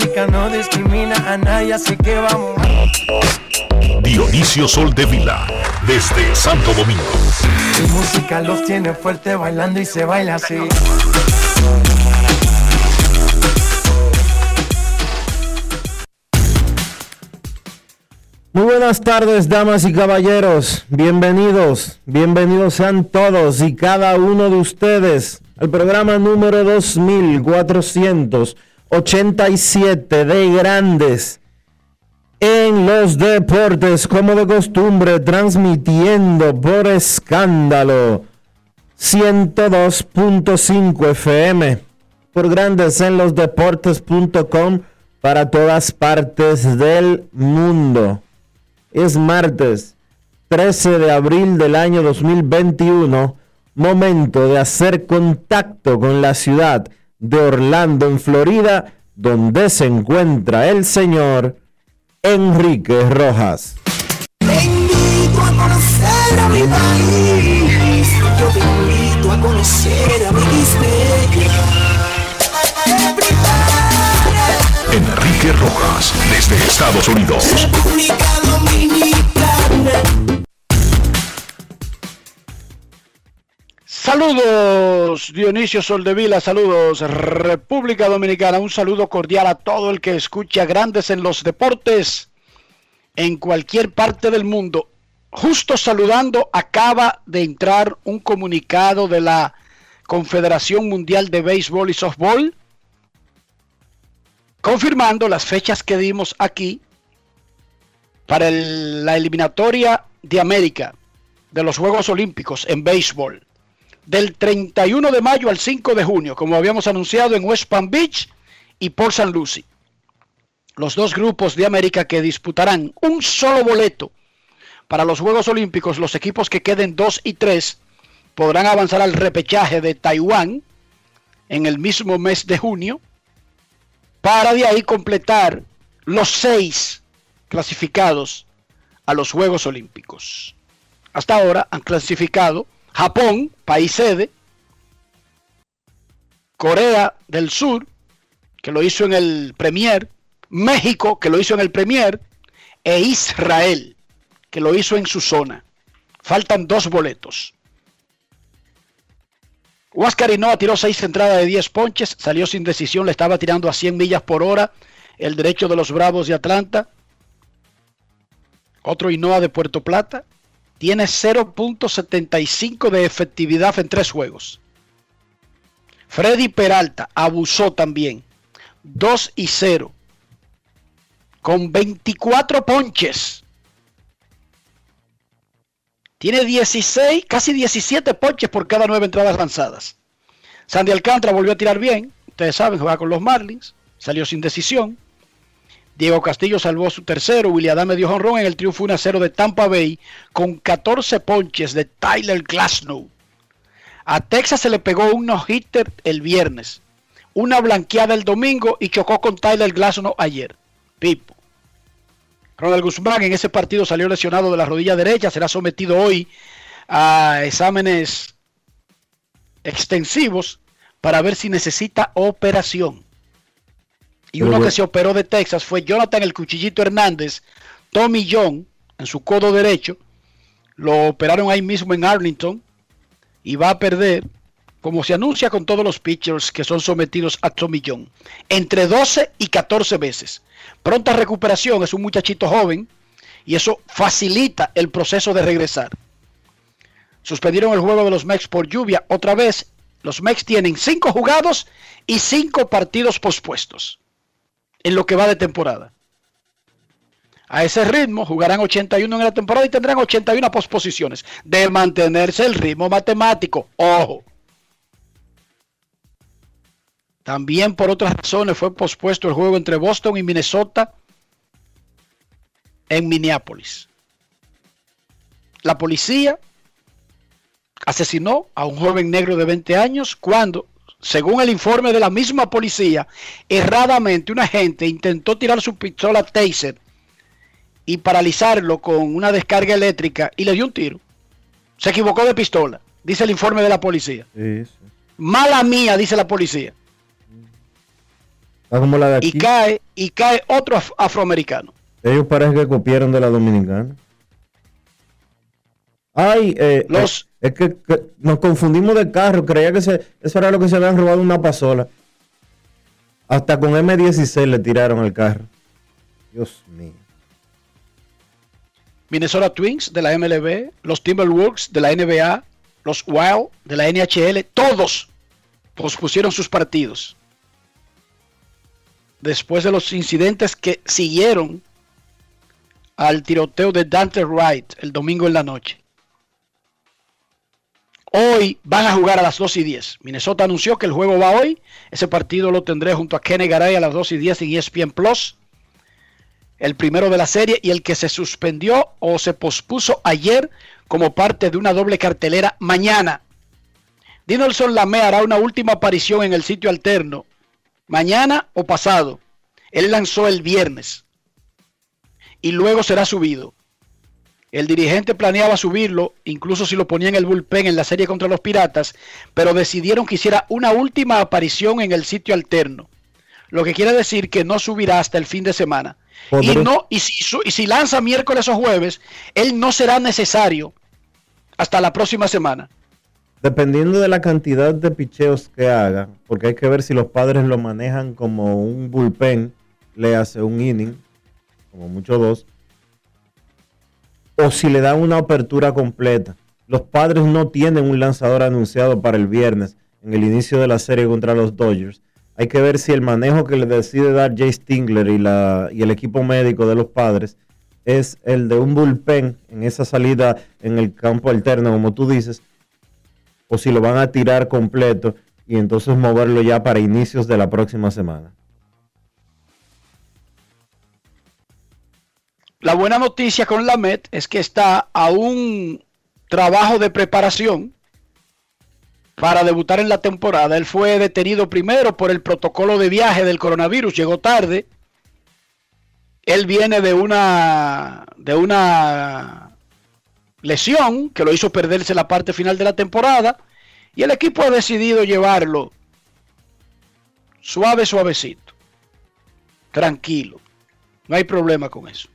Música no discrimina a nadie, así que vamos. Dionisio Soldevila, desde Santo Domingo. Mi música los tiene fuerte bailando y se baila así. Muy buenas tardes, damas y caballeros. Bienvenidos, bienvenidos sean todos y cada uno de ustedes al programa número 2487 de Grandes en los Deportes, como de costumbre, transmitiendo por escándalo 102.5 FM por Grandes en los Deportes.com para todas partes del mundo. Es martes 13 de abril del año 2021, momento de hacer contacto con la ciudad de Orlando, en Florida, donde se encuentra el señor Enrique Rojas. Te invito a conocer a mi país. Yo te invito a conocer a mi Enrique Rojas, desde Estados Unidos. República Dominicana. Saludos Dionisio Soldevila, saludos República Dominicana, un saludo cordial a todo el que escucha Grandes en los Deportes en cualquier parte del mundo. Justo saludando, acaba de entrar un comunicado de la Confederación Mundial de Béisbol y Softball confirmando las fechas que dimos aquí para la eliminatoria de América de los Juegos Olímpicos en béisbol del 31 de mayo al 5 de junio, como habíamos anunciado en West Palm Beach y Port St. Lucie. Los dos grupos de América que disputarán un solo boleto para los Juegos Olímpicos, los equipos que queden 2 y 3 podrán avanzar al repechaje de Taiwán en el mismo mes de junio para de ahí completar los seis clasificados a los Juegos Olímpicos. Hasta ahora han clasificado Japón, país sede, Corea del Sur, que lo hizo en el Premier, México, que lo hizo en el Premier, e Israel, que lo hizo en su zona. Faltan dos boletos. Huáscar Hinoa tiró seis entradas de 10 ponches, salió sin decisión, le estaba tirando a 100 millas por hora el derecho de los Bravos de Atlanta. Otro Hinoa de Puerto Plata. Tiene 0.75 de efectividad en tres juegos. Freddy Peralta abusó también. 2 y 0. Con 24 ponches. Tiene 16, casi 17 ponches por cada nueve entradas lanzadas. Sandy Alcántara volvió a tirar bien. Ustedes saben, juega con los Marlins. Salió sin decisión. Diego Castillo salvó su tercero. William Adame dio honrón en el triunfo 1 a 0 de Tampa Bay con 14 ponches de Tyler Glasnow. A Texas se le pegó un no-hitter el viernes. Una blanqueada el domingo y chocó con Tyler Glasnow ayer. Pipo. Ronald Guzmán en ese partido salió lesionado de la rodilla derecha, será sometido hoy a exámenes extensivos para ver si necesita operación. Y uno que se operó de Texas fue Jonathan el Cuchillito Hernández, Tommy John, en su codo derecho. Lo operaron ahí mismo en Arlington y va a perder como se anuncia con todos los pitchers que son sometidos a tomillón, entre 12 y 14 veces. Pronta recuperación, es un muchachito joven y eso facilita el proceso de regresar. Suspendieron el juego de los Mex por lluvia otra vez. Los Mex tienen 5 jugados y 5 partidos pospuestos en lo que va de temporada. A ese ritmo jugarán 81 en la temporada y tendrán 81 posposiciones. De mantenerse el ritmo matemático. Ojo. También por otras razones fue pospuesto el juego entre Boston y Minnesota en Minneapolis. La policía asesinó a un joven negro de 20 años cuando, según el informe de la misma policía, erradamente un agente intentó tirar su pistola taser y paralizarlo con una descarga eléctrica y le dio un tiro. Se equivocó de pistola, dice el informe de la policía. Mala mía, dice la policía. Y cae, y cae otro afroamericano. Ellos parece que copiaron de la dominicana. Ay, eh, Los... Es que, nos confundimos de carro. Creía que eso era lo que se habían robado una pasola. Hasta con M16 le tiraron el carro. Dios mío. Minnesota Twins de la MLB, los Timberwolves de la NBA, los Wild de la NHL, todos pospusieron sus partidos. Después de los incidentes que siguieron al tiroteo de Dante Wright el domingo en la noche. Hoy van a jugar a las 2 y 10. Minnesota anunció que el juego va hoy. Ese partido lo tendré junto a Kenny Garay a las 2 y 10 en ESPN Plus. El primero de la serie y el que se suspendió o se pospuso ayer como parte de una doble cartelera mañana. Dinelson Lamé hará una última aparición en el sitio alterno. Mañana o pasado. Él lanzó el viernes y luego será subido. El dirigente planeaba subirlo, incluso si lo ponía en el bullpen en la serie contra los Piratas, pero decidieron que hiciera una última aparición en el sitio alterno. Lo que quiere decir que no subirá hasta el fin de semana. Y, no, y, si, y si lanza miércoles o jueves, él no será necesario hasta la próxima semana. Dependiendo de la cantidad de picheos que haga, porque hay que ver si los padres lo manejan como un bullpen, le hace un inning, como mucho dos, o si le dan una apertura completa. Los padres no tienen un lanzador anunciado para el viernes en el inicio de la serie contra los Dodgers. Hay que ver si el manejo que le decide dar Jay Stingler y, la, y el equipo médico de los padres es el de un bullpen en esa salida en el campo alterno, como tú dices, o si lo van a tirar completo y entonces moverlo ya para inicios de la próxima semana. La buena noticia con la Met es que está a un trabajo de preparación para debutar en la temporada. Él fue detenido primero por el protocolo de viaje del coronavirus, llegó tarde. Él viene de una de una lesión que lo hizo perderse la parte final de la temporada y el equipo ha decidido llevarlo suave, suavecito, tranquilo. No hay problema con eso.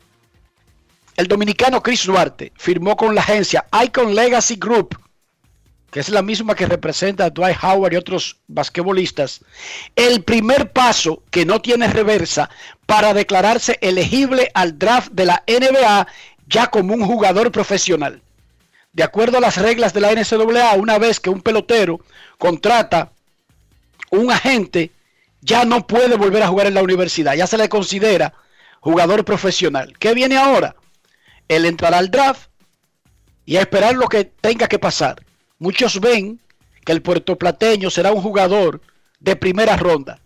El dominicano Chris Duarte firmó con la agencia Icon Legacy Group, que es la misma que representa a Dwight Howard y otros basquetbolistas, el primer paso que no tiene reversa para declararse elegible al draft de la NBA ya como un jugador profesional. De acuerdo a las reglas de la NCAA, una vez que un pelotero contrata un agente, ya no puede volver a jugar en la universidad, ya se le considera jugador profesional. ¿Qué viene ahora? Él entrará al draft y a esperar lo que tenga que pasar. Muchos ven que el puertoplateño será un jugador de primera ronda.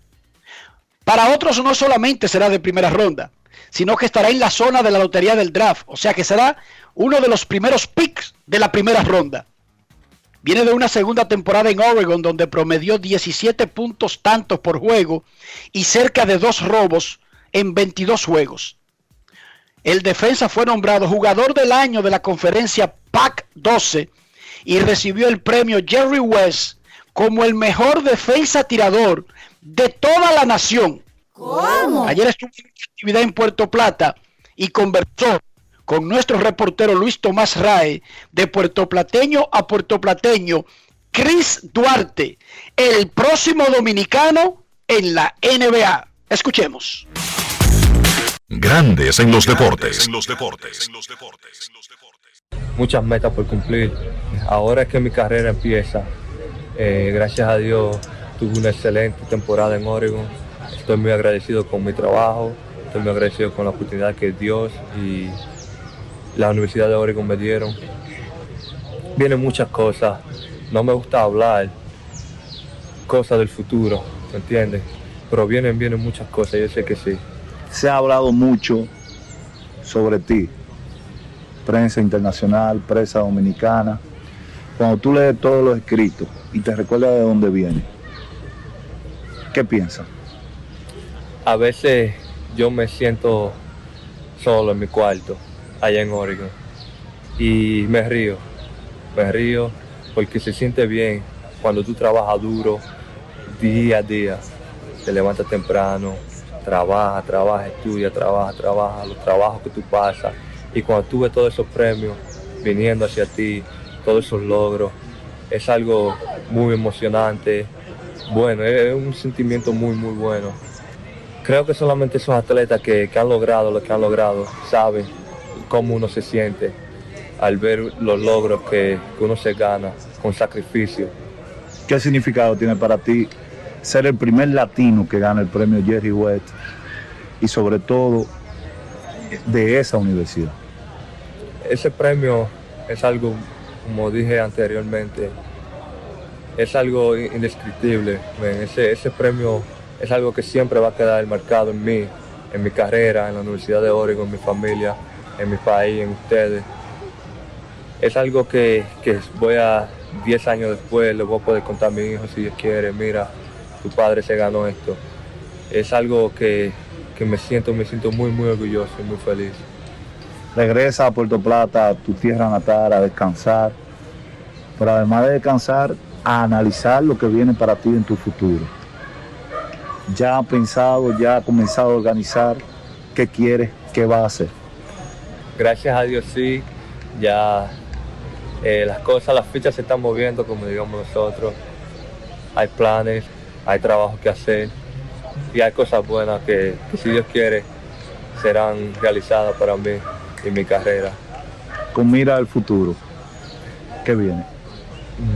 Para otros no solamente será de primera ronda, sino que estará en la zona de la lotería del draft, o sea que será uno de los primeros picks de la primera ronda. Viene de una segunda temporada en Oregon donde promedió 17 puntos tantos por juego y cerca de dos robos en 22 juegos el defensa fue nombrado jugador del año de la conferencia PAC 12 y recibió el premio Jerry West como el mejor defensa tirador de toda la nación. ¿Cómo? Ayer estuvo en actividad en Puerto Plata y conversó con nuestro reportero Luis Tomás Rae de puertoplateño a puertoplateño Chris Duarte, el próximo dominicano en la NBA. Escuchemos. Grandes en los deportes. Muchas metas por cumplir. Ahora es que mi carrera empieza. Eh, gracias a Dios tuve una excelente temporada en Oregon. Estoy muy agradecido con mi trabajo. Estoy muy agradecido con la oportunidad que Dios y la Universidad de Oregon me dieron. Vienen muchas cosas. No me gusta hablar cosas del futuro, ¿me entiendes? Pero vienen, vienen muchas cosas, yo sé que sí. Se ha hablado mucho sobre ti. Prensa internacional, prensa dominicana. Cuando tú lees todos los escritos y te recuerdas de dónde viene, ¿qué piensas? A veces yo me siento solo en mi cuarto, allá en Oregon, y me río, me río porque se siente bien cuando tú trabajas duro, día a día, te levantas temprano, trabaja, trabaja, estudia, trabaja, trabaja, los trabajos que tú pasas, y cuando tú ves todos esos premios viniendo hacia ti, todos esos logros, es algo muy emocionante, bueno, es un sentimiento muy, muy bueno. Creo que solamente esos atletas que, que han logrado lo que han logrado saben cómo uno se siente al ver los logros que, uno se gana con sacrificio. ¿Qué significado tiene para ti ser el primer latino que gana el premio Jerry West y sobre todo de esa universidad? Ese premio es algo, como dije anteriormente, es algo indescriptible. Ese, ese premio es algo que siempre va a quedar marcado en mí, en mi carrera, en la Universidad de Oregon, en mi familia, en mi país, en ustedes. Es algo que, que voy a, 10 años después, le voy a poder contar a mi hijo si Dios quiere, mira, tu padre se ganó esto. Es algo que, que me siento, me siento muy, muy orgulloso y muy feliz. Regresa a Puerto Plata, a tu tierra natal, a descansar, pero además de descansar, a analizar lo que viene para ti en tu futuro. Ya ha pensado, ya ha comenzado a organizar qué quieres, qué va a hacer. Gracias a Dios sí, ya eh, las cosas, las fichas se están moviendo como digamos nosotros. Hay planes, hay trabajo que hacer y hay cosas buenas que, que si Dios quiere serán realizadas para mí y mi carrera. Con mira al futuro, ¿qué viene?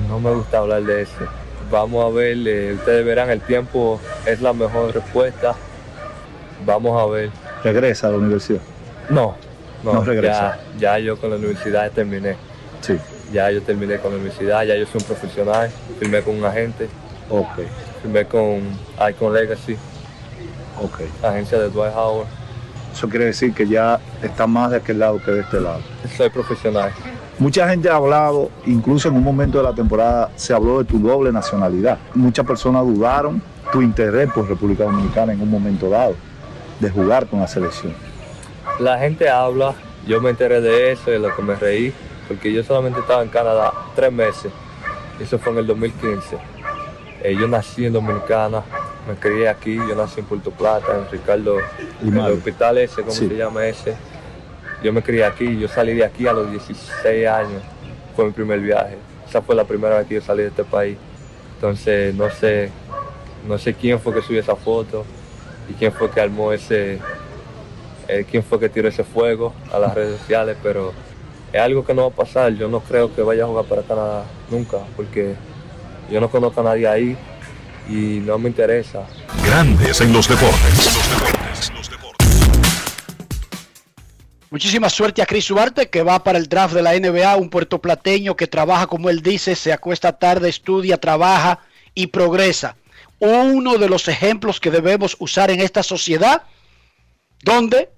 No me gusta hablar de eso. Vamos a ver, eh, ustedes verán, el tiempo es la mejor respuesta. Vamos a ver. Regresa a la universidad. No, no, No regresa. Ya, ya yo con la universidad terminé. Sí, Ya yo terminé con la universidad, ya yo soy un profesional. Firmé con un agente, ok, firmé con Icon Legacy, ok. agencia de Dwight Howard. Eso quiere decir que ya está más de aquel lado que de este lado. Soy profesional. Mucha gente ha hablado, incluso en un momento de la temporada se habló de tu doble nacionalidad. Muchas personas dudaron tu interés por República Dominicana en un momento dado, de jugar con la selección. La gente habla, yo me enteré de eso, de lo que me reí, porque yo solamente estaba en Canadá tres meses. Eso fue en el 2015. Eh, yo nací en Dominicana, me crié aquí, yo nací en Puerto Plata, en Ricardo, en el hospital ese, ¿cómo Sí. se llama ese? Yo me crié aquí, yo salí de aquí a los 16 años, fue mi primer viaje. Esa fue la primera vez que yo salí de este país. Entonces, no sé, no sé quién fue que subió esa foto y quién fue que armó ese, eh, quién fue que tiró ese fuego a las redes sociales, pero es algo que no va a pasar. Yo no creo que vaya a jugar para Canadá nunca, porque yo no conozco a nadie ahí y no me interesa. Grandes en los deportes. Muchísima suerte a Chris Duarte que va para el draft de la NBA, un puertoplateño que trabaja como él dice, se acuesta tarde, estudia, trabaja y progresa. Uno de los ejemplos que debemos usar en esta sociedad, donde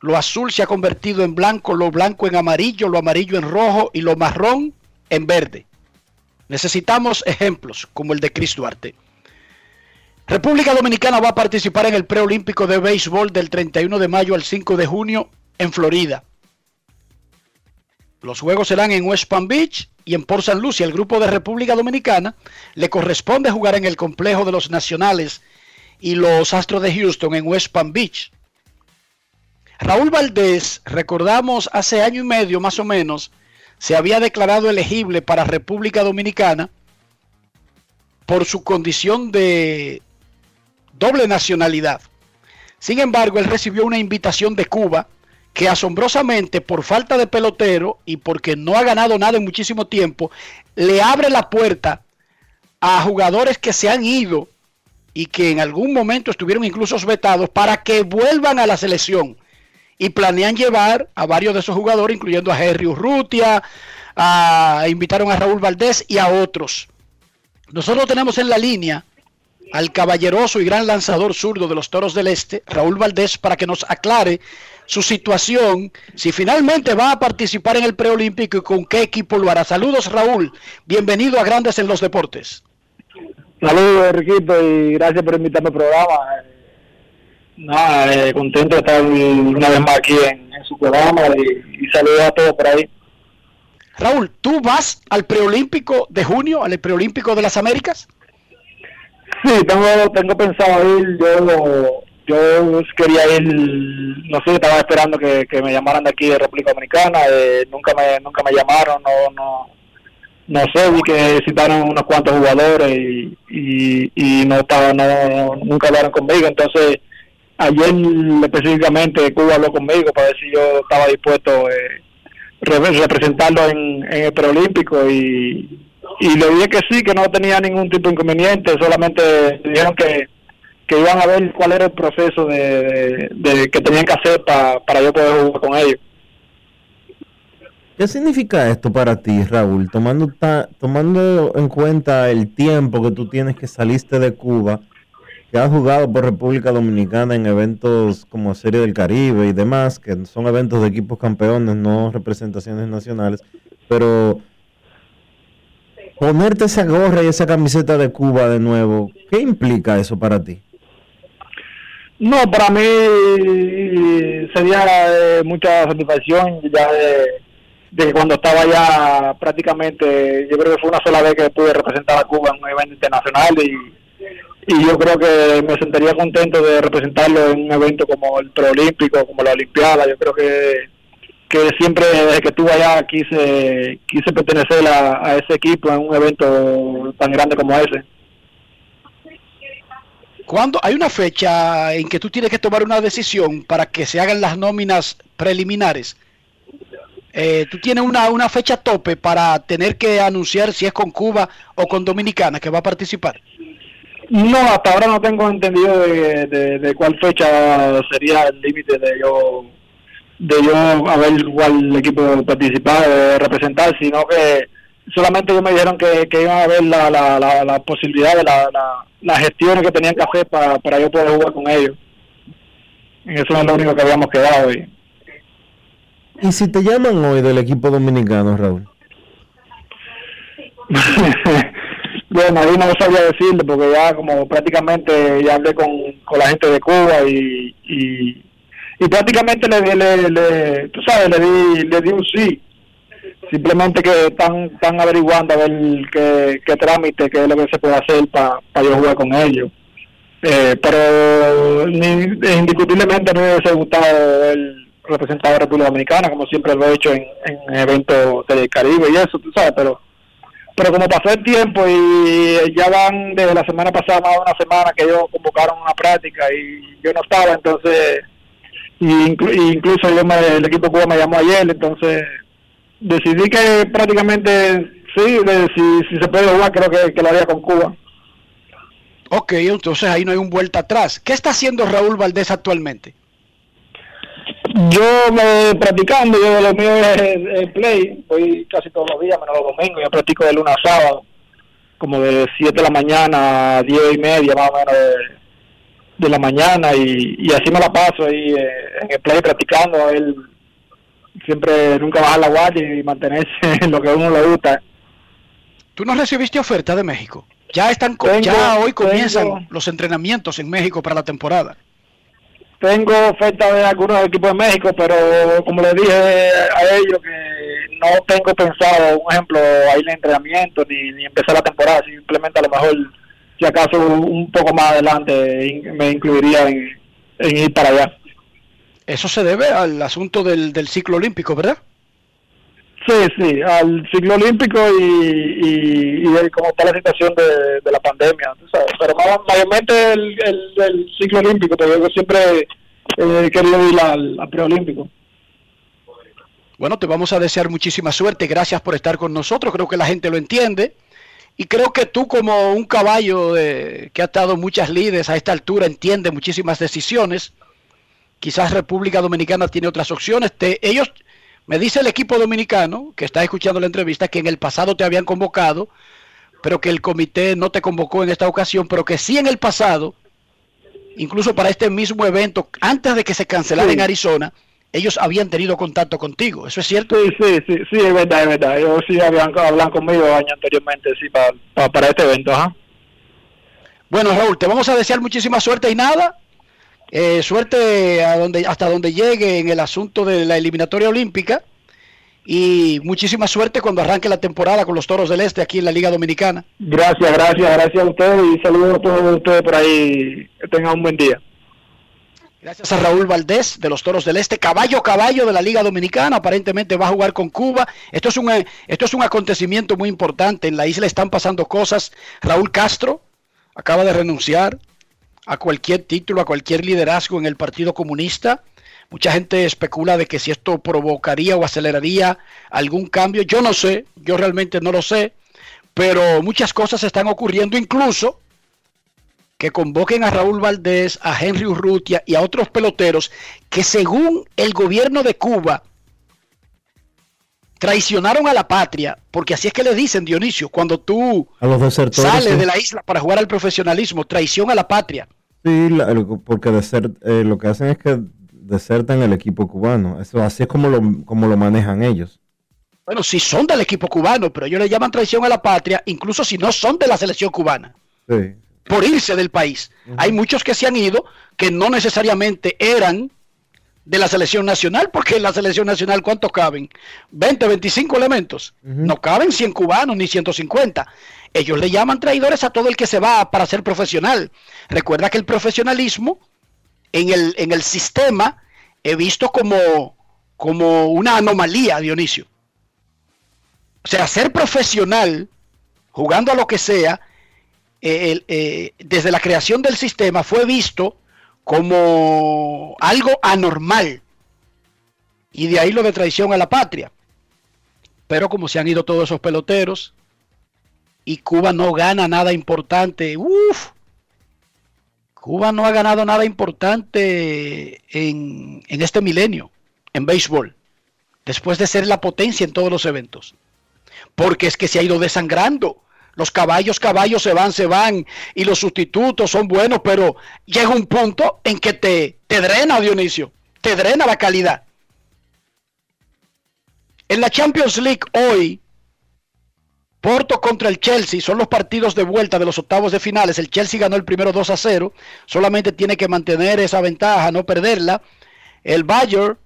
lo azul se ha convertido en blanco, lo blanco en amarillo, lo amarillo en rojo y lo marrón en verde. Necesitamos ejemplos como el de Chris Duarte. República Dominicana va a participar en el preolímpico de béisbol del 31 de mayo al 5 de junio en Florida. Los juegos serán en West Palm Beach y en Port St. Lucie. El grupo de República Dominicana le corresponde jugar en el complejo de los Nacionales y los Astros de Houston en West Palm Beach. Raúl Valdés, recordamos hace año y medio más o menos, se había declarado elegible para República Dominicana por su condición de doble nacionalidad. Sin embargo, él recibió una invitación de Cuba que asombrosamente por falta de pelotero y porque no ha ganado nada en muchísimo tiempo, le abre la puerta a jugadores que se han ido y que en algún momento estuvieron incluso vetados para que vuelvan a la selección. Y planean llevar a varios de esos jugadores, incluyendo a Henry Urrutia, a, invitaron a Raúl Valdés y a otros. Nosotros tenemos en la línea al caballeroso y gran lanzador zurdo de los Toros del Este, Raúl Valdés, para que nos aclare su situación, si finalmente va a participar en el preolímpico y con qué equipo lo hará. Saludos Raúl, bienvenido a Grandes en los Deportes. Saludos Enriquito y gracias por invitarme al programa. Nada, eh, contento de estar una vez más aquí en, su programa y, y saludos a todos por ahí. Raúl, ¿tú vas al preolímpico de junio, al preolímpico de las Américas? Sí, tengo, tengo pensado ir, yo yo quería ir, no sé, estaba esperando que, me llamaran de aquí de República Dominicana, eh, nunca me nunca me llamaron, no no no sé, vi que citaron unos cuantos jugadores y, y, no estaba, no, nunca hablaron conmigo, entonces ayer específicamente Cuba habló conmigo para ver si yo estaba dispuesto eh, representarlo en, el preolímpico y, y le dije que sí, que no tenía ningún tipo de inconveniente, solamente dijeron que que iban a ver cuál era el proceso de, que tenían que hacer para yo poder jugar con ellos. ¿Qué significa esto para ti, Raúl? Tomando, tomando en cuenta el tiempo que tú tienes que saliste de Cuba, que has jugado por República Dominicana en eventos como Serie del Caribe y demás, que son eventos de equipos campeones, no representaciones nacionales, pero ponerte esa gorra y esa camiseta de Cuba de nuevo, ¿qué implica eso para ti? No, para mí sería eh, mucha satisfacción ya de, cuando estaba ya prácticamente, yo creo que fue una sola vez que pude representar a Cuba en un evento internacional y, y yo creo que me sentiría contento de representarlo en un evento como el preolímpico, como la Olimpiada. Yo creo que, que siempre desde que estuve allá quise, quise pertenecer a ese equipo en un evento tan grande como ese. Cuando hay una fecha en que tú tienes que tomar una decisión para que se hagan las nóminas preliminares, eh, tú tienes una, una fecha tope para tener que anunciar si es con Cuba o con Dominicana que va a participar. No, hasta ahora no tengo entendido de, de, cuál fecha sería el límite de yo de yo a ver cuál equipo participar o representar, sino que solamente ellos me dijeron que, que iban a ver la, la, la, posibilidad de la, las gestiones que tenían que hacer para, para yo poder jugar con ellos. Eso es lo único que habíamos quedado hoy. ¿Y si te llaman hoy del equipo dominicano, Raúl? bueno, ahí no sabía decirle porque ya como prácticamente ya hablé con, con la gente de Cuba y, y, prácticamente le, le, le, tú sabes, le di, le di un sí simplemente que están, están averiguando a ver qué, qué trámite, qué es lo que se puede hacer para yo jugar con ellos. Eh, pero indiscutiblemente me hubiese gustado el representado de República Dominicana, como siempre lo he hecho en, en eventos del Caribe y eso, tú sabes, pero pero como pasó el tiempo y ya van desde la semana pasada más de una semana que ellos convocaron una práctica y yo no estaba, entonces incluso yo el equipo Cuba me llamó ayer, entonces decidí que prácticamente sí, si, se puede jugar, creo que, lo haría con Cuba. Ok, entonces ahí no hay un vuelta atrás. ¿Qué está haciendo Raúl Valdés actualmente? Yo me practicando, yo lo mío es el, play, voy casi todos los días, menos los domingos, yo practico de lunes a sábado, como de 7 de la mañana a 10 y media más o menos de, la mañana y, y, así me la paso ahí eh, en el play practicando, él siempre nunca bajar la guardia y mantenerse en lo que a uno le gusta. ¿Tú no recibiste oferta de México? Ya están ya hoy comienzan los entrenamientos en México para la temporada. Tengo oferta de algunos equipos de México, pero como le dije a ellos que no tengo pensado, un ejemplo, ir en entrenamiento ni, ni empezar la temporada, simplemente a lo mejor si acaso un poco más adelante me incluiría en ir para allá. Eso se debe al asunto del ciclo olímpico, ¿verdad? Sí, sí, al ciclo olímpico y, y, cómo está la situación de, la pandemia, ¿sabes? pero mayormente el, el, ciclo olímpico, porque yo siempre querido ir al, al preolímpico. Bueno, te vamos a desear muchísima suerte, gracias por estar con nosotros, creo que la gente lo entiende. Y creo que tú como un caballo de, que ha estado muchas líderes a esta altura entiende muchísimas decisiones. Quizás República Dominicana tiene otras opciones. Te, ellos me dice el equipo dominicano, que está escuchando la entrevista, que en el pasado te habían convocado, pero que el comité no te convocó en esta ocasión, pero que sí en el pasado, incluso para este mismo evento, antes de que se cancelara en Arizona, ellos habían tenido contacto contigo. ¿Eso es cierto? Sí, sí, sí, sí, es verdad, es verdad. Ellos sí habían hablado conmigo años anteriormente, sí, para, para, este evento, ajá. Bueno, Raúl, te vamos a desear muchísima suerte y nada, eh, suerte a donde, hasta donde llegue en el asunto de la eliminatoria olímpica y muchísima suerte cuando arranque la temporada con los Toros del Este aquí en la Liga Dominicana. Gracias, gracias, gracias a ustedes y saludos a todos ustedes por ahí. Que tengan un buen día. Gracias a Raúl Valdés de los Toros del Este, caballo caballo de la Liga Dominicana, aparentemente va a jugar con Cuba. Esto es un esto es un acontecimiento muy importante. En la isla están pasando cosas. Raúl Castro acaba de renunciar a cualquier título, a cualquier liderazgo en el Partido Comunista. Mucha gente especula de que si esto provocaría o aceleraría algún cambio. Yo no sé, yo realmente no lo sé, pero muchas cosas están ocurriendo, incluso que convoquen a Raúl Valdés, a Henry Urrutia y a otros peloteros que según el gobierno de Cuba traicionaron a la patria, porque así es que le dicen, Dionisio, cuando tú sales de la isla para jugar al profesionalismo, traición a la patria. Sí, porque eh, lo que hacen es que desertan el equipo cubano. Eso, así es como lo, como lo manejan ellos. Bueno, si son del equipo cubano, pero ellos le llaman traición a la patria, incluso si no son de la selección cubana. Sí. Por irse del país. Hay muchos que se han ido que no necesariamente eran de la selección nacional, porque en la selección nacional, ¿cuántos caben? 20, 25 elementos. No caben 100 cubanos ni 150. Ellos le llaman traidores a todo el que se va para ser profesional. Recuerda que el profesionalismo en el, en el sistema he visto como, como una anomalía, Dionisio. O sea, ser profesional, jugando a lo que sea, eh, eh, desde la creación del sistema fue visto como algo anormal. Y de ahí lo de traición a la patria. Pero como se han ido todos esos peloteros y Cuba no gana nada importante, uff, Cuba no ha ganado nada importante en, en este milenio, en béisbol, después de ser la potencia en todos los eventos. Porque es que se ha ido desangrando. Los caballos, caballos se van, se van y los sustitutos son buenos, pero llega un punto en que te, te drena, Dionisio, te drena la calidad. En la Champions League hoy, Porto contra el Chelsea son los partidos de vuelta de los octavos de finales. El Chelsea ganó el primero 2 a 0, solamente tiene que mantener esa ventaja, no perderla. El Bayern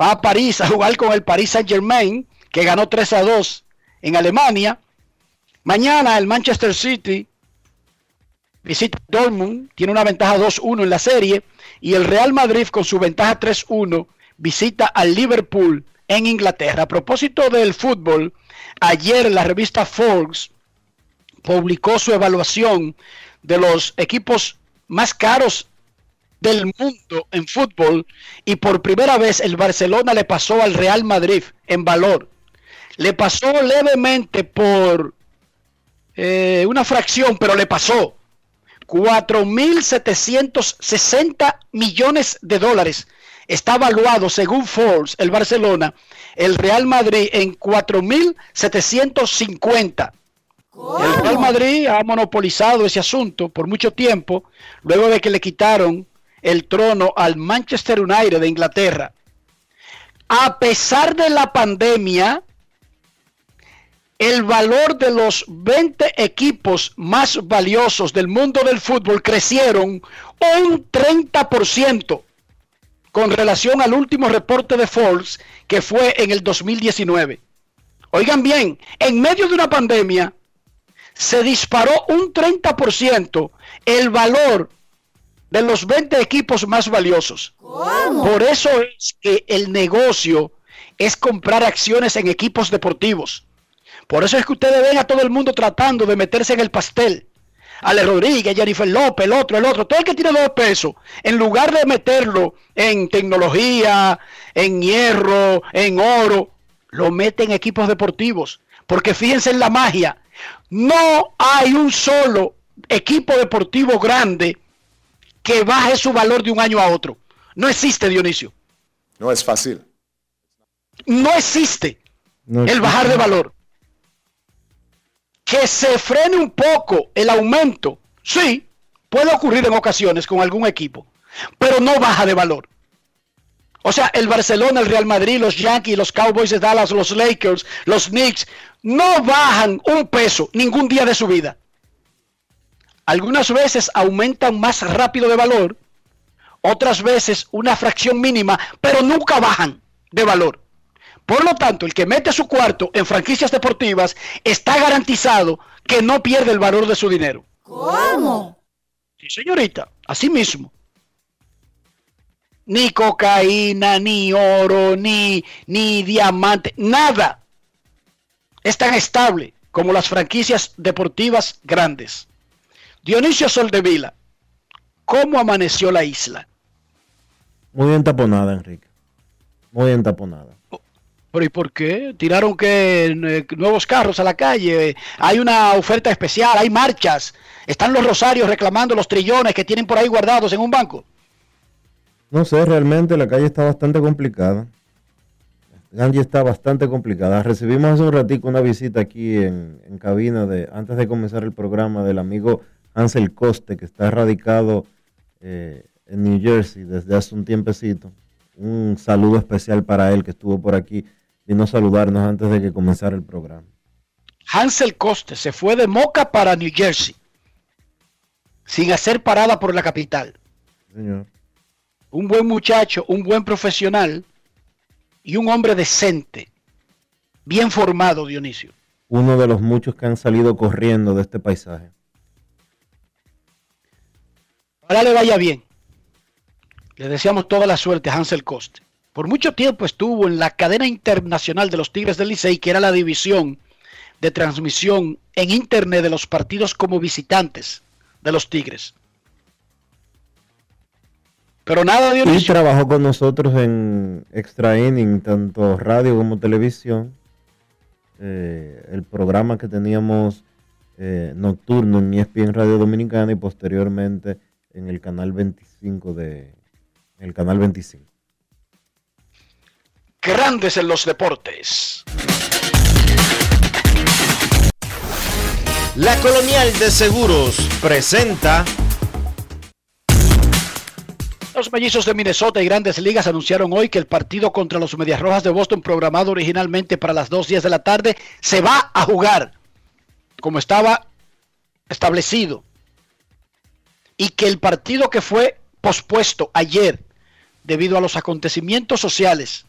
va a París a jugar con el Paris Saint Germain, que ganó 3 a 2 en Alemania. Mañana el Manchester City visita Dortmund, tiene una ventaja 2-1 en la serie, y el Real Madrid con su ventaja 3-1 visita al Liverpool en Inglaterra. A propósito del fútbol, ayer la revista Forbes publicó su evaluación de los equipos más caros del mundo en fútbol y por primera vez el Barcelona le pasó al Real Madrid en valor. Le pasó levemente por eh, una fracción, pero le pasó 4.760 millones de dólares. Está evaluado, según Forbes, el Barcelona, el Real Madrid en 4.750. El Real Madrid ha monopolizado ese asunto por mucho tiempo, luego de que le quitaron el trono al Manchester United de Inglaterra. A pesar de la pandemia, el valor de los 20 equipos más valiosos del mundo del fútbol crecieron un 30% con relación al último reporte de Forbes que fue en el 2019. Oigan bien, en medio de una pandemia se disparó un 30% el valor de los 20 equipos más valiosos. Por eso es que el negocio es comprar acciones en equipos deportivos. Por eso es que ustedes ven a todo el mundo tratando de meterse en el pastel. Ale Rodríguez, Jennifer López, el otro, el otro, todo el que tiene dos pesos, en lugar de meterlo en tecnología, en hierro, en oro, lo mete en equipos deportivos. Porque fíjense en la magia, no hay un solo equipo deportivo grande que baje su valor de un año a otro. No existe, Dionisio. No es fácil. No existe No el bajar de valor. Que se frene un poco el aumento, sí, puede ocurrir en ocasiones con algún equipo, pero no baja de valor. O sea, el Barcelona, el Real Madrid, los Yankees, los Cowboys de Dallas, los Lakers, los Knicks, no bajan un peso ningún día de su vida. Algunas veces aumentan más rápido de valor, otras veces una fracción mínima, pero nunca bajan de valor. Por lo tanto, el que mete su cuarto en franquicias deportivas está garantizado que no pierde el valor de su dinero. ¿Cómo? Sí, señorita, así mismo. Ni cocaína, ni oro, ni, ni diamante, nada es tan estable como las franquicias deportivas grandes. Dionisio Soldevila, ¿cómo amaneció la isla? Muy entaponada, Enrique. Muy entaponada. ¿Pero y por qué? ¿Tiraron que eh, nuevos carros a la calle? Hay una oferta especial, hay marchas. Están los rosarios reclamando los trillones que tienen por ahí guardados en un banco. No sé, realmente la calle está bastante complicada. Calle está bastante complicada. Recibimos hace un ratico una visita aquí en, en cabina de antes de comenzar el programa del amigo Ansel Coste, que está radicado eh, en New Jersey desde hace un tiempecito. Un saludo especial para él que estuvo por aquí. Vino a saludarnos antes de que comenzara el programa. Hansel Coste se fue de Moca para New Jersey sin hacer parada por la capital. Señor. Un buen muchacho, un buen profesional y un hombre decente, bien formado, Dionisio. Uno de los muchos que han salido corriendo de este paisaje. Ahora le vaya bien. Le deseamos toda la suerte a Hansel Coste. Por mucho tiempo estuvo en la cadena internacional de los Tigres del Licey, que era la división de transmisión en internet de los partidos como visitantes de los Tigres. Pero nada, Y Dionisio. trabajó con nosotros en Extra Inning, tanto radio como televisión. Eh, el programa que teníamos eh, nocturno en ESPN Radio Dominicana y posteriormente en el canal 25 de el canal 25. Grandes en los deportes. La Colonial de Seguros presenta Los mellizos de Minnesota y Grandes Ligas anunciaron hoy que el partido contra los Medias Rojas de Boston, programado originalmente para las 2.10 de la tarde, se va a jugar como estaba establecido. Y que el partido que fue pospuesto ayer debido a los acontecimientos sociales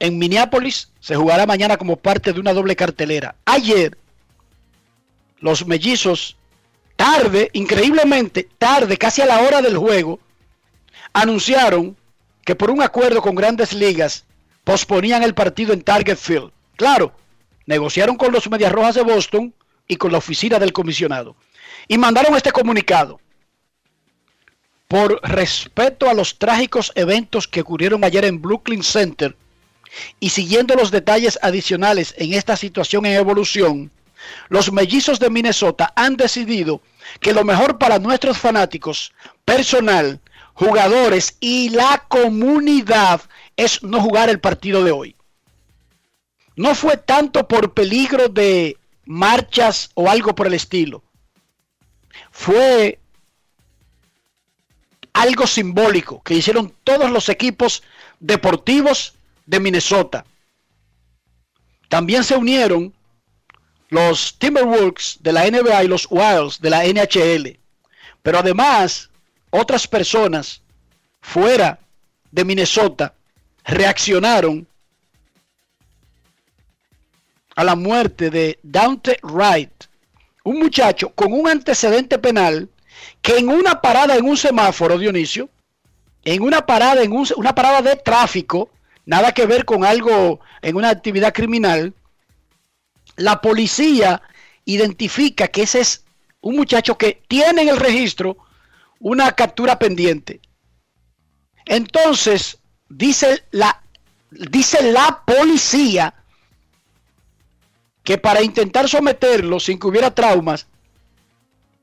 en Minneapolis se jugará mañana como parte de una doble cartelera. Ayer los mellizos, tarde, increíblemente tarde, casi a la hora del juego, anunciaron que por un acuerdo con grandes ligas posponían el partido en Target Field. Claro, negociaron con los Medias Rojas de Boston y con la oficina del comisionado. Y mandaron este comunicado. Por respeto a los trágicos eventos que ocurrieron ayer en Brooklyn Center y siguiendo los detalles adicionales en esta situación en evolución, los mellizos de Minnesota han decidido que lo mejor para nuestros fanáticos, personal, jugadores y la comunidad es no jugar el partido de hoy. No fue tanto por peligro de marchas o algo por el estilo. Fue algo simbólico que hicieron todos los equipos deportivos de Minnesota. También se unieron los Timberwolves de la NBA y los Wilds de la NHL. Pero además, otras personas fuera de Minnesota reaccionaron a la muerte de Dante Wright, un muchacho con un antecedente penal que en una parada en un semáforo, Dionisio, en una parada en un- una parada de tráfico, nada que ver con algo en una actividad criminal, la policía identifica que ese es un muchacho que tiene en el registro una captura pendiente. Entonces, dice la, dice la policía que para intentar someterlo sin que hubiera traumas,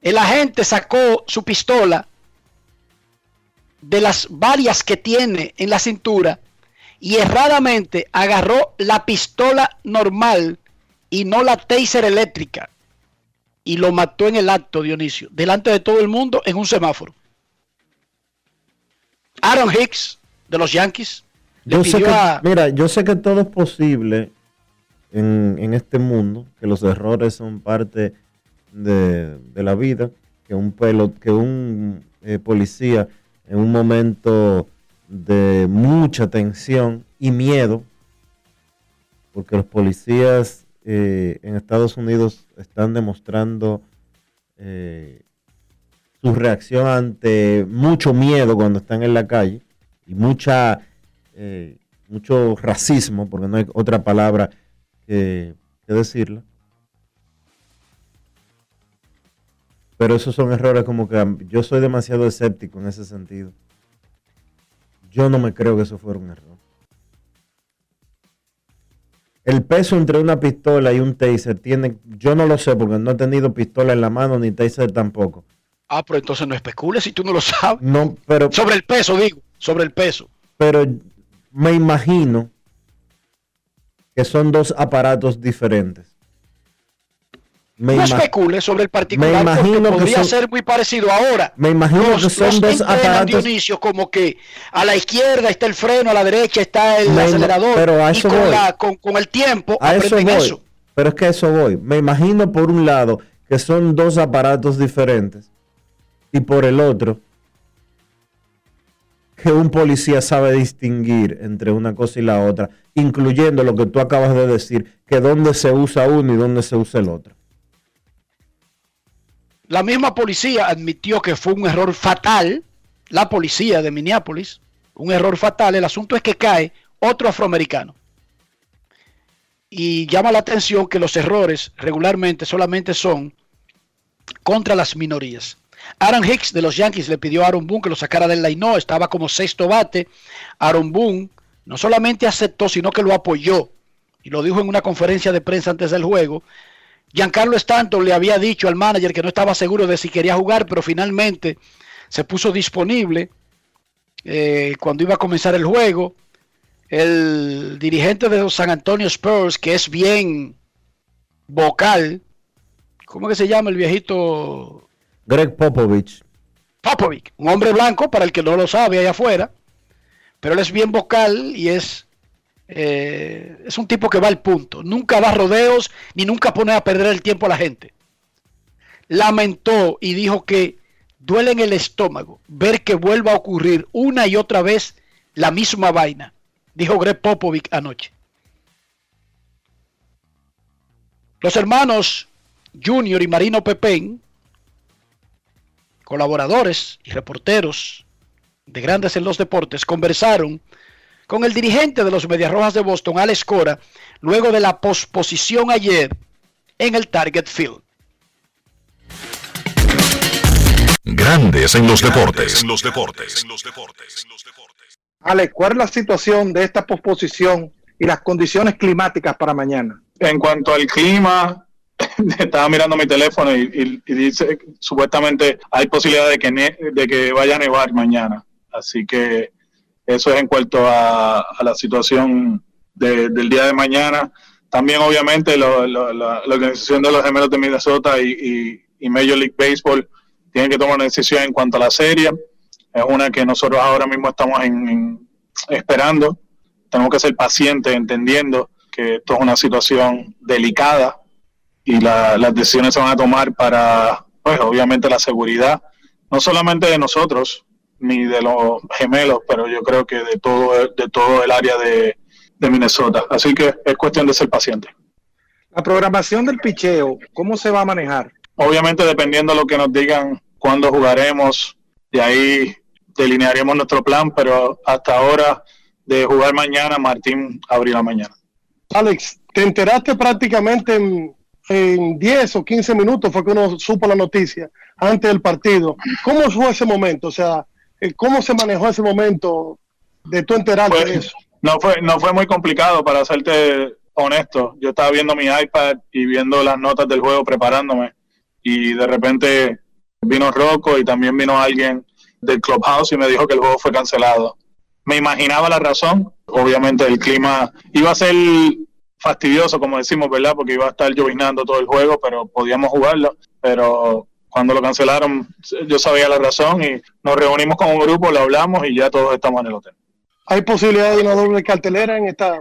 el agente sacó su pistola de las varias que tiene en la cintura y erradamente agarró la pistola normal y no la taser eléctrica y lo mató en el acto, Dionisio, delante de todo el mundo en un semáforo. Aaron Hicks de los Yankees. Yo sé que, Mira, yo sé que todo es posible en, este mundo, que los errores son parte de, la vida, que un, pelo, que un eh, policía en un momento de mucha tensión y miedo, porque los policías eh, en Estados Unidos están demostrando eh, su reacción ante mucho miedo cuando están en la calle y mucha eh, mucho racismo, porque no hay otra palabra que, que decirla. Pero esos son errores como que yo soy demasiado escéptico en ese sentido. Yo no me creo que eso fuera un error. El peso entre una pistola y un taser tiene, yo no lo sé porque no he tenido pistola en la mano ni taser tampoco. Ah, pero entonces no especules si tú no lo sabes. No, pero sobre el peso digo, sobre el peso. Pero me imagino que son dos aparatos diferentes no especule sobre el particular me imagino porque podría ser muy parecido ahora. Me imagino que son dos aparatos. Dionisio, como que a la izquierda está el freno, a la derecha está el acelerador. Pero a eso y con, el tiempo a eso voy. Pero es que a eso voy. Me imagino por un lado que son dos aparatos diferentes y por el otro que un policía sabe distinguir entre una cosa y la otra, incluyendo lo que tú acabas de decir, que dónde se usa uno y dónde se usa el otro. La misma policía admitió que fue un error fatal, la policía de Minneapolis, un error fatal. El asunto es que cae otro afroamericano. Y llama la atención que los errores regularmente solamente son contra las minorías. Aaron Hicks de los Yankees le pidió a Aaron Boone que lo sacara del line, estaba como sexto bate. Aaron Boone no solamente aceptó, sino que lo apoyó. Y lo dijo en una conferencia de prensa antes del juego. Giancarlo Stanton le había dicho al manager que no estaba seguro de si quería jugar, pero finalmente se puso disponible eh, cuando iba a comenzar el juego. El dirigente de los San Antonio Spurs, que es bien vocal, ¿cómo que se llama el viejito? Greg Popovich. Popovich, un hombre blanco, para el que no lo sabe allá afuera, pero él es bien vocal y es eh, es un tipo que va al punto. Nunca da rodeos ni nunca pone a perder el tiempo a la gente. Lamentó y dijo que duele en el estómago ver que vuelva a ocurrir una y otra vez la misma vaina, dijo Greg Popovic anoche. Los hermanos Junior y Marino Pepén, colaboradores y reporteros de Grandes en los Deportes, conversaron con el dirigente de los Medias Rojas de Boston, Alex Cora, luego de la posposición ayer en el Target Field. Grandes en los deportes. En los deportes. Alex, ¿cuál es la situación de esta posposición y las condiciones climáticas para mañana? En cuanto al clima, estaba mirando mi teléfono y, dice supuestamente hay posibilidad de que, de que vaya a nevar mañana. Así que eso es en cuanto a, la situación del día de mañana. También, obviamente, la, organización de los gemelos de Minnesota y, Major League Baseball tienen que tomar una decisión en cuanto a la serie. Es una que nosotros ahora mismo estamos esperando. Tenemos que ser pacientes, entendiendo que esto es una situación delicada y las decisiones se van a tomar para, pues, obviamente, la seguridad, no solamente de nosotros, ni de los gemelos, pero yo creo que de todo, de todo el área de, Minnesota. Así que es cuestión de ser paciente. La programación del picheo, ¿cómo se va a manejar? Obviamente dependiendo de lo que nos digan cuándo jugaremos, de ahí delinearemos nuestro plan, pero hasta ahora de jugar mañana, Martín abrirá mañana. Alex, te enteraste prácticamente en, en 10 o 15 minutos, fue que uno supo la noticia antes del partido. ¿Cómo fue ese momento? O sea, ¿cómo se manejó ese momento de tu enterarte de eso? No fue, no fue muy complicado, para serte honesto. Yo estaba viendo mi iPad y viendo las notas del juego, preparándome, y de repente vino Rocco y también vino alguien del Clubhouse y me dijo que el juego fue cancelado. Me imaginaba la razón, obviamente el clima iba a ser fastidioso, como decimos, ¿verdad? Porque iba a estar llovinando todo el juego, pero podíamos jugarlo. Pero cuando lo cancelaron, yo sabía la razón y nos reunimos con un grupo, lo hablamos y ya todos estamos en el hotel. ¿Hay posibilidad de una doble cartelera en esta?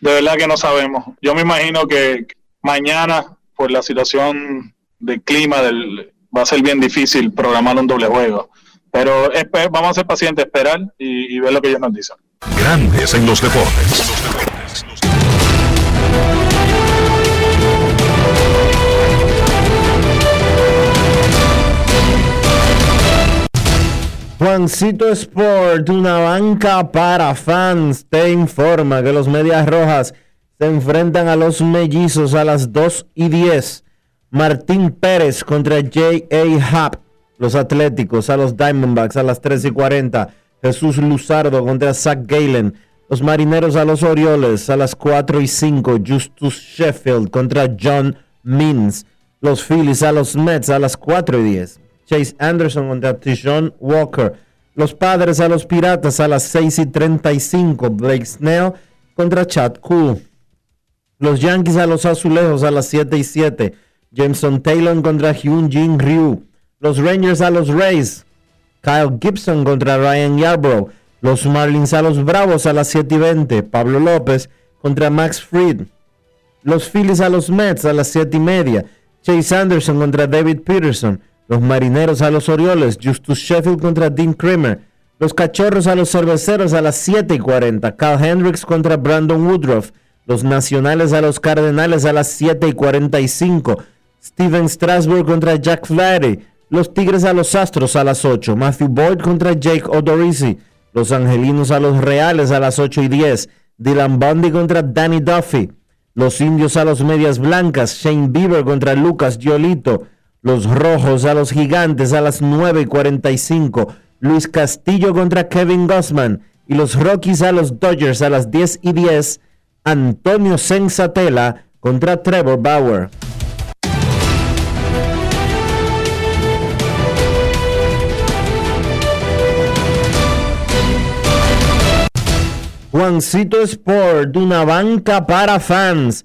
De verdad que no sabemos. Yo me imagino que mañana, por la situación del clima, del, va a ser bien difícil programar un doble juego. Pero vamos a ser pacientes, esperar y, y ver lo que ellos nos dicen. Grandes en los deportes. Juancito Sport, una banca para fans, te informa que los Medias Rojas se enfrentan a los Mellizos a las 2 y 10. Martín Pérez contra J.A. Happ, los Atléticos a los Diamondbacks a las 3 y 40. Jesús Luzardo contra Zach Galen. Los Marineros a los Orioles a las 4 y 5. Justus Sheffield contra John Means. Los Phillies a los Mets a las 4 y 10. Chase Anderson contra Tijon Walker. Los Padres a los Piratas a las 6 y 35. Blake Snell contra Chad Cool. Los Yankees a los Azulejos a las 7 y 7. Jameson Taylor contra Hyun Jin Ryu. Los Rangers a los Rays. Kyle Gibson contra Ryan Yarbrough. Los Marlins a los Bravos a las 7 y 20. Pablo López contra Max Fried. Los Phillies a los Mets a las 7 y media. Chase Anderson contra David Peterson. Los Marineros a los Orioles. Justus Sheffield contra Dean Kramer. Los Cachorros a los Cerveceros a las 7 y 40. Cal Hendricks contra Brandon Woodruff. Los Nacionales a los Cardenales a las 7 y 45. Steven Strasburg contra Jack Flaherty. Los Tigres a los Astros a las 8. Matthew Boyd contra Jake Odorizzi. Los Angelinos a los Reales a las 8 y 10. Dylan Bundy contra Danny Duffy. Los Indios a los Medias Blancas. Shane Bieber contra Lucas Giolito. Los Rojos a los Gigantes a las 9 y 45. Luis Castillo contra Kevin Gossman. Y los Rockies a los Dodgers a las 10 y 10. Antonio Sensatela contra Trevor Bauer. Juancito Sport, una banca para fans.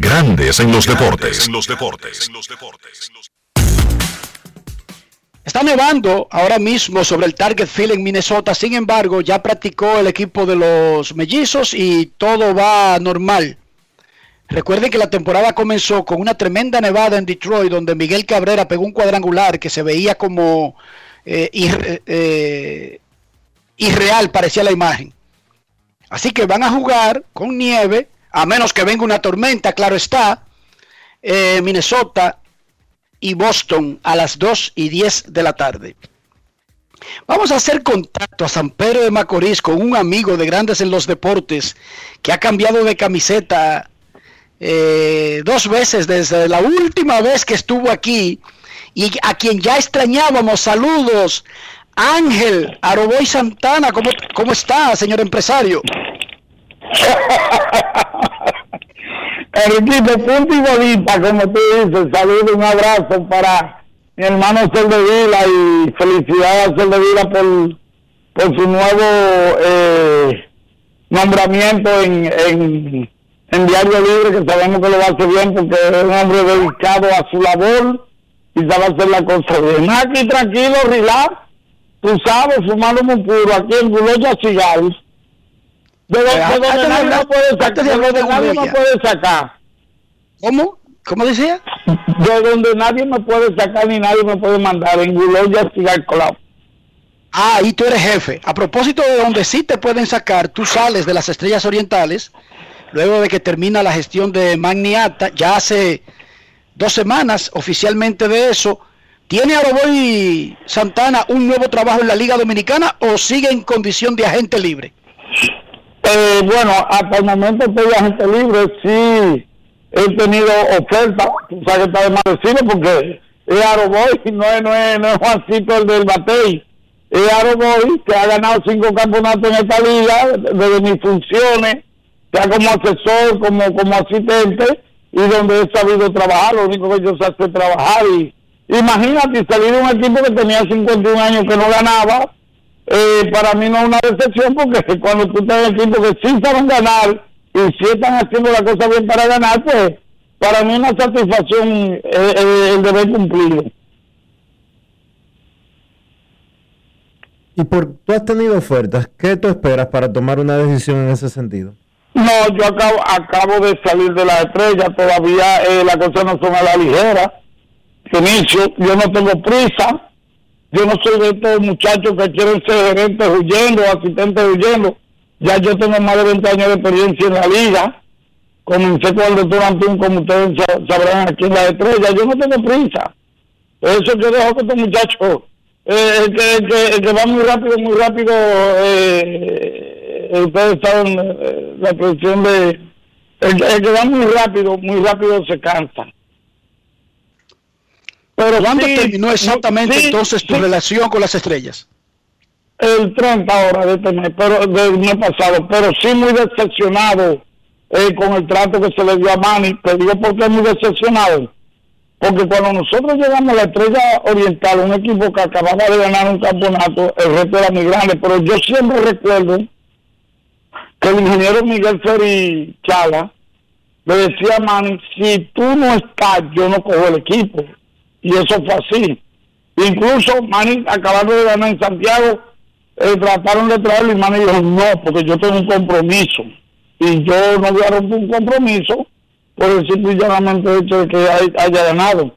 Grandes en los deportes. los deportes. Está nevando ahora mismo sobre el Target Field en Minnesota. Sin embargo, ya practicó el equipo de los mellizos y todo va normal. Recuerden que la temporada comenzó con una tremenda nevada en Detroit, donde Miguel Cabrera pegó un cuadrangular que se veía como eh, eh, irreal, parecía la imagen. Así que van a jugar con nieve a menos que venga una tormenta, claro está, eh, Minnesota y Boston a las 2 y 10 de la tarde. Vamos a hacer contacto a San Pedro de Macorís con un amigo de Grandes en los Deportes que ha cambiado de camiseta eh, dos veces desde la última vez que estuvo aquí y a quien ya extrañábamos. Saludos, Ángel Aroboy Santana, ¿cómo, cómo está, señor empresario? Enriquito, punto y bolita, como tú dices, saludo, un abrazo para mi hermano Vila y felicidades a Vila por, por su nuevo eh, nombramiento en, en, en, Diario Libre, que sabemos que lo va a hacer bien porque es un hombre dedicado a su labor y sabe hacer la cosa bien. Aquí tranquilo, relax, tú sabes, fumando muy puro, aquí en Buloya Cigarros De, Eh, de donde de nadie hablar- me puede sacar. de De de donde nadie me puede sacar. ¿Cómo? ¿Cómo decía? De donde nadie me puede sacar ni nadie me puede mandar. En Guloya Cigar Club. Ah, y tú eres jefe. A propósito de donde sí te pueden sacar, tú sales de las estrellas orientales, luego de que termina la gestión de Magniata, ya hace dos semanas oficialmente de eso. ¿Tiene Aroboy Santana un nuevo trabajo en la Liga Dominicana o sigue en condición de agente libre? Eh, bueno, hasta el momento estoy de agente libre, sí he tenido ofertas, tú sabes que está de más decirlo porque es Aroboy, no es, no es, no es Juancito el del Batey, es Aroboy que ha ganado cinco campeonatos en esta liga, desde mis funciones, sea como asesor, como, como asistente, y donde he sabido trabajar, lo único que yo sé es trabajar, y imagínate salir de un equipo que tenía 51 años que no ganaba, eh, para mí no es una decepción porque cuando tú estás en equipo que sí saben ganar y sí están haciendo la cosa bien para ganar, pues para mí es una satisfacción eh, eh, el deber cumplido. Y por tú has tenido ofertas, ¿qué tú esperas para tomar una decisión en ese sentido? No, yo acabo, acabo de salir de la estrella, todavía eh, las cosas no son a la ligera. Inicio, yo no tengo prisa, yo no soy de estos muchachos que quieren ser gerentes huyendo, asistentes huyendo. Ya yo tengo más de 20 años de experiencia en la liga. Comencé con el doctor Antún, como ustedes sa- sabrán, aquí en la estrella. Yo no tengo prisa. Eso yo dejo que estos muchachos, eh, que, que, que va muy rápido, muy rápido, eh, ustedes saben eh, la expresión de... El, el que va muy rápido, muy rápido se cansa. Pero ¿Cuándo sí, terminó exactamente sí, entonces tu sí. relación con las estrellas? el 30 ahora de este mes, pero del mes pasado, pero sí muy decepcionado eh, con el trato que se le dio a Manny. Te digo por qué muy decepcionado. Porque cuando nosotros llegamos a la Estrella Oriental, un equipo que acababa de ganar un campeonato, el reto era muy grande, pero yo siempre recuerdo que el ingeniero Miguel Ferri Chala le decía a Manny, si tú no estás, yo no cojo el equipo. Y eso fue así. Incluso Manny, acabando de ganar en Santiago, eh, trataron de traerlo y Manny dijo, no, porque yo tengo un compromiso. Y yo no voy a romper un compromiso por el simple y llanamente hecho de que hay- haya ganado.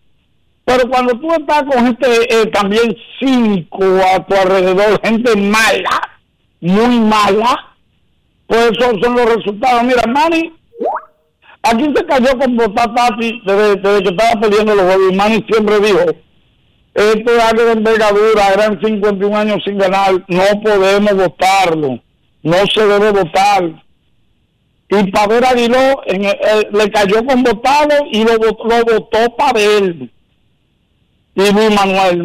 Pero cuando tú estás con gente eh, también cínico a tu alrededor, gente mala, muy mala, pues esos son los resultados. Mira, Manny, aquí se cayó con botar Tati desde, desde que estaba perdiendo los juegos. Y Manny siempre dijo, esto es algo de envergadura, eran 51 años sin ganar, no podemos votarlo, no se debe votar. Y Pavel Aguiló en le cayó con votado y lo, lo votó Pavel. Y Luis Manuel.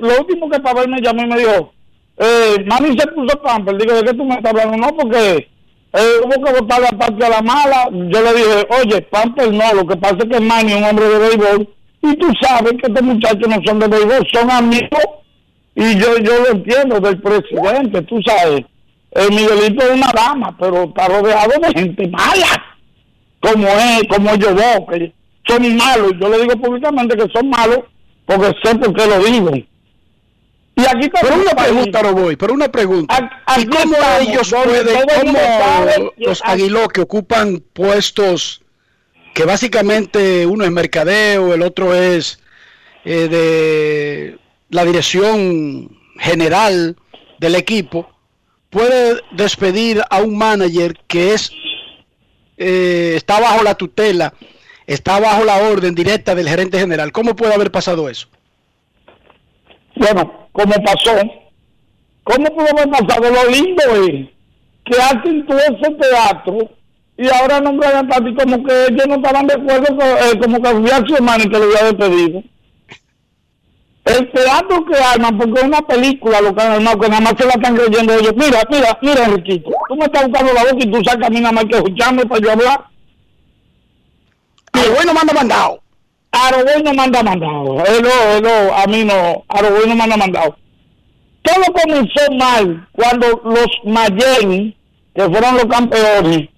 Lo último que Pavel me llamó y me dijo, eh, Mami se puso pamper. Digo, ¿de qué tú me estás hablando? No, porque eh, hubo que votar la parte a la mala. Yo le dije, oye, pamper no, lo que pasa es que Manny es un hombre de béisbol. Y tú sabes que estos muchachos no son de béisbol, son amigos. Y yo, yo lo entiendo del presidente, tú sabes. El Miguelito es una dama, pero está rodeado de gente mala, como es, como ellos dos, que son malos. Yo le digo públicamente que son malos, porque sé por qué lo digo. Y aquí Pero una pregunta, Roboy, pero una pregunta. ¿Y cómo estamos, ellos pueden, cómo sabe los Aguiló que ocupan puestos que básicamente uno es mercadeo, el otro es eh, de la dirección general del equipo, puede despedir a un manager que es eh, está bajo la tutela, está bajo la orden directa del gerente general. ¿Cómo puede haber pasado eso? Bueno, como pasó, ¿cómo pudo haber pasado? Lo lindo es que hacen todo ese teatro y ahora nombran a Tati como que ellos no estaban de acuerdo, con, eh, como que había su hermano y que lo había despedido. El teatro que arman, porque es una película lo que han armado, que nada más se la están creyendo ellos. Mira, mira, mira, Enriquito, tú me estás buscando la boca y tú sacas a mí nada más que escucharme para yo hablar. Aroboy no manda mandado. Aroboy no manda mandado. Hello, hello, a mí no. Aroboy no manda mandado. Todo comenzó mal cuando los Mayen, que fueron los campeones,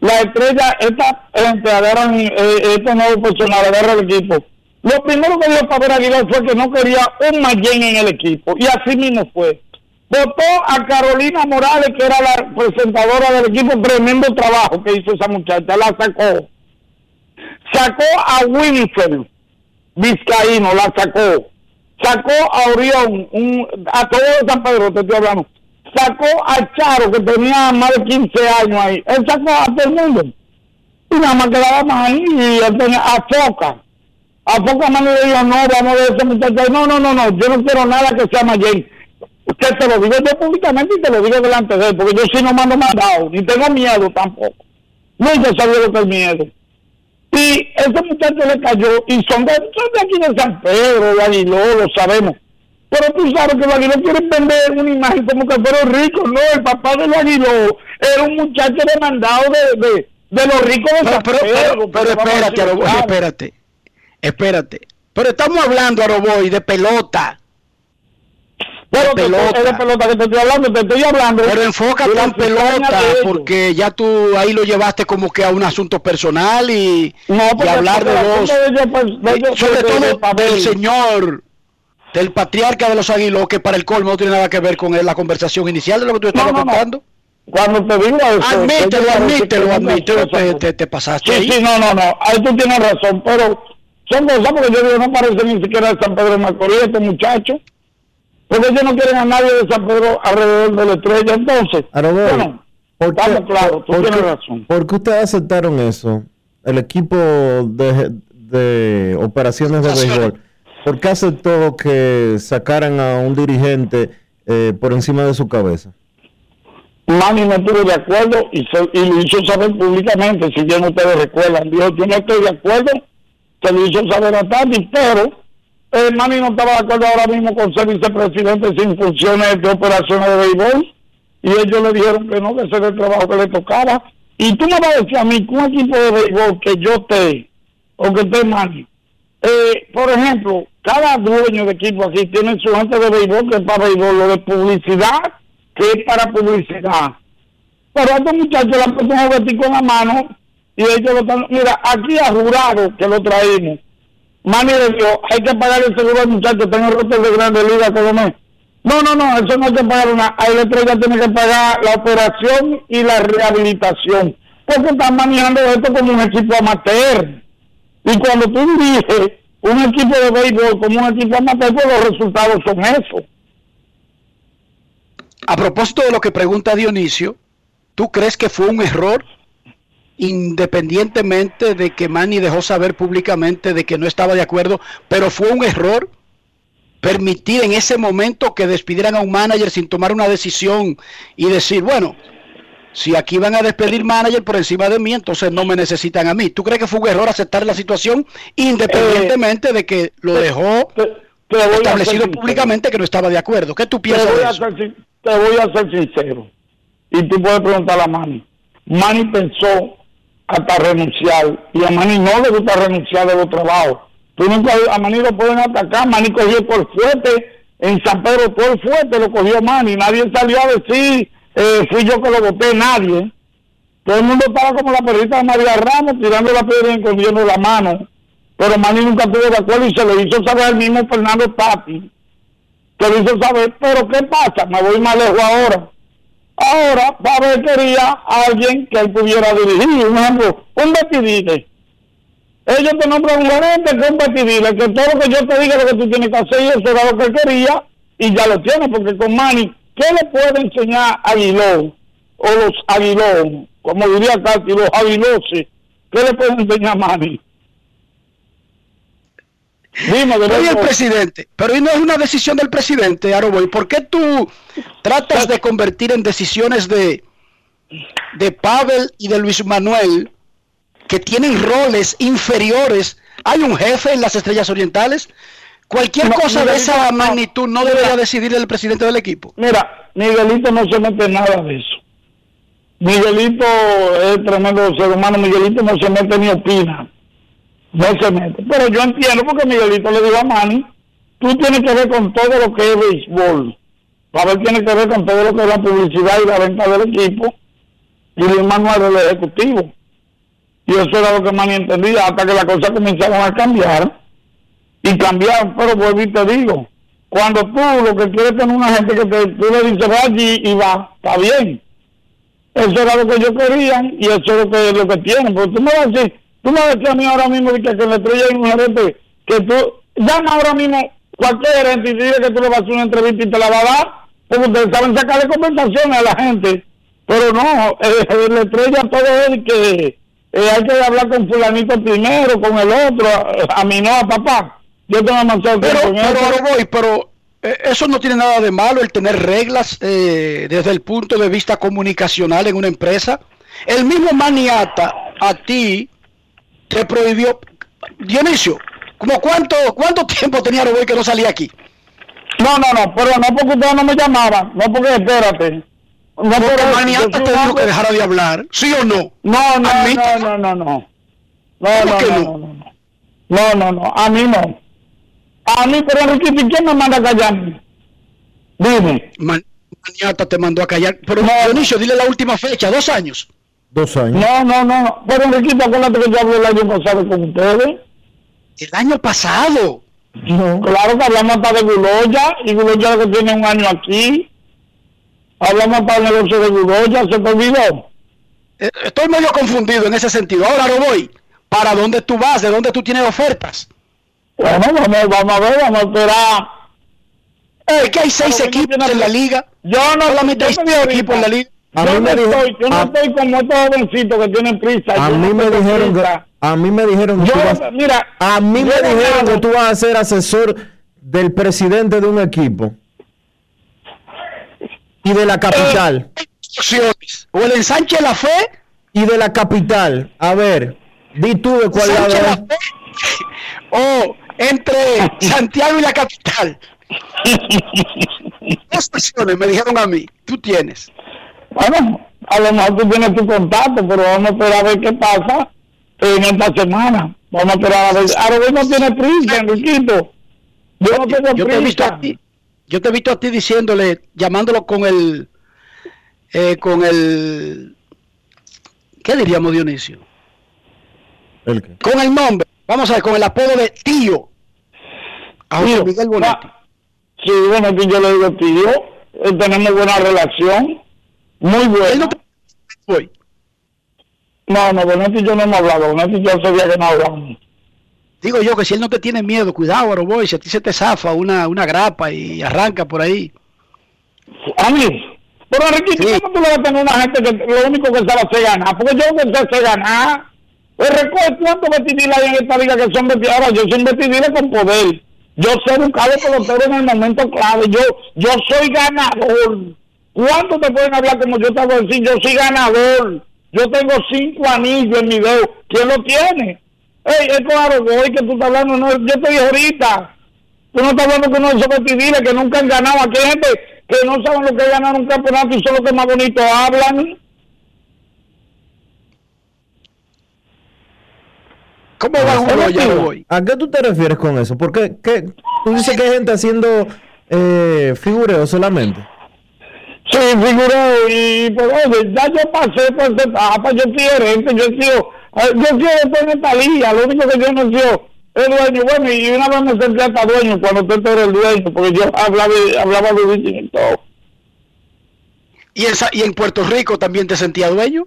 la estrella, esta gente agarran, eh, estos nuevos personajes, agarran el equipo. Lo primero que dio Pablo Aguilar fue que no quería un Mayen en el equipo, y así mismo fue. Votó a Carolina Morales, que era la presentadora del equipo, tremendo trabajo que hizo esa muchacha, la sacó. Sacó a Winifred Vizcaíno, la sacó. Sacó a Orión, a todo San Pedro, te estoy hablando. Sacó a Charo, que tenía más de 15 años ahí. Él sacó a todo el mundo. Y nada más quedaba más ahí y él tenía a Foca. A Foca más le dijo, no, vamos a ese muchacho. No, no, no, no, yo no quiero nada que sea Mayen. Usted te lo digo yo públicamente y te lo digo delante de él, porque yo sí no mando mandado, ni tengo miedo tampoco. Nunca sabía lo que es miedo. Y ese muchacho le cayó, y son de, son de aquí de San Pedro, de Aguiló, lo sabemos. Pero tú sabes que los Aguiló quieren vender una imagen como que fueron ricos. No, el papá de Aguiló era un muchacho demandado de, de, de los ricos de San Pero, pero, Pedro. pero, pero espérate, Aroboy, espérate. Espérate. Pero estamos hablando, Aroboy, de pelota. Pero de pelota. es de pelota que te estoy hablando, te estoy hablando. Pero enfócate en pelota, porque ya tú ahí lo llevaste como que a un asunto personal y, No, y hablar de ellos, pues, ellos, sobre todo del señor, del patriarca de los Aguiló, que para el colmo no tiene nada que ver con la conversación inicial de lo que tú estabas No, contando. Cuando te digo eso, Admítelo, admítelo, admítelo, te, te, te pasaste Sí, ahí. sí, no, no, no, ahí tú tienes razón, pero son cosas porque yo digo, no parece ni siquiera San Pedro de Macorís este muchacho, porque ellos no quieren a nadie de San Pedro alrededor de la estrella, entonces, bueno, ¿por qué- estamos claros, tú por tienes qué- razón. ¿Por qué ustedes aceptaron eso? El equipo de, de operaciones de béisbol. ¿Por qué aceptó que sacaran a un dirigente eh, por encima de su cabeza? Manny no estuvo de acuerdo y, se- y lo hizo saber públicamente, si bien ustedes recuerdan. Dijo, yo no estoy de acuerdo, se lo hizo saber a Tati, pero eh, Manny no estaba de acuerdo ahora mismo con ser vicepresidente sin funciones de operaciones de béisbol. Y ellos le dijeron que no, que ese era el trabajo que le tocaba. Y tú me vas a decir a mí un equipo de béisbol que yo esté, o que esté Manny, eh, por ejemplo, cada dueño de equipo aquí tiene su gente de béisbol que es para béisbol, lo de publicidad que es para publicidad. Pero estos muchachos le han puesto un juguetico en la mano y ellos lo están... Mira, aquí a jurado que lo traímos, Manny le dio, hay que pagar el seguro al muchacho, tengo roster de Grandes Ligas todo mes. No, no, no, eso no hay que pagar nada. Ahí la estrella tiene que pagar la operación y la rehabilitación. Porque están manejando esto como un equipo amateur. Y cuando tú diriges un equipo de béisbol como un equipo amateur, pues los resultados son esos. A propósito de lo que pregunta Dionisio, ¿tú crees que fue un error? Independientemente de que Manny dejó saber públicamente de que no estaba de acuerdo, pero fue un error permitir en ese momento que despidieran a un manager sin tomar una decisión y decir, bueno, si aquí van a despedir manager por encima de mí, entonces no me necesitan a mí. ¿Tú crees que fue un error aceptar la situación independientemente de que lo dejó Te establecido públicamente que no estaba de acuerdo? ¿Qué tú Te piensas voy, de a eso? ser, te voy a ser sincero. Y tú puedes preguntar a Manny. Manny pensó hasta renunciar. Y a Manny no le gusta renunciar de los trabajos. Tú nunca, a Manny lo pueden atacar. Manny cogió por fuerte. En San Pedro por fuerte lo cogió Manny. Nadie salió a decir, eh, fui yo que lo voté, nadie. Todo el mundo estaba como la perrita de María Ramos, tirando la piedra y escondiendo la mano. Pero Manny nunca estuvo de acuerdo y se lo hizo saber al mismo Fernando Tati que lo hizo saber, pero ¿qué pasa? Me voy más lejos ahora. Ahora, Pavel quería alguien que él pudiera dirigir, un ejemplo, un Betidile. Ellos te nombran un gerente que un Betidile, que todo lo que yo te diga lo que tú tienes que hacer, eso era lo que quería, y ya lo tiene, porque con Manny, ¿qué le puede enseñar a Aguiló? O los Aguiló, como diría Cati, los Aguiloses, ¿qué le puede enseñar Manny? Dime, de Pero y el presidente, pero no es una decisión del presidente, Aroboy. ¿Por qué tú tratas de convertir en decisiones de, de Pavel y de Luis Manuel, que tienen roles inferiores? Hay un jefe en las Estrellas Orientales. Cualquier No, cosa de esa magnitud no Mira. debería decidir el presidente del equipo. Mira, Miguelito no se mete en nada de eso. Miguelito es tremendo ser humano, Miguelito no se mete ni opina. No se mete. Pero yo entiendo porque Miguelito le dijo a Manny, tú tienes que ver con todo lo que es béisbol. Pavel tiene que ver con todo lo que es la publicidad y la venta del equipo. Y Luis Manuel el ejecutivo. Y eso era lo que Manny entendía hasta que las cosas comenzaron a cambiar. Y cambiaron, pero vuelvo y te digo, cuando tú lo que quieres tener una gente que te, tú le dices va allí y va, está bien. Eso era lo que yo quería y eso es lo que, lo que tienen. Porque tú me vas a decir, tú me decías a mí ahora mismo que, que en la estrella un gerente que tú, llama ahora mismo cualquier gerente y dile que tú le vas a hacer una entrevista y te la va a dar, porque ustedes saben sacarle conversaciones a la gente. Pero no, eh, en la estrella todo es que eh, hay que hablar con fulanito primero, con el otro, a, a mí no, a papá. Yo tengo demasiado Pero, pero ahora voy, pero eh, eso no tiene nada de malo el tener reglas eh, desde el punto de vista comunicacional en una empresa. El mismo Maniata a ti te prohibió. Dionisio, ¿como cuánto, cuánto tiempo tenía Roboy que no salía aquí? No, no, no, pero no porque ustedes no me llamaban, no porque espérate. No Porque pero Maniata te dijo que dejara de hablar, ¿sí o no? No, no, no, no, no, no. No, ¿Cómo no, no, no? no, no, no. No, a mí no. A mí, pero Enriquito, ¿y quién me manda a callar? Dime. Man- Maniata te mandó a callar. Pero No. Dionisio, dile la última fecha, dos años. Dos años. No, no, no, no. Pero Enriquito, acuérdate que yo hablé el año pasado con ustedes. El año pasado. Claro que hablamos hasta de Guloya, y Guloya que tiene un año aquí. Hablamos hasta del negocio de Guloya, se te olvidó. Eh, Estoy medio confundido en ese sentido. Ahora Roboy, ¿para dónde tú vas? ¿De dónde tú tienes ofertas? Bueno, vamos, vamos a ver, vamos a esperar. Eh, que hay seis Pero equipos no en la liga. Yo no, Solamente yo hay seis equipos en la liga. A yo mí no me dijo- estoy, yo no a- estoy como estos jovencitos que tienen prisa. A mí no me dijeron que, prisa. a mí me dijeron que Yo, tú vas, mira, a mí me dijeron que tú vas a ser asesor del presidente de un equipo y de la capital Opciones. O el ensanche de la fe, y de la capital. A ver, di tú de cuál lado. la es. fe, o entre Santiago y la capital. Dos opciones me dijeron a mí. Tú tienes. Bueno, a lo mejor tú tienes tu contacto, pero vamos a esperar a ver qué pasa en esta semana. Vamos a esperar a ver. Ahora no tiene prisa, Enriquito. Yo no tengo Yo te he visto a ti, yo te he visto a ti diciéndole, llamándolo con el, eh, con el, ¿qué diríamos Dionisio? ¿El qué? Con el nombre, vamos a ver, con el apodo de tío. A Miguel Bonetti. ah, Sí, bueno, que yo le digo tío. eh, tenemos buena relación. Muy Él buena. no. No, Bonetti yo no hemos hablado. Bonetti yo sabía que no hablamos. Digo yo que si él no te tiene miedo, cuidado, Aroboy, si a ti se te zafa una, una grapa y arranca por ahí. A mí. Pero Enriquito, ¿cómo tú le vas a tener una gente que lo único que sabe hacer ganar? Porque yo que sé hacer ganar. El recuerdo, ¿cuántos vestidiles hay en esta liga que son vestidiles? Ahora, yo soy un vestidile con poder. Yo sé buscar el pelotero en el momento clave. Yo, yo soy ganador. ¿Cuántos te pueden hablar como yo te voy a decir? Yo soy ganador. Yo tengo cinco anillos en mi dedo. ¿Quién lo tiene? Ey, es claro, hoy que tú estás hablando, no, yo te dije ahorita. Tú no estás hablando con uno de esos vestidiles que nunca han ganado. Aquí hay gente que no saben lo que es ganar un campeonato y son los que más bonito hablan. ¿Cómo va Ah, ya, tío. Aroboy? ¿A qué tú te refieres con eso? Porque ¿qué? tú dices que hay gente haciendo eh, figureo solamente. Sí, figuré y pues oye, ya yo pasé por esa etapa, yo fui gerente, yo he sido, eh, yo en esta liga, lo único que yo no he sido es dueño, bueno, y una vez me sentí hasta dueño cuando tú eres el dueño, porque yo hablaba, hablaba de y todo. ¿Y en, Sa- ¿Y en Puerto Rico también te sentía dueño?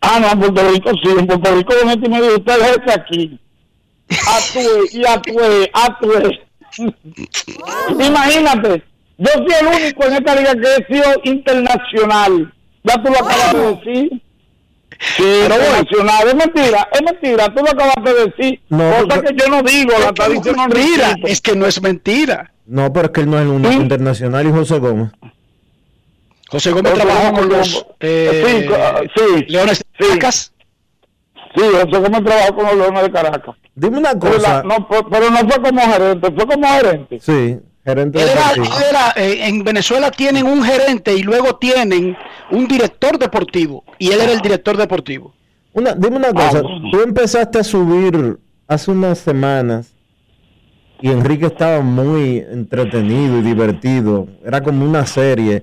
Ah, no, en Puerto Rico sí, en Puerto Rico un gente me dijo, usted es este aquí. Actúe y actúe, actúe. Imagínate, yo soy el único en esta liga que he sido internacional. Ya tú lo acabas de decir. Sí, internacional. Es mentira, es mentira, tú lo acabas de decir. No, Cosa que yo no digo, la Es que no tradición es no mentira, es que no es mentira. No, pero es que él no es el único internacional y José Gómez. José Gómez José trabajó Gómez con los eh, sí, sí, Leones de sí. Caracas. Sí, José Gómez trabajó con los Leones de Caracas. Dime una Pero, la- cosa. no, pero no fue como gerente, fue como gerente. Sí, gerente era, deportivo. era, eh, en Venezuela tienen un gerente y luego tienen un director deportivo. Y él era el director deportivo. Una, dime una cosa, bueno. tú empezaste a subir hace unas semanas y Enrique estaba muy entretenido y divertido. Era como una serie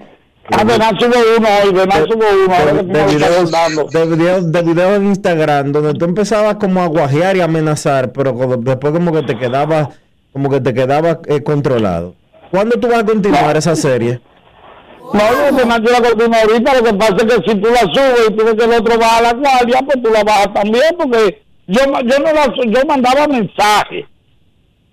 Ah, de nada sube uno hoy, de nada sube uno, de, de videos, de, videos, de videos en Instagram donde tú empezabas como a guajear y amenazar, pero después como que te quedabas como que te quedabas eh, controlado. ¿Cuándo tú vas a continuar esa serie? No, no, que no la continúa ahorita, lo que pasa es que si tú la subes y tú ves que el otro baja la guardia, pues tú la bajas también, porque yo, yo no la yo mandaba mensajes.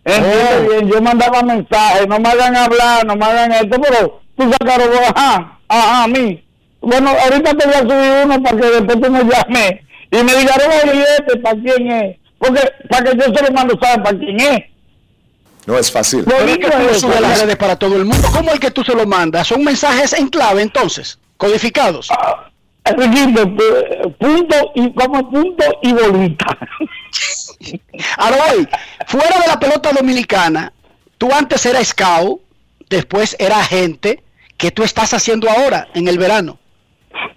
¿Entiendes Oh. bien? Yo mandaba mensajes, no me hagan hablar, no me hagan esto, pero tú sacaron, ajá, ajá, a mí. Bueno, ahorita te voy a subir uno para que después tú me llames y me digas, oye, este, ¿para quién es? Porque para que yo se lo mando, ¿sabes para quién es? No es fácil. Lo es que tú subes a las redes para todo el mundo. ¿Cómo es que tú se lo mandas? Son mensajes en clave entonces, codificados. Pu- punto y como punto y bolita. Ahora fuera de la pelota dominicana, tú antes eras scout, después era agente. ¿Qué tú estás haciendo ahora en el verano?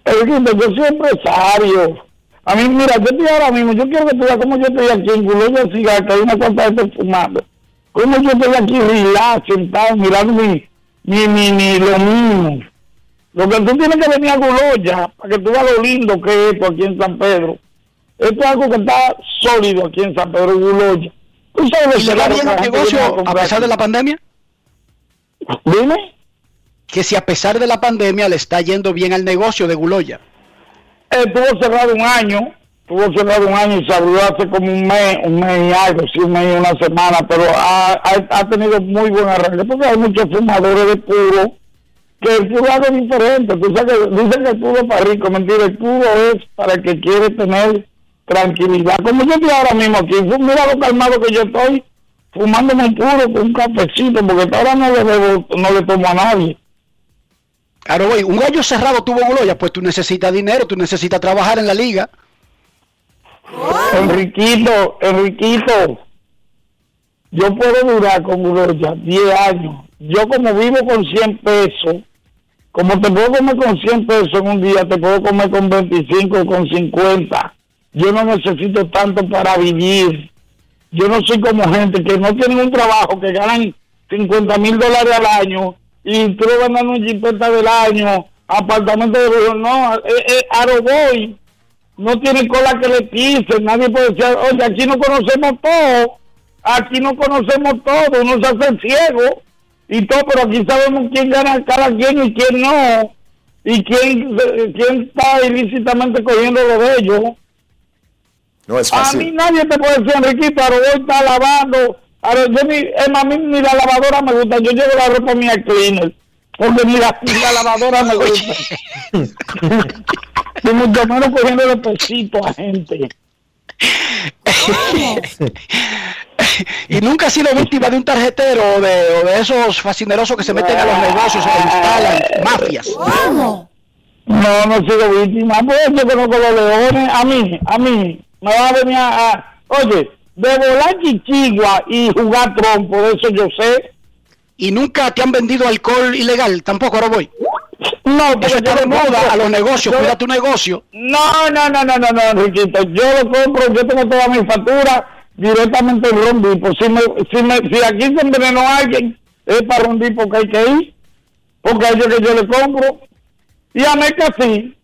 Enriquito, yo soy empresario. A mí, mira, yo estoy ahora mismo, yo quiero que tú veas cómo yo estoy aquí en Guloya Cigar, que hay una cuanta gente fumando. Cómo yo estoy aquí relax, sentado, mirando mi, mi, mi, mi, lo mío. Lo que tú tienes que venir a Guloya, para que tú veas lo lindo que es esto aquí en San Pedro. Esto es algo que está sólido aquí en San Pedro Guloya. ¿Tú sabes ¿Y le va bien el negocio a pesar de la pandemia? Dime. Que si a pesar de la pandemia le está yendo bien al negocio de Guloya. estuvo cerrado un año, estuvo cerrado un año y se abrió hace como un mes, un mes y algo, sí, un mes y una semana, pero ha, ha, tenido muy buen arranque, porque hay muchos fumadores de puro, que el puro es diferente, tú sabes que dicen que el puro es para rico, mentira, el puro es para el que quiere tener tranquilidad, como yo estoy ahora mismo aquí, mira lo calmado que yo estoy, fumándome un puro con un cafecito, porque ahora no le, bebo- no le tomo a nadie. Claro, voy, un gallo cerrado tuvo Guloya, pues tú necesitas dinero, tú necesitas trabajar en la liga. Enriquito, Enriquito, yo puedo durar con Guloya 10 años. Yo como vivo con 100 pesos, como te puedo comer con 100 pesos en un día, te puedo comer con 25, con 50. Yo no necesito tanto para vivir. Yo no soy como gente que no tienen un trabajo, que ganan 50 mil dólares al año y tú van dando un jipeta del año, apartamento de. No, eh, eh, Aroboy no tiene cola que le pisen, nadie puede decir, oye, aquí no conocemos todo, aquí no conocemos todo, uno se hace ciego y todo, pero aquí sabemos quién gana cada quien y quién no, y quién, quién está ilícitamente cogiendo lo de ellos. No es A mí fácil. nadie te puede decir, Enriquito, voy está lavando. Ahora, yo ni, es más, a mí ni la lavadora me gusta. Yo llevo la ropa mía al cleaner. Porque ni la, ni la lavadora me gusta. y mucho menos cogiendo de pesito a gente. y nunca ha sido víctima de un tarjetero o de, o de esos fascinerosos que se meten a los negocios e instalan mafias. No, no he sido víctima. Pues yo conozco los leones. A mí, a mí, me va a venir a... a- oye, de volar chichigua y jugar trompo, de eso yo sé. Y nunca te han vendido alcohol ilegal, tampoco ahora voy. No, porque Eso está de moda a los negocios, Yo- cuida tu negocio. No, no, no, no, no, no, Enriquito. Yo lo compro, yo tengo toda mi factura directamente en Rondipo. Si, me, si, me, si aquí se envenenó a alguien, es para Rondipo que hay que ir. Porque ellos que yo le compro. Y a Mecasí.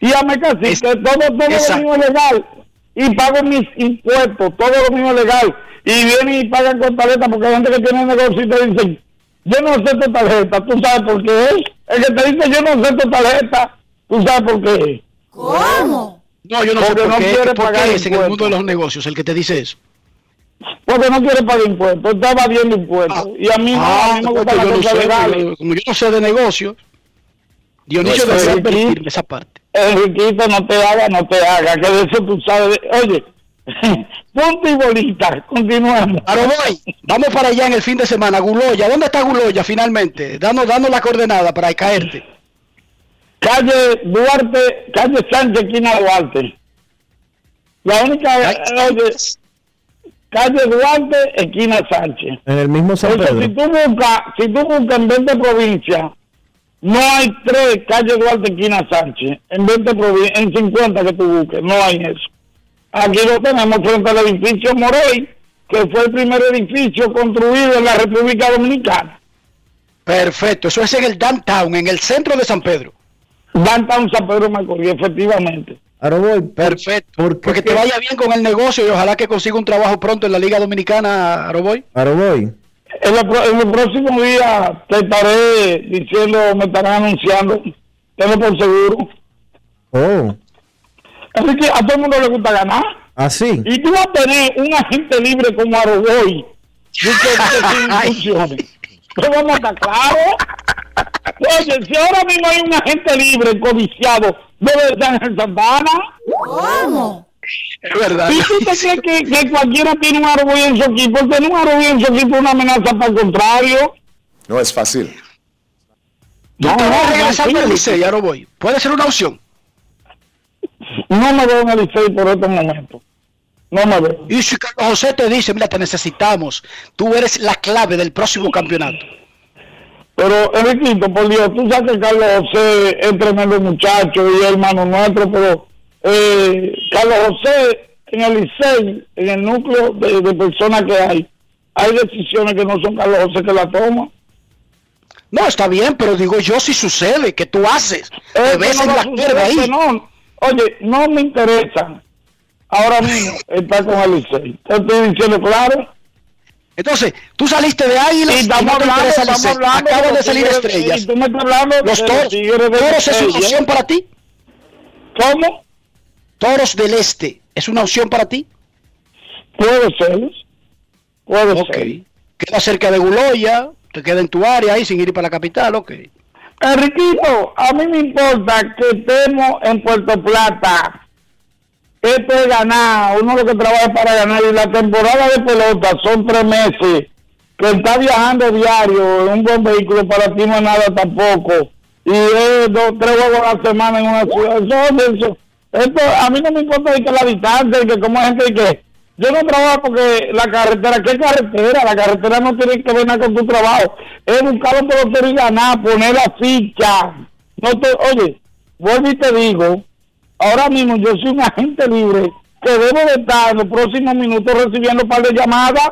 Y a Mecasí, que todo, todo es legal. Y pago mis impuestos, todo lo mío legal. Y vienen y pagan con tarjeta porque hay gente que tiene negocio y te dicen, yo no acepto tarjeta, tú sabes por qué es. El que te dice yo no acepto tarjeta, tú sabes por qué es. ¿Cómo? No, yo no sé Porque por no qué, quiere por pagar qué es en el impuestos. mundo de los negocios el que te dice eso. Porque no quiere pagar impuestos, está evadiendo impuestos. y a mí, no, a mí me gusta pues la yo no cosa sé, como yo no sé de negocios, Dionisio No, desea Enrique- advertirme esa parte. Enriquito, no te haga, no te haga, que de eso tú sabes. de- Oye, punto y bolita, continuemos. Ahora voy, vamos para allá en el fin de semana. Guloya, ¿dónde está Guloya finalmente? Danos, danos la coordenada para caerte. Calle Duarte, calle Sánchez, esquina Duarte. La única, oye, calle Duarte, esquina Sánchez. En el mismo San Oye, si Pedro. tú buscas, si tú buscas en 20 provincias, no hay tres calle Duarte, esquina Sánchez. En 20 provincias, en 50 que tú busques, no hay eso. Aquí lo tenemos frente al edificio Morey, que fue el primer edificio construido en la República Dominicana. Perfecto, eso es en el downtown, en el centro de San Pedro. Downtown San Pedro Macorís, efectivamente. Ahora voy. Perfecto. ¿Por qué Porque te vaya bien con el negocio y ojalá que consiga un trabajo pronto en la Liga Dominicana, Aroboy. Ahora voy. En, la pro- en el próximo día te estaré diciendo, me estarán anunciando, tengo por seguro. Oh, Enrique, a todo el mundo le gusta ganar. así. Y tú vas a tener un agente libre como Aroboy. Dice que vamos a estar claros. Oye, si ahora mismo hay un agente libre codiciado, debe estar en Santana. ¿Cómo? Es verdad. ¿Y tú te crees que, que cualquiera tiene un Aroboy en su equipo? Tener un Aroboy en su equipo es una amenaza para el contrario. No es fácil. No, Te vas no, no, al Licey, ahora voy. Puede ser una opción. no me veo en el Licey por estos momentos. No me veo. Y si Carlos José te dice, mira, te necesitamos, tú eres la clave del próximo campeonato. Pero, Enriquito, por Dios, tú sabes que Carlos José es tremendo muchacho y hermano nuestro, pero eh, Carlos José en el Licey, en el núcleo de, de personas que hay, hay decisiones que no son Carlos José que la toma. No, está bien, pero digo yo si sucede, que tú haces. Eh, en no la sucede, ahí. no. Oye, no me interesa ahora mismo estar con el Licey. Te estoy diciendo claro. Entonces, tú saliste de Águilas Y y estamos no te hablando, interesa el Acaba de salir estrellas. y tú me estás hablando Los toros, toros es una opción para ti. ¿Cómo? Toros del Este es una opción para ti. Puede ser. Puede Ok. ser. Queda cerca de Guloya, te queda en tu área ahí sin ir para la capital, ok. Enriquito, a mí me importa que estemos en Puerto Plata. Esto es ganar, uno lo que trabaja para ganar. Y la temporada de pelota son tres meses. Que está viajando diario en un buen vehículo para ti no es nada tampoco. Y es dos, tres juegos a la semana en una ciudad. Eso, eso. Esto, a mí no me importa de que la distancia y que como hay gente y que yo no trabajo porque la carretera, ¿qué carretera? La carretera no tiene que ver nada con tu trabajo. Es buscar los peloteros y ganar, poner la ficha. No te, oye, vuelvo y te digo, ahora mismo yo soy un agente libre que debo de estar en los próximos minutos recibiendo un par de llamadas.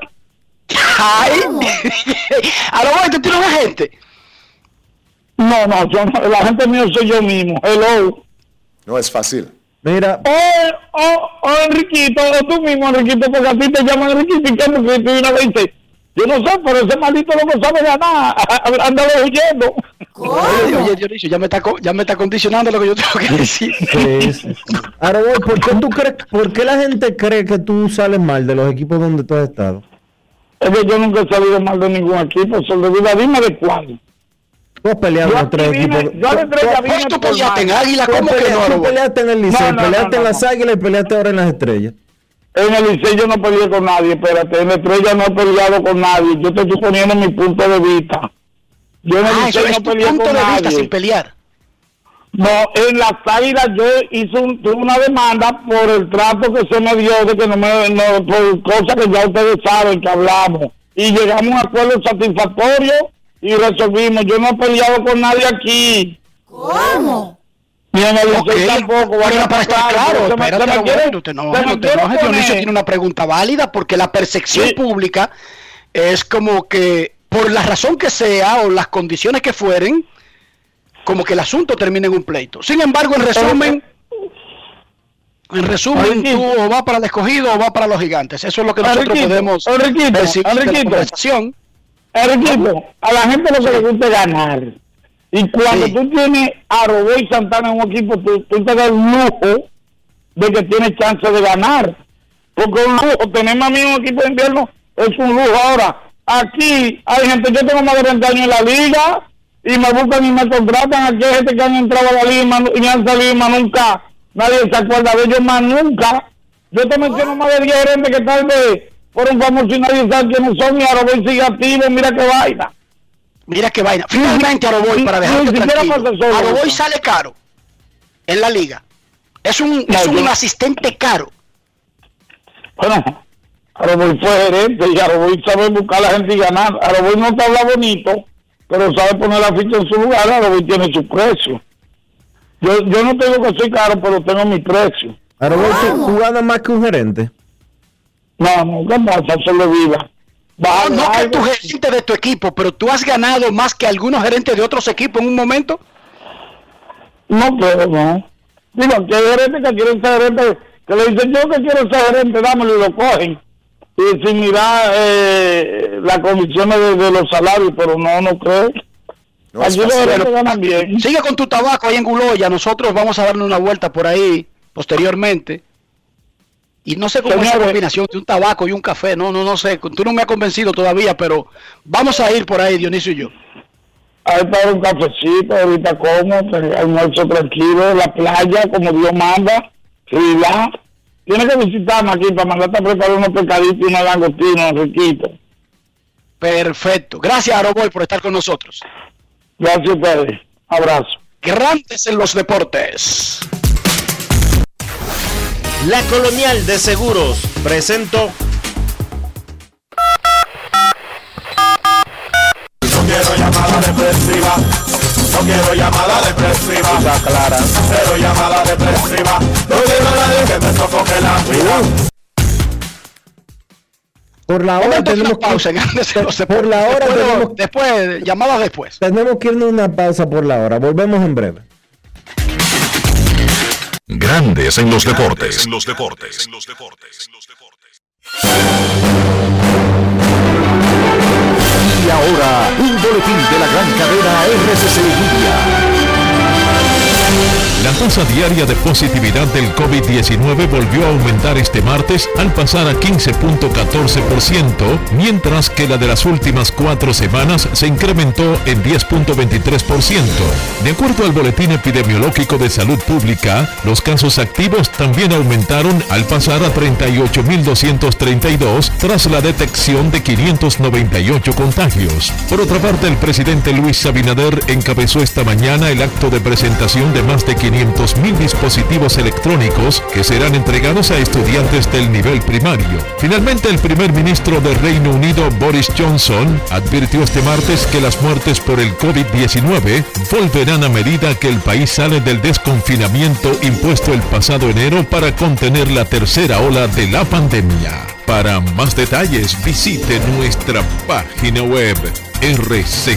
¡Ay! a lo bueno, tú tienes una gente. No, no, yo no, la gente mío soy yo mismo. Hello. No es fácil. Mira, Oh, oh, oh, Enriquito, o tú mismo, Enriquito, porque a ti te llaman Enriquito y qué, porque tú una vez dices, yo no sé, pero ese maldito loco sabe ganar, ándalo huyendo. Oye, oye, Dionisio, ya me, está, ya me está condicionando lo que yo tengo que decir. sí, sí, sí. Ahora voy, ¿por qué tú crees, por qué la gente cree que tú sales mal de los equipos donde tú has estado? Es que yo nunca he salido mal de ningún equipo, solo vida, dime de cuál. Peleado Yo en tres equipos. yo Tú- peleaste en. Águila, ¿cómo que peleaste- no? Tú peleaste en el Licey, No, no, peleaste no, en las no. Águilas y peleaste ahora en las Estrellas. En el Licey yo no peleé con nadie, espérate, en la estrella no he peleado con nadie, yo te estoy poniendo mi punto de vista. Yo en el Ah, es no tu peleé punto con de vista nadie. sin pelear. No, en las águilas yo hice un- tuve una demanda por el trato que se me dio de que no me, no, por cosas que ya ustedes saben que hablamos. Y llegamos a un acuerdo satisfactorio y resolvimos. Yo no he peleado con nadie aquí. ¿Cómo? Ni en el Ok, Licey tampoco. pero para estar claro, se me- espérate, se me quiere- te se me enojes, no te enojes, Dionisio tiene una pregunta válida porque la percepción Sí. pública es como que, por la razón que sea o las condiciones que fueren, como que el asunto termina en un pleito. Sin embargo, en resumen, en resumen, Enriquito. tú o vas para el escogido o vas para los gigantes. Eso es lo que nosotros Enriquito, podemos Enriquito, percibir de la Enriquito. conversación. Enriquito, a la gente lo que le gusta es ganar. Y cuando Sí. tú tienes a Robó y Santana en un equipo, tú, tú te das el lujo de que tienes chance de ganar. Porque un lujo, tenemos a mí un equipo de invierno, es un lujo. Ahora, aquí hay gente, yo tengo más de 20 años en la liga y me buscan y me contratan. Aquí hay gente que han entrado a la liga y me- y han salido y más nunca, nadie se acuerda de ellos más nunca. Yo te menciono más de 10 gerentes que tal vez fueron famosos y nadie sabe quiénes son y ahora voy sigue activo, mira qué vaina. Mira qué vaina. Finalmente, Aroboy, para dejarte tranquilo. Aroboy sale caro en la liga. Es un, No, es un asistente caro. Bueno, Aroboy fue gerente y Aroboy sabe buscar a la gente y ganar. Aroboy no te habla bonito, pero sabe poner la ficha en su lugar. Aroboy tiene su precio. Yo, yo no tengo que soy caro, pero tengo mi precio. Tú, tú ganas más que un gerente. No, no, ¿qué pasa? Se le vida. No, no que tu gerente de tu equipo, pero tú has ganado más que algunos gerentes de otros equipos en un momento. No creo, no. Digo, que hay gerentes que quieren ser gerentes, que le dicen yo que quiero ser gerente, dámelo y lo cogen. y sin mirar eh, las condiciones de, de los salarios, pero no, no creo. No Allí los gerentes ganan bien. Sigue con tu tabaco ahí en Guloya. Nosotros vamos a darle una vuelta por ahí posteriormente. Y no sé cómo es esa Señores. combinación de un tabaco y un café. No, no, no sé. Tú no me has convencido todavía, pero vamos a ir por ahí, Dionisio y yo. Ahí para un cafecito, ahorita como, pues, almuerzo tranquilo, la playa, como Dios manda, relax. Tienes que visitarme aquí para mandarte a preparar unos pescaditos y unos langostinos riquitos. Perfecto. Gracias, Aroboy, por estar con nosotros. Gracias ustedes. Abrazo. Grandes en los deportes. La Colonial de Seguros presentó No quiero llamada depresiva. No quiero llamada depresiva. Está clara. Cero llamada depresiva. No quiero a nadie que me sofoque la vida. Por la hora tenemos que, pausa los por la hora Después, tenemos, después, llamadas después. tenemos que irnos a una pausa por la hora. Volvemos en breve. Grandes en los deportes. En los deportes. Y ahora, un boletín de la gran cadena RCC Media. La tasa diaria de positividad del COVID-19 volvió a aumentar este martes al pasar a 15.14%, mientras que la de las últimas cuatro semanas se incrementó en 10.23%. De acuerdo al Boletín Epidemiológico de Salud Pública, los casos activos también aumentaron al pasar a 38.232 tras la detección de 598 contagios. Por otra parte, el presidente Luis Abinader encabezó esta mañana el acto de presentación de más de 500.000 dispositivos electrónicos que serán entregados a estudiantes del nivel primario. Finalmente, el primer ministro del Reino Unido, Boris Johnson, advirtió este martes que las muertes por el COVID-19 volverán a medida que el país sale del desconfinamiento impuesto el pasado enero para contener la tercera ola de la pandemia. Para más detalles visite nuestra página web rccmedia.com.do.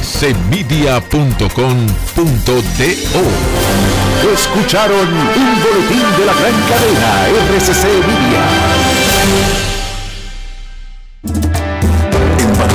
Escucharon un boletín de la gran cadena RCC Media.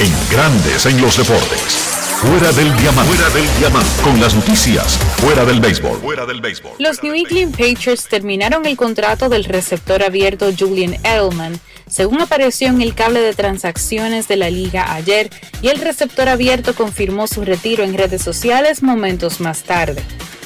En Grandes en los deportes. Fuera del diamante. Fuera del diamante. Con las noticias. Fuera del béisbol. Fuera del béisbol. Los New England Patriots terminaron el contrato del receptor abierto Julian Edelman, según apareció en el cable de transacciones de la liga ayer, y el receptor abierto confirmó su retiro en redes sociales momentos más tarde.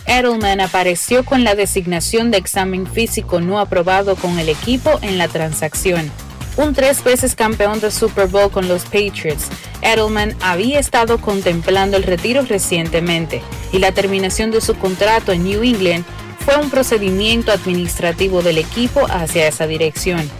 Edelman apareció con la designación de examen físico no aprobado con el equipo en la transacción. Un tres veces campeón de Super Bowl con los Patriots, Edelman había estado contemplando el retiro recientemente y la terminación de su contrato en New England fue un procedimiento administrativo del equipo hacia esa dirección.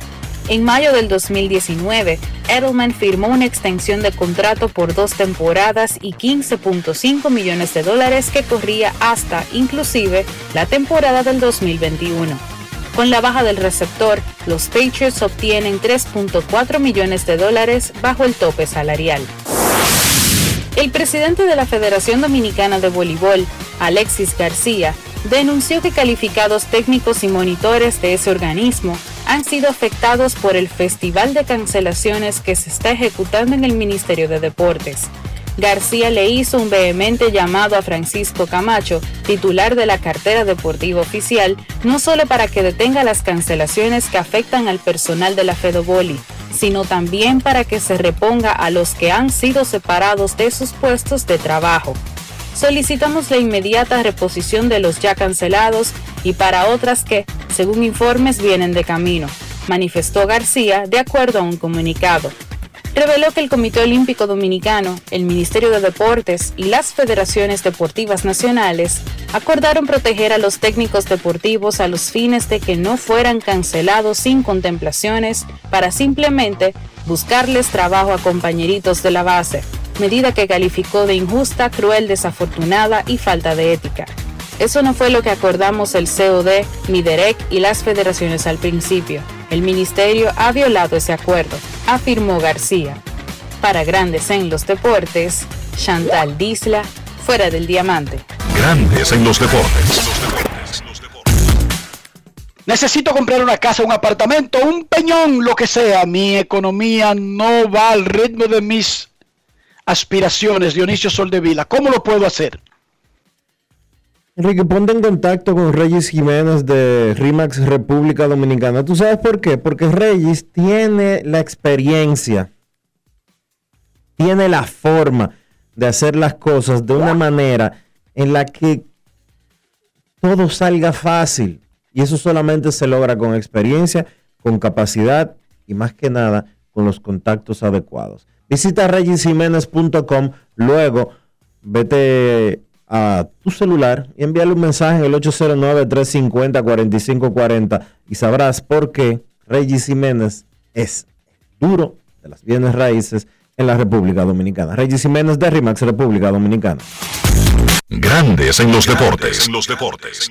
En mayo del 2019, Edelman firmó una extensión de contrato por dos temporadas y 15.5 millones de dólares que corría hasta, inclusive, la temporada del 2021. Con la baja del receptor, los Patriots obtienen 3.4 millones de dólares bajo el tope salarial. El presidente de la Federación Dominicana de Voleibol, Alexis García, denunció que calificados técnicos y monitores de ese organismo han sido afectados por el festival de cancelaciones que se está ejecutando en el Ministerio de Deportes. García le hizo un vehemente llamado a Francisco Camacho, titular de la cartera deportiva oficial, no solo para que detenga las cancelaciones que afectan al personal de la Fedoboli, sino también para que se reponga a los que han sido separados de sus puestos de trabajo. Solicitamos la inmediata reposición de los ya cancelados y para otras que, según informes, vienen de camino, manifestó García de acuerdo a un comunicado reveló que el Comité Olímpico Dominicano, el Ministerio de Deportes y las federaciones deportivas nacionales acordaron proteger a los técnicos deportivos a los fines de que no fueran cancelados sin contemplaciones para simplemente buscarles trabajo a compañeritos de la base, medida que calificó de injusta, cruel, desafortunada y falta de ética. Eso no fue lo que acordamos el COD, MIDEREC y las federaciones al principio. El ministerio ha violado ese acuerdo, afirmó García. Para Grandes en los Deportes, Chantal Disla, fuera del diamante. Grandes en los deportes. Necesito comprar una casa, un apartamento, un peñón, lo que sea. Mi economía no va al ritmo de mis aspiraciones, Dionisio Soldevila. ¿Cómo lo puedo hacer? Enrique, ponte en contacto con Reyes Jiménez de RIMAX República Dominicana. ¿Tú sabes por qué? Porque Reyes tiene la experiencia, tiene la forma de hacer las cosas de una manera en la que todo salga fácil. Y eso solamente se logra con experiencia, con capacidad y más que nada con los contactos adecuados. Visita reyesjiménez.com, luego vete a tu celular y envíale un mensaje en el 809-350-4540 y sabrás por qué Reyes Jiménez es duro de las bienes raíces en la República Dominicana. Reyes Jiménez de RIMAX, República Dominicana. Grandes en los deportes. En los deportes.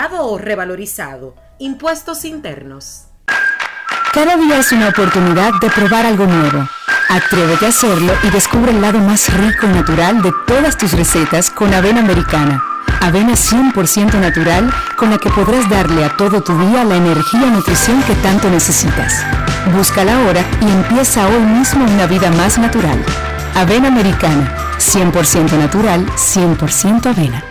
o revalorizado. Impuestos internos. Cada día es una oportunidad de probar algo nuevo. Atrévete a hacerlo y descubre el lado más rico y natural de todas tus recetas con avena americana. Avena 100% natural con la que podrás darle a todo tu día la energía y nutrición que tanto necesitas. Búscala ahora y empieza hoy mismo una vida más natural. Avena americana, 100% natural, 100% avena.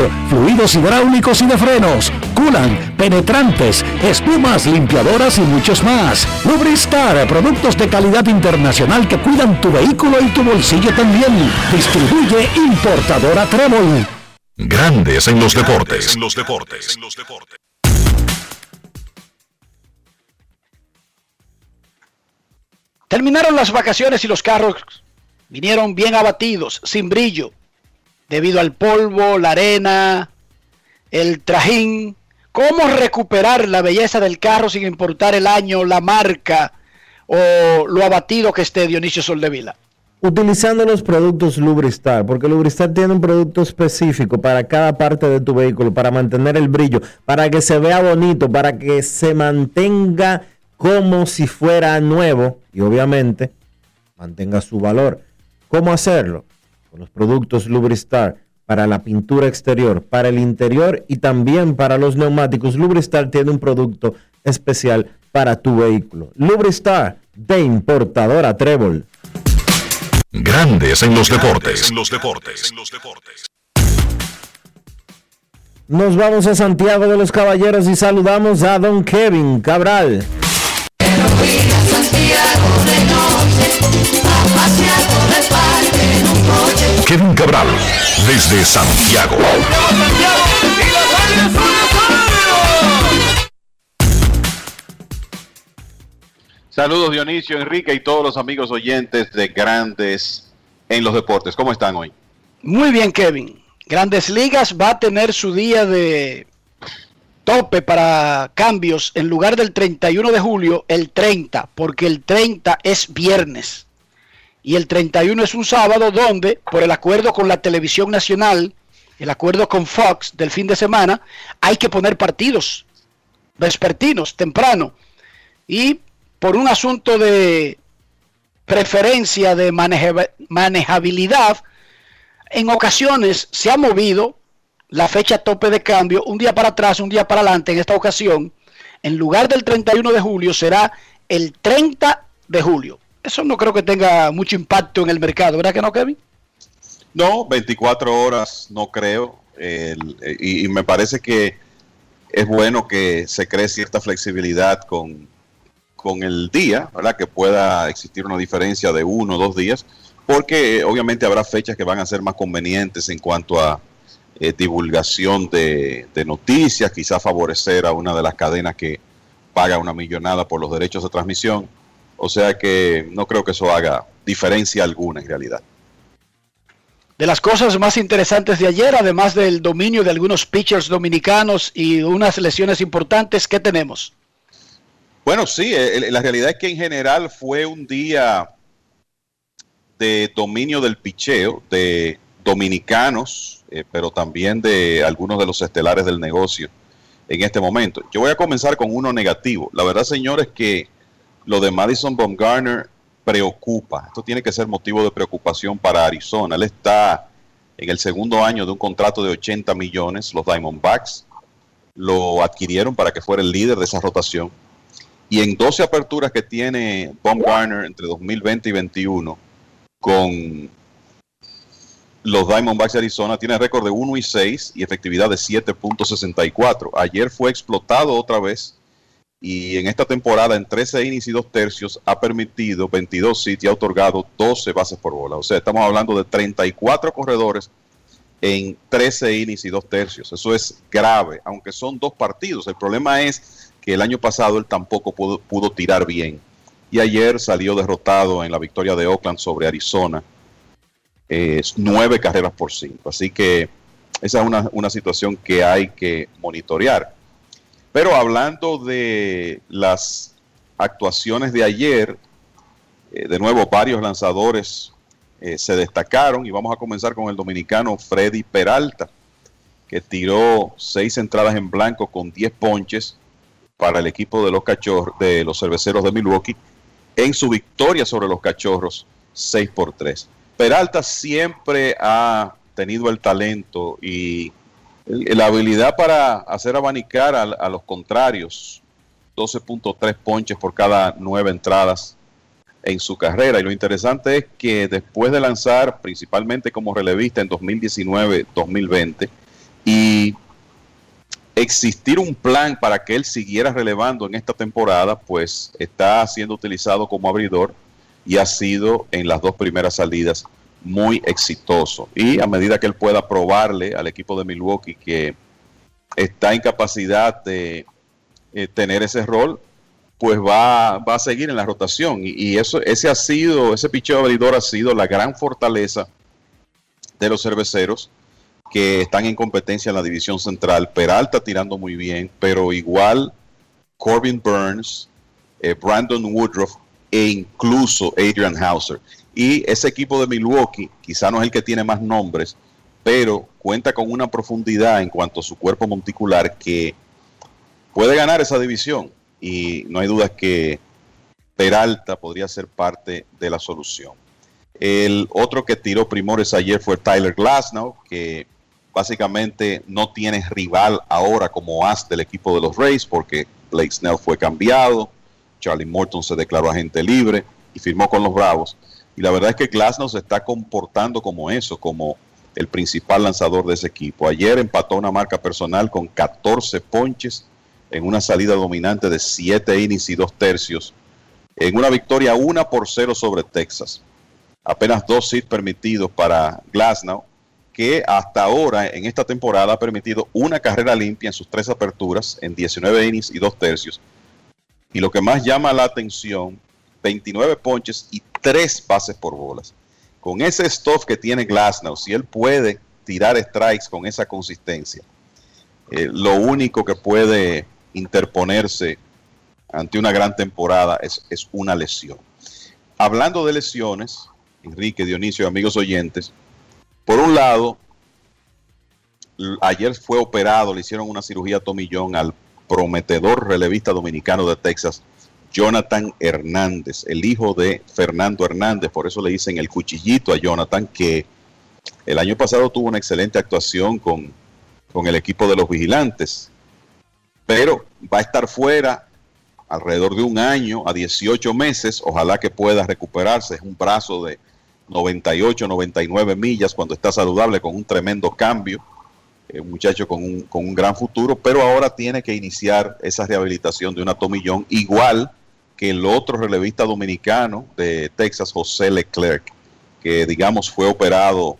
motor fluidos hidráulicos y de frenos, culan, penetrantes, espumas, limpiadoras y muchos más. Lubristar, productos de calidad internacional que cuidan tu vehículo y tu bolsillo también. Distribuye importadora Trébol. Grandes en los deportes. En los deportes. Terminaron las vacaciones y los carros vinieron bien abatidos, sin brillo, debido al polvo, la arena, el trajín. ¿Cómo recuperar la belleza del carro sin importar el año, la marca o lo abatido que esté Dionisio Soldevila? Utilizando los productos Lubristar, porque Lubristar tiene un producto específico para cada parte de tu vehículo, para mantener el brillo, para que se vea bonito, para que se mantenga como si fuera nuevo y obviamente mantenga su valor. ¿Cómo hacerlo? Con los productos Lubristar para la pintura exterior, para el interior y también para los neumáticos. Lubristar tiene un producto especial para tu vehículo. Lubristar de importadora Trébol. Grandes en los deportes. En los deportes. Nos vamos a Santiago de los Caballeros y saludamos a don Kevin Cabral. Kevin Cabral, desde Santiago. Saludos Dionisio, Enrique y todos los amigos oyentes de Grandes en los Deportes. ¿Cómo están hoy? Muy bien, Kevin. Grandes Ligas va a tener su día de tope para cambios en lugar del 31 de julio, el 30, porque el 30 es viernes y el 31 es un sábado donde, por el acuerdo con la televisión nacional, el acuerdo con Fox del fin de semana, hay que poner partidos vespertinos, temprano. Y por un asunto de preferencia de manejabilidad, en ocasiones se ha movido la fecha tope de cambio un día para atrás, un día para adelante. En esta ocasión, en lugar del 31 de julio, será el 30 de julio. Eso no creo que tenga mucho impacto en el mercado, ¿verdad que no, Kevin? No, 24 horas no creo. y, me parece que es bueno que se cree cierta flexibilidad con, con el día, ¿verdad? Que pueda existir una diferencia de uno o dos días, porque obviamente habrá fechas que van a ser más convenientes en cuanto a eh, divulgación de, de, noticias, quizá favorecer a una de las cadenas que paga una millonada por los derechos de transmisión. O sea que no creo que eso haga diferencia alguna en realidad. De las cosas más interesantes de ayer, además del dominio de algunos pitchers dominicanos y unas lesiones importantes, ¿qué tenemos? Bueno, sí, la realidad es que en general fue un día de dominio del picheo de dominicanos, eh, pero también de algunos de los estelares del negocio en este momento. Yo voy a comenzar con uno negativo. La verdad, señores, que lo de Madison Baumgartner preocupa. Esto tiene que ser motivo de preocupación para Arizona. Él está en el segundo año de un contrato de 80 millones. Los Diamondbacks lo adquirieron para que fuera el líder de esa rotación. Y en 12 aperturas que tiene Baumgartner entre 2020 y 2021 con los Diamondbacks de Arizona, tiene récord de 1 y 6 y efectividad de 7.64. Ayer fue explotado otra vez y en esta temporada en 13 innings y 2 tercios ha permitido 22 hits y ha otorgado 12 bases por bola. O sea, estamos hablando de 34 corredores en 13 innings y 2 tercios. Eso es grave, aunque son dos partidos. El problema es que el año pasado él tampoco pudo tirar bien. Y ayer salió derrotado en la victoria de Oakland sobre Arizona. Es nueve carreras por cinco. Así que esa es una, una situación que hay que monitorear. Pero hablando de las actuaciones de ayer, eh, de nuevo varios lanzadores eh, se destacaron y vamos a comenzar con el dominicano Freddy Peralta, que tiró seis entradas en blanco con 10 ponches para el equipo de los cachorros, de los cerveceros de Milwaukee, en su victoria sobre los cachorros 6 por 3. Peralta siempre ha tenido el talento y la habilidad para hacer abanicar a, los contrarios, 12.3 ponches por cada nueve entradas en su carrera. Y lo interesante es que después de lanzar principalmente como relevista en 2019-2020 y existir un plan para que él siguiera relevando en esta temporada, pues está siendo utilizado como abridor y ha sido en las dos primeras salidas muy exitoso. Y a medida que él pueda probarle al equipo de Milwaukee que está en capacidad de eh, tener ese rol, pues va, va, a seguir en la rotación. Y, eso, ese ha sido, ese picheo abridor ha sido la gran fortaleza de los cerveceros que están en competencia en la división central. Peralta tirando muy bien, pero igual Corbin Burns, eh, Brandon Woodruff e incluso Adrian Hauser. Y ese equipo de Milwaukee, quizá no es el que tiene más nombres, pero cuenta con una profundidad en cuanto a su cuerpo monticular que puede ganar esa división. Y no hay duda que Peralta podría ser parte de la solución. El otro que tiró primores ayer fue Tyler Glasnow, que básicamente no tiene rival ahora como as del equipo de los Rays porque Blake Snell fue cambiado, Charlie Morton se declaró agente libre y firmó con los Bravos. Y la verdad es que Glasnow se está comportando como eso, como el principal lanzador de ese equipo. Ayer empató una marca personal con 14 ponches en una salida dominante de 7 innings y 2 tercios, en una victoria 1 por 0 sobre Texas. Apenas dos hits permitidos para Glasnow, que hasta ahora en esta temporada ha permitido una carrera limpia en sus tres aperturas en 19 innings y 2 tercios. Y lo que más llama la atención, 29 ponches y 3 bases por bolas. Con ese stuff que tiene Glasnow, si él puede tirar strikes con esa consistencia, eh, lo único que puede interponerse ante una gran temporada es, una lesión. Hablando de lesiones, Enrique, Dionisio, amigos oyentes, por un lado, ayer fue operado, le hicieron una cirugía tomillón al prometedor relevista dominicano de Texas, Jonathan Hernández, el hijo de Fernando Hernández, por eso le dicen el cuchillito a Jonathan, que el año pasado tuvo una excelente actuación con, con el equipo de los vigilantes, pero va a estar fuera alrededor de un año a 18 meses, ojalá que pueda recuperarse, es un brazo de 98, 99 millas cuando está saludable con un tremendo cambio, eh, muchacho con un, con un gran futuro, pero ahora tiene que iniciar esa rehabilitación de una tomillón igual que el otro relevista dominicano de Texas, José Leclerc, que digamos fue operado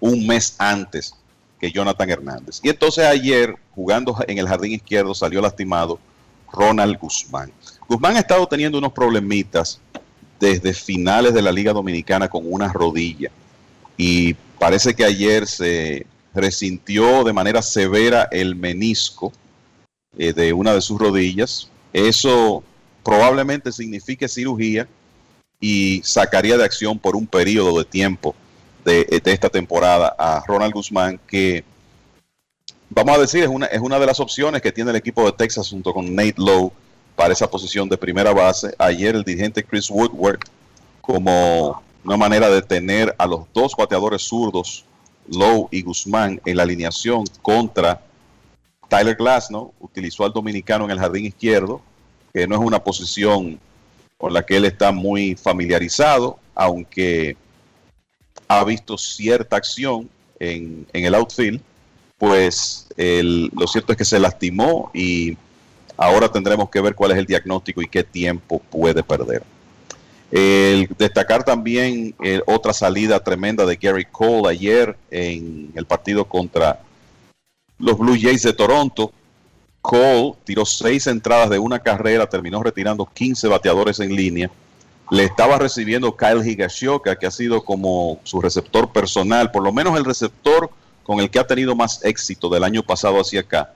un mes antes que Jonathan Hernández. Y entonces ayer, jugando en el jardín izquierdo, salió lastimado Ronald Guzmán. Guzmán ha estado teniendo unos problemitas desde finales de la Liga Dominicana con una rodilla y parece que ayer se resintió de manera severa el menisco eh, de una de sus rodillas. Eso probablemente signifique cirugía y sacaría de acción por un periodo de tiempo de, de esta temporada a Ronald Guzmán, que vamos a decir es una, es una de las opciones que tiene el equipo de Texas junto con Nate Lowe para esa posición de primera base. Ayer el dirigente Chris Woodward, como una manera de tener a los dos bateadores zurdos, Lowe y Guzmán, en la alineación contra Tyler Glasnow, utilizó al dominicano en el jardín izquierdo, que no es una posición con la que él está muy familiarizado, aunque ha visto cierta acción en, en el outfield, pues el- lo cierto es que se lastimó y ahora tendremos que ver cuál es el diagnóstico y qué tiempo puede perder. El destacar también eh, otra salida tremenda de Gary Cole ayer en el partido contra los Blue Jays de Toronto. Cole tiró seis entradas de una carrera, terminó retirando 15 bateadores en línea. Le estaba recibiendo Kyle Higashioka, que ha sido como su receptor personal, por lo menos el receptor con el que ha tenido más éxito del año pasado hacia acá.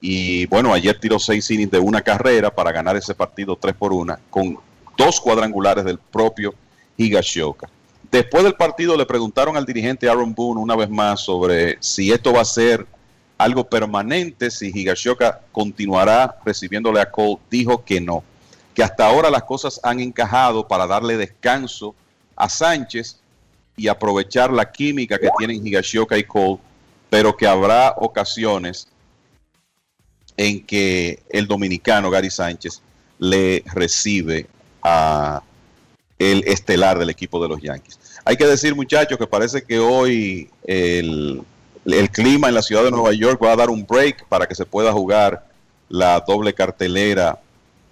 Y bueno, ayer tiró seis innings de una carrera para ganar ese partido 3 por 1, con dos cuadrangulares del propio Higashioka. Después del partido le preguntaron al dirigente Aaron Boone una vez más sobre si esto va a ser algo permanente, si Higashioka continuará recibiéndole a Cole. Dijo que no, que hasta ahora las cosas han encajado para darle descanso a Sánchez y aprovechar la química que tienen Higashioka y Cole, pero que habrá ocasiones en que el dominicano Gary Sánchez le recibe el estelar del equipo de los Yankees. Hay que decir, muchachos, que parece que hoy el, clima en la ciudad de Nueva York va a dar un break para que se pueda jugar la doble cartelera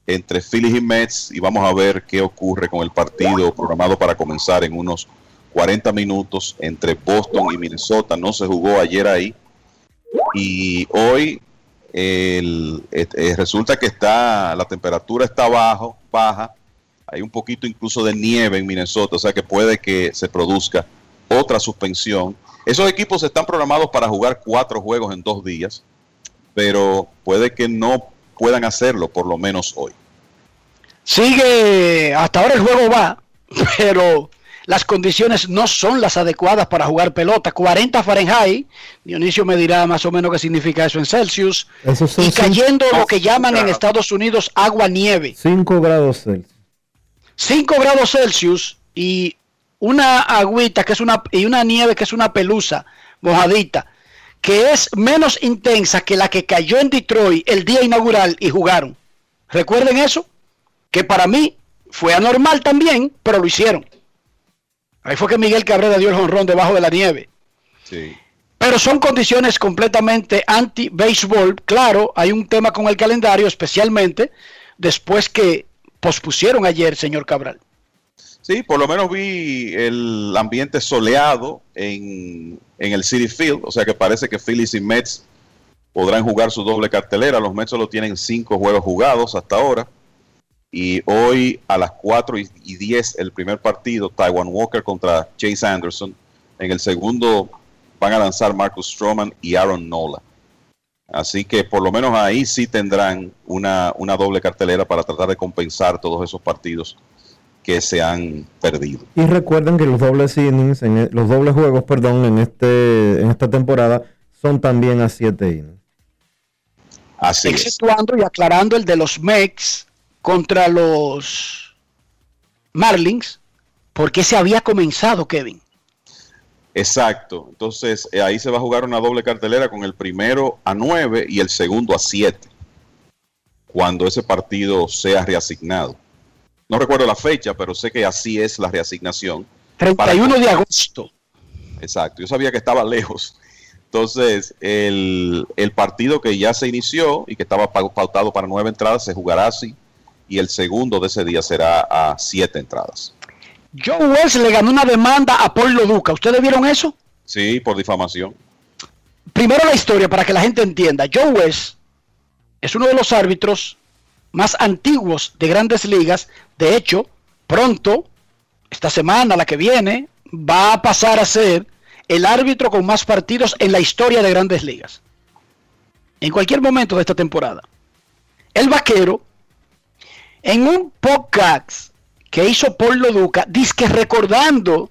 entre Phillies y Mets y vamos a ver qué ocurre con el partido programado para comenzar en unos 40 minutos entre Boston y Minnesota. No se jugó ayer ahí y hoy eh, resulta que está la temperatura está bajo, baja, hay un poquito incluso de nieve en Minnesota, o sea que puede que se produzca otra suspensión. Esos equipos están programados para jugar cuatro juegos en dos días, pero puede que no puedan hacerlo por lo menos hoy. Sigue, hasta ahora el juego va, pero las condiciones no son las adecuadas para jugar pelota. 40 Fahrenheit, Dionisio me dirá más o menos qué significa eso en Celsius, son y cayendo cinco- lo que llaman en Estados Unidos agua-nieve. 5 grados Celsius. 5 grados Celsius y una agüita que es una y una nieve que es una pelusa mojadita que es menos intensa que la que cayó en Detroit el día inaugural y jugaron. Recuerden eso, que para mí fue anormal también, pero lo hicieron. Ahí fue que Miguel Cabrera dio el jonrón debajo de la nieve. Sí. Pero son condiciones completamente anti-béisbol. Claro, hay un tema con el calendario, especialmente después que pospusieron ayer, señor Cabral. Sí, por lo menos vi el ambiente soleado en, en el City Field, o sea que parece que Phillies y Mets podrán jugar su doble cartelera. Los Mets solo tienen cinco juegos jugados hasta ahora. Y hoy a las 4 y y 10 el primer partido, Taiwan Walker contra Chase Anderson. En el segundo van a lanzar Marcus Stroman y Aaron Nola. Así que por lo menos ahí sí tendrán una, una doble cartelera para tratar de compensar todos esos partidos que se han perdido. Y recuerden que los dobles innings, en e- los dobles juegos, perdón, en este en esta temporada son también a 7 innings. Así es. exceptuando y aclarando el de los Mex contra los Marlins, porque se había comenzado, Kevin. Exacto. Entonces eh, ahí se va a jugar una doble cartelera con el primero a 9 y el segundo a 7. Cuando ese partido sea reasignado. No recuerdo la fecha, pero sé que así es la reasignación. 31 de agosto. Exacto. Yo sabía que estaba lejos. Entonces, el, el partido que ya se inició y que estaba pau- pautado para nueve entradas se jugará así. Y el segundo de ese día será a siete entradas. Joe West le ganó una demanda a Paul Loduca. ¿Ustedes vieron eso? Sí, por difamación. Primero la historia para que la gente entienda. Joe West es uno de los árbitros más antiguos de grandes ligas. De hecho, pronto, esta semana, la que viene, va a pasar a ser el árbitro con más partidos en la historia de grandes ligas. En cualquier momento de esta temporada. El vaquero, en un podcast que hizo Paul Loduca, que recordando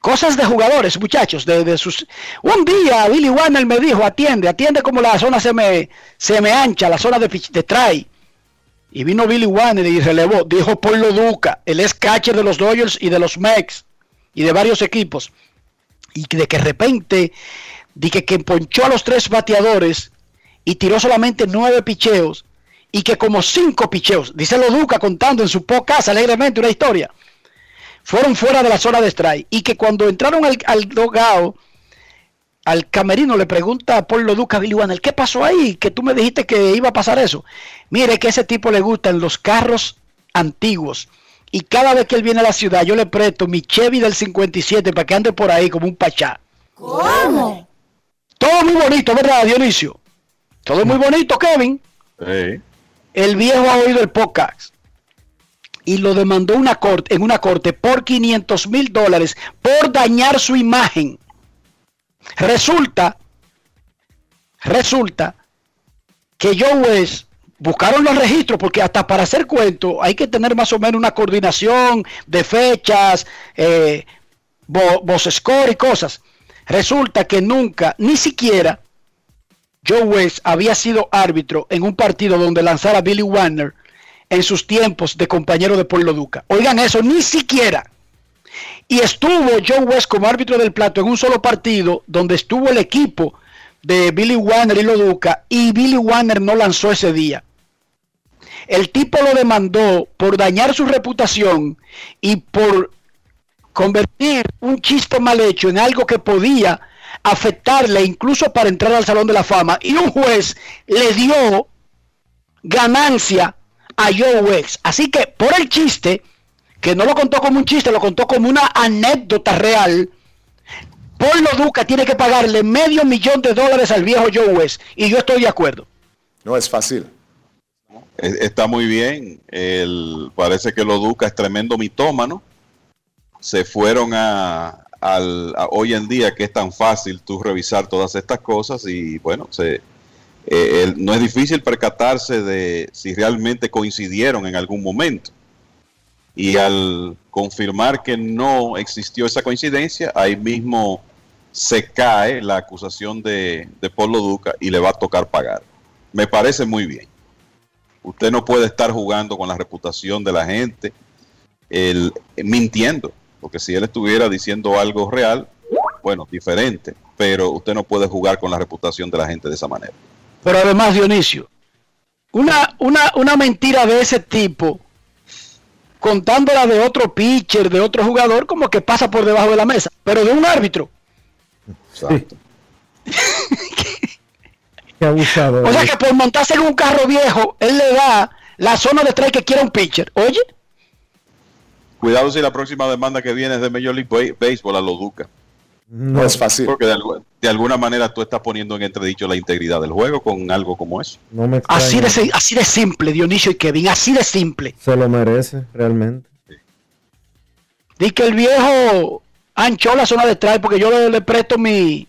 cosas de jugadores, muchachos, de, de sus... Un día Billy Warner me dijo, atiende, atiende como la zona se me, se me ancha, la zona de, de try. Y vino Billy Warner y relevó, dijo Paul Loduca, el ex catcher de los Dodgers y de los Mex y de varios equipos. Y de que de repente, di que, que ponchó a los tres bateadores y tiró solamente nueve picheos y que como cinco picheos, dice Loduca contando en su podcast alegremente una historia, fueron fuera de la zona de strike y que cuando entraron al, al dogao, al camerino le pregunta a Paul Loduca a Billy Warner, ¿qué pasó ahí? Que tú me dijiste que iba a pasar eso. Mire que a ese tipo le gustan los carros antiguos. Y cada vez que él viene a la ciudad, yo le presto mi Chevy del 57 para que ande por ahí como un pachá. ¿Cómo? Todo muy bonito, ¿verdad, Dionisio? Todo muy bonito, Kevin. Sí. El viejo ha oído el podcast y lo demandó en una corte por 500 mil dólares por dañar su imagen. Resulta, resulta que Joe West buscaron los registros porque hasta para hacer cuento hay que tener más o menos una coordinación de fechas, eh, vo- voz score y cosas. Resulta que nunca, ni siquiera Joe West había sido árbitro en un partido donde lanzara Billy Warner en sus tiempos de compañero de Pueblo Duca. Oigan eso, ni siquiera. Y estuvo Joe West como árbitro del plato en un solo partido donde estuvo el equipo de Billy Warner y Loduca y Billy Warner no lanzó ese día. El tipo lo demandó por dañar su reputación y por convertir un chiste mal hecho en algo que podía afectarle incluso para entrar al Salón de la Fama. Y un juez le dio ganancia a Joe West. Así que por el chiste, que no lo contó como un chiste, lo contó como una anécdota real, Paul Loduca tiene que pagarle medio millón de dólares al viejo Joe West. Y yo estoy de acuerdo. No es fácil. Está muy bien. El, parece que Loduca es tremendo mitómano. Se fueron a, al, hoy en día que es tan fácil tú revisar todas estas cosas y bueno, se, eh, no es difícil percatarse de si realmente coincidieron en algún momento. Y al confirmar que no existió esa coincidencia, ahí mismo se cae la acusación de, de Paul Loduca y le va a tocar pagar. Me parece muy bien. Usted no puede estar jugando con la reputación de la gente, el, mintiendo, porque si él estuviera diciendo algo real, bueno, diferente, pero usted no puede jugar con la reputación de la gente de esa manera. Pero además, Dionisio, una, una, una mentira de ese tipo, contándola de otro pitcher, de otro jugador, como que pasa por debajo de la mesa, pero de un árbitro. Exacto. Qué abusado. O sea que por montarse en un carro viejo, él le da la zona de strike que quiera un pitcher. Oye, Cuidado si la próxima demanda que viene es de Major League Ba- Baseball a lo Duca. No es fácil. Porque de, algu- de alguna manera tú estás poniendo en entredicho la integridad del juego con algo como eso. No me así de, así de simple, Dionisio y Kevin, así de simple. Se lo merece, realmente. Di que el viejo anchó la zona de strike porque yo le, le presto mi,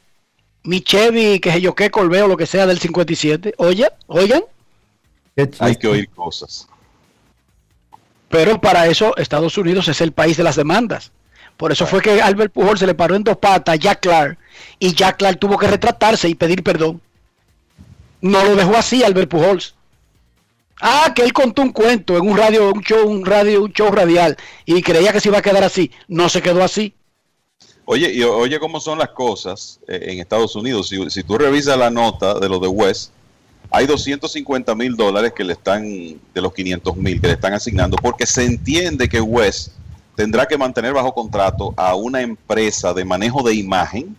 mi Chevy, que sé yo qué, Colbeo, lo que sea del 57. Oye, oigan, Hay que oír cosas. Pero para eso Estados Unidos es el país de las demandas. Por eso fue que Albert Pujol se le paró en dos patas a Jack Clark y Jack Clark tuvo que retratarse y pedir perdón. No lo dejó así Albert Pujols. Ah, que él contó un cuento en un radio, un show, un radio, un show radial y creía que se iba a quedar así. No se quedó así. Oye, y oye cómo son las cosas eh, en Estados Unidos. Si, si tú revisas la nota de lo de West, hay 250 mil dólares que le están, de los 500 mil que le están asignando, porque se entiende que West tendrá que mantener bajo contrato a una empresa de manejo de imagen,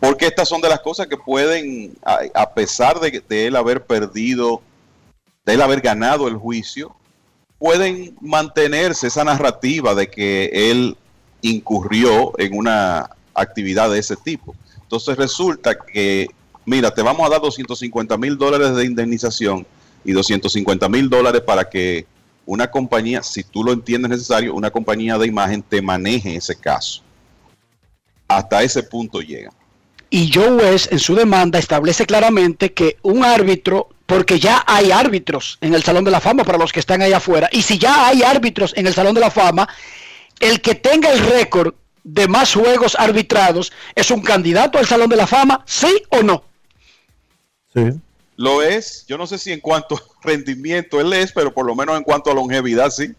porque estas son de las cosas que pueden, a, pesar de él haber perdido, de él haber ganado el juicio, pueden mantenerse esa narrativa de que él incurrió en una actividad de ese tipo. Entonces resulta que, mira, te vamos a dar 250 mil dólares de indemnización y 250 mil dólares para que una compañía, si tú lo entiendes necesario, una compañía de imagen te maneje ese caso. Hasta ese punto llega. Y Joe West en su demanda establece claramente que un árbitro, porque ya hay árbitros en el Salón de la Fama para los que están ahí afuera, y si ya hay árbitros en el Salón de la Fama, el que tenga el récord de más juegos arbitrados es un candidato al Salón de la Fama, sí o no. Sí. Lo es, yo no sé si en cuanto a rendimiento él es, pero por lo menos en cuanto a longevidad sí.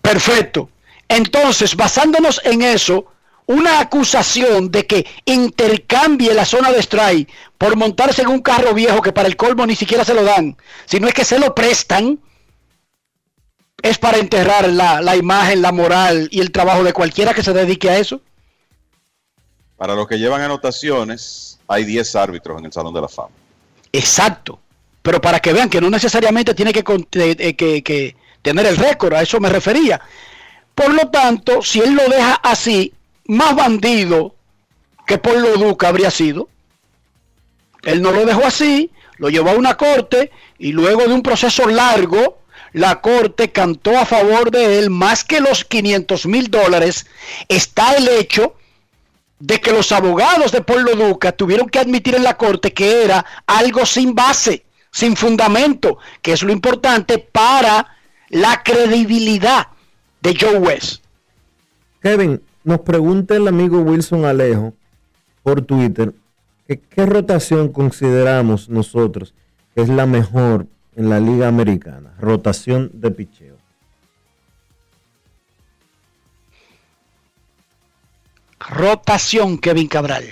Perfecto. Entonces, basándonos en eso, una acusación de que intercambie la zona de strike por montarse en un carro viejo que para el colmo ni siquiera se lo dan, sino es que se lo prestan, es para enterrar la, la imagen, la moral y el trabajo de cualquiera que se dedique a eso. Para los que llevan anotaciones, hay 10 árbitros en el Salón de la Fama. Exacto. Pero para que vean que no necesariamente tiene eh, eh, que- tener el récord, a eso me refería. Por lo tanto, si él lo deja así, más bandido que por lo Duca habría sido. Él no lo dejó así, lo llevó a una corte y luego de un proceso largo, la corte cantó a favor de él más que los 500 mil dólares. Está el hecho de que los abogados de Pueblo Duca tuvieron que admitir en la corte que era algo sin base, sin fundamento, que es lo importante para la credibilidad de Joe West. Kevin, nos pregunta el amigo Wilson Alejo por Twitter que qué rotación consideramos nosotros que es la mejor en la liga americana. Rotación de picheo. Rotación, Kevin Cabral.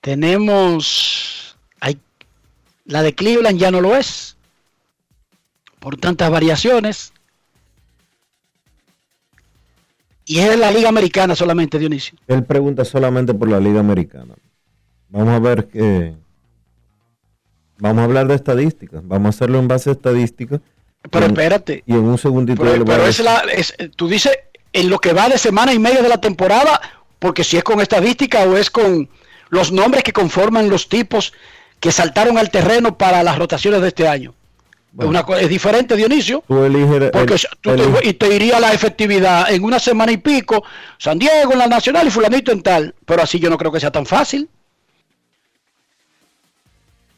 Tenemos. Hay, la de Cleveland ya no lo es. Por tantas variaciones. Y es en la Liga Americana solamente, Dionisio. Él pregunta solamente por la liga americana. Vamos a ver qué. Vamos a hablar de estadísticas. Vamos a hacerlo en base a estadísticas. Pero en- espérate. Y en un segundito Pero, es la, es- tú dices en lo que va de semana y media de la temporada, porque si es con estadística o es con los nombres que conforman los tipos que saltaron al terreno para las rotaciones de este año. Es, una co- es diferente, Dionisio. Tú eliges. Porque el- tú te- elige- y te iría la efectividad en una semana y pico, San Diego en la Nacional y fulanito en tal. Pero así yo no creo que sea tan fácil.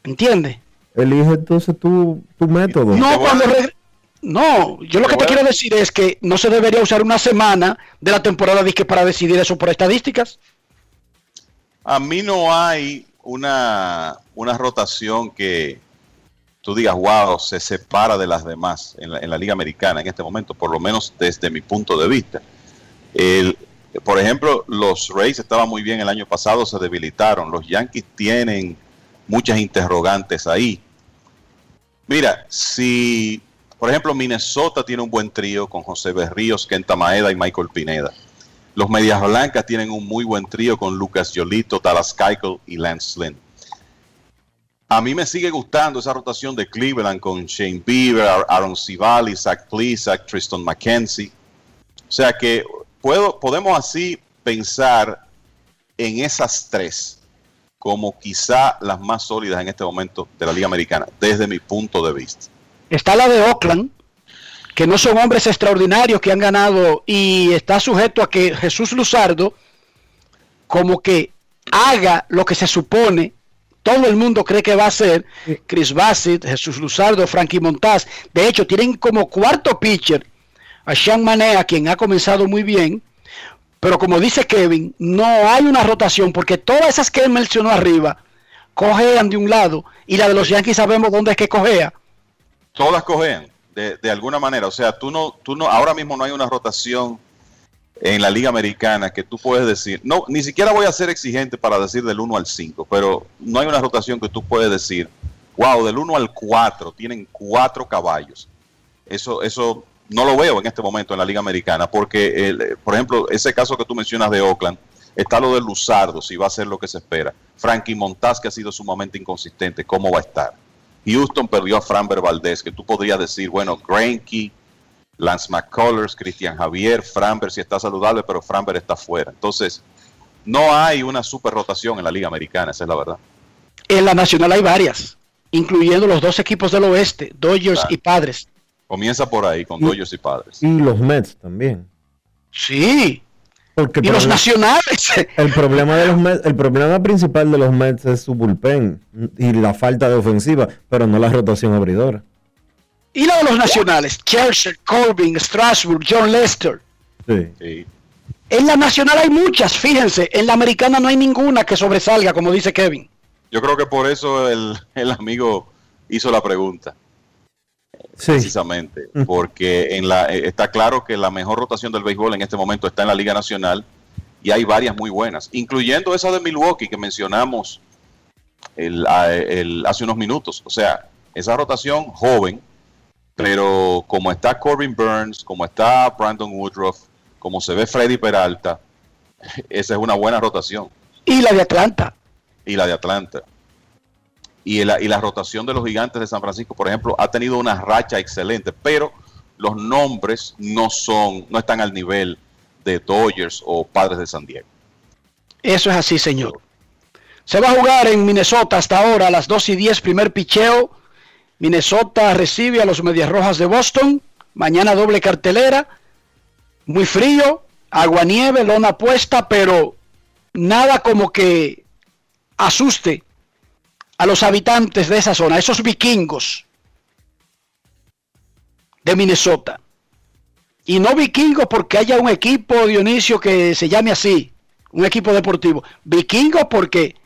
¿Entiendes? elige entonces tu, tu método. No, cuando regre- no, yo lo que te quiero decir es que no se debería usar una semana de la temporada disque para decidir eso por estadísticas. A mí no hay una, una rotación que tú digas, wow, se separa de las demás en la, en la Liga Americana en este momento, por lo menos desde mi punto de vista. El, por ejemplo, los Rays estaban muy bien el año pasado, se debilitaron. Los Yankees tienen muchas interrogantes ahí. Mira, si, por ejemplo, Minnesota tiene un buen trío con José Berríos, Kenta Maeda y Michael Pineda. Los Medias Blancas tienen un muy buen trío con Lucas Yolito, Dallas Keuchel y Lance Lynn. A mí me sigue gustando esa rotación de Cleveland con Shane Bieber, Aaron Civali, Zach Plesac, Tristan McKenzie. O sea que puedo, podemos así pensar en esas tres como quizá las más sólidas en este momento de la Liga Americana, desde mi punto de vista. Está la de Oakland, que no son hombres extraordinarios que han ganado y está sujeto a que Jesús Luzardo como que haga lo que se supone todo el mundo cree que va a ser Chris Bassett, Jesús Luzardo, Frankie Montaz. De hecho, tienen como cuarto pitcher a Sean Manea, quien ha comenzado muy bien. Pero como dice Kevin, no hay una rotación porque todas esas que él mencionó arriba cojean de un lado y la de los Yankees sabemos dónde es que cojea. Todas cojean de, de alguna manera. O sea, tú no, tú no, ahora mismo no hay una rotación en la Liga Americana que tú puedes decir, no, ni siquiera voy a ser exigente para decir del 1 al 5, pero no hay una rotación que tú puedes decir, wow, del 1 al 4 tienen cuatro caballos. Eso, eso no lo veo en este momento en la Liga Americana, porque, el, por ejemplo, ese caso que tú mencionas de Oakland, está lo de Luzardo, si va a ser lo que se espera. Frankie Montaz, que ha sido sumamente inconsistente, ¿cómo va a estar? Houston perdió a Framber Valdez, que tú podrías decir, bueno, Greinke, Lance McCullers, Cristian Javier, Framber si está saludable, pero Framber está fuera. Entonces, no hay una super rotación en la Liga Americana, esa es la verdad. En la Nacional hay varias, incluyendo los dos equipos del oeste, Dodgers claro. y Padres. Comienza por ahí, con y, Dodgers y Padres. Y los Mets también. Sí. Porque y los nacionales. El problema de los Mets, el problema principal de los Mets es su bullpen y la falta de ofensiva, pero no la rotación abridora. Y la de los nacionales, Chelsea, Corbin, Strasburg, John Lester. Sí. sí. En la nacional hay muchas, fíjense, en la americana no hay ninguna que sobresalga, como dice Kevin. Yo creo que por eso el, el amigo hizo la pregunta. Sí. Precisamente, porque en la, está claro que la mejor rotación del béisbol en este momento está en la Liga Nacional y hay varias muy buenas, incluyendo esa de Milwaukee que mencionamos el, el, hace unos minutos. O sea, esa rotación joven, pero como está Corbin Burns, como está Brandon Woodruff, como se ve Freddy Peralta, esa es una buena rotación. Y la de Atlanta. Y la de Atlanta. Y la, y la rotación de los gigantes de San Francisco, por ejemplo, ha tenido una racha excelente, pero los nombres no son, no están al nivel de Dodgers o Padres de San Diego. Eso es así, señor. Se va a jugar en Minnesota hasta ahora a las 2 y 10, primer picheo. Minnesota recibe a los Medias Rojas de Boston. Mañana doble cartelera. Muy frío, agua nieve, lona puesta, pero nada como que asuste a los habitantes de esa zona, esos vikingos de Minnesota. Y no vikingos porque haya un equipo, Dionisio, que se llame así, un equipo deportivo. Vikingos porque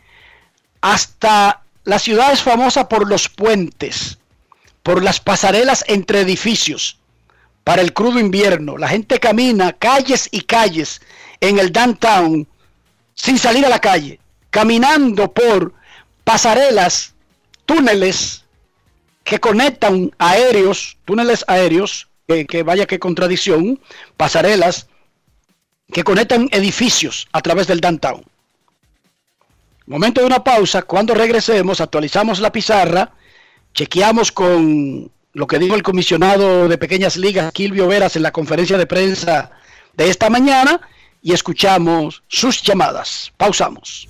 hasta la ciudad es famosa por los puentes, por las pasarelas entre edificios para el crudo invierno. La gente camina calles y calles en el downtown sin salir a la calle, caminando por pasarelas, túneles que conectan aéreos, túneles aéreos, que, vaya que contradicción, pasarelas que conectan edificios a través del downtown. Momento de una pausa, cuando regresemos actualizamos la pizarra, chequeamos con lo que dijo el comisionado de pequeñas ligas, Kilvio Veras, en la conferencia de prensa de esta mañana y escuchamos sus llamadas. Pausamos.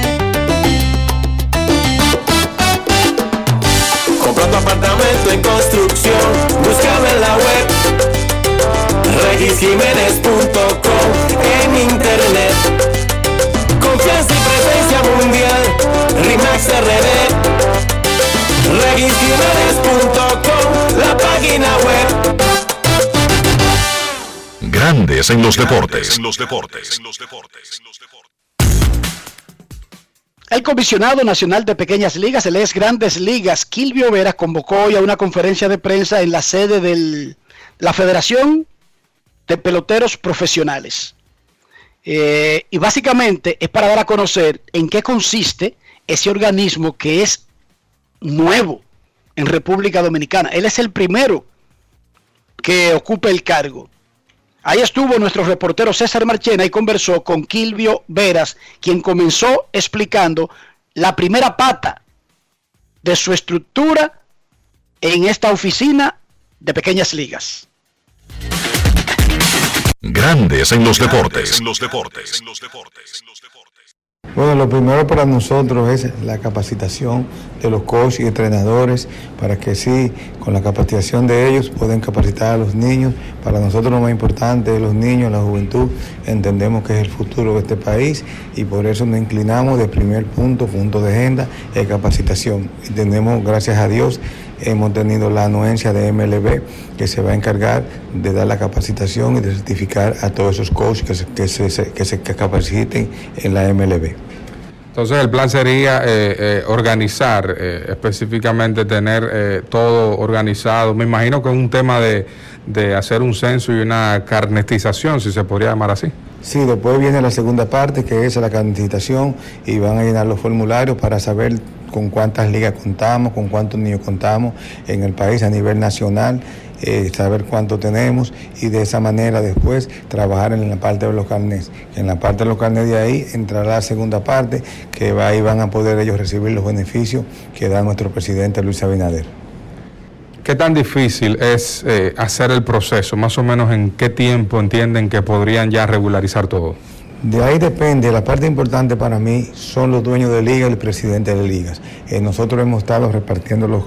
Construcción, búscame en la web regisjiménez.com en internet. Confianza y presencia mundial, RIMAX RD. Regisjiménez.com, la página web. Grandes en los deportes. En los deportes. El comisionado nacional de pequeñas ligas, el ex Grandes Ligas, Kilvio Vera, convocó hoy a una conferencia de prensa en la sede de la Federación de Peloteros Profesionales. Eh, y básicamente es para dar a conocer en qué consiste ese organismo que es nuevo en República Dominicana. Él es el primero que ocupe el cargo. Ahí estuvo nuestro reportero César Marchena y conversó con Kilvio Veras, quien comenzó explicando la primera pata de su estructura en esta oficina de pequeñas ligas. Grandes en los deportes. En los deportes. Bueno, lo primero para nosotros es la capacitación de los coaches y entrenadores para que sí, con la capacitación de ellos, puedan capacitar a los niños. Para nosotros lo más importante es los niños, la juventud. Entendemos que es el futuro de este país y por eso nos inclinamos del primer punto, punto de agenda, es capacitación. Tenemos, gracias a Dios, hemos tenido la anuencia de MLB que se va a encargar de dar la capacitación y de certificar a todos esos coaches que se, que se, que se capaciten en la MLB. Entonces el plan sería eh, eh, organizar, eh, específicamente tener todo organizado. Me imagino que es un tema de, de hacer un censo y una carnetización, si se podría llamar así. Sí, después viene la segunda parte, que es la carnetización, y van a llenar los formularios para saber con cuántas ligas contamos, con cuántos niños contamos en el país a nivel nacional, eh, saber cuánto tenemos y de esa manera después trabajar en la parte de los carnets. En la parte de los carnets de ahí entrará la segunda parte, que ahí van a poder ellos recibir los beneficios que da nuestro presidente Luis Abinader. ¿Qué tan difícil es eh, hacer el proceso? Más o menos en qué tiempo entienden que podrían ya regularizar todo. De ahí depende, la parte importante para mí son los dueños de liga y el presidente de ligas. Eh, nosotros hemos estado repartiendo los,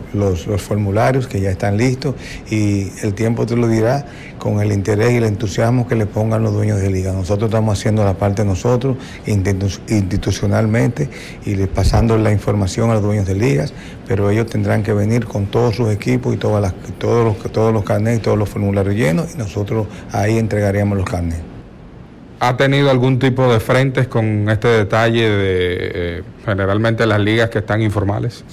los, formularios que ya están listos y el tiempo te lo dirá con el interés y el entusiasmo que le pongan los dueños de liga. Nosotros estamos haciendo la parte nosotros institucionalmente y pasando la información a los dueños de ligas, pero ellos tendrán que venir con todos sus equipos y todas las, todos, los, todos los carnets y todos los formularios llenos y nosotros ahí entregaríamos los carnets. ¿Ha tenido algún tipo de frentes con este detalle de eh, generalmente las ligas que están informales?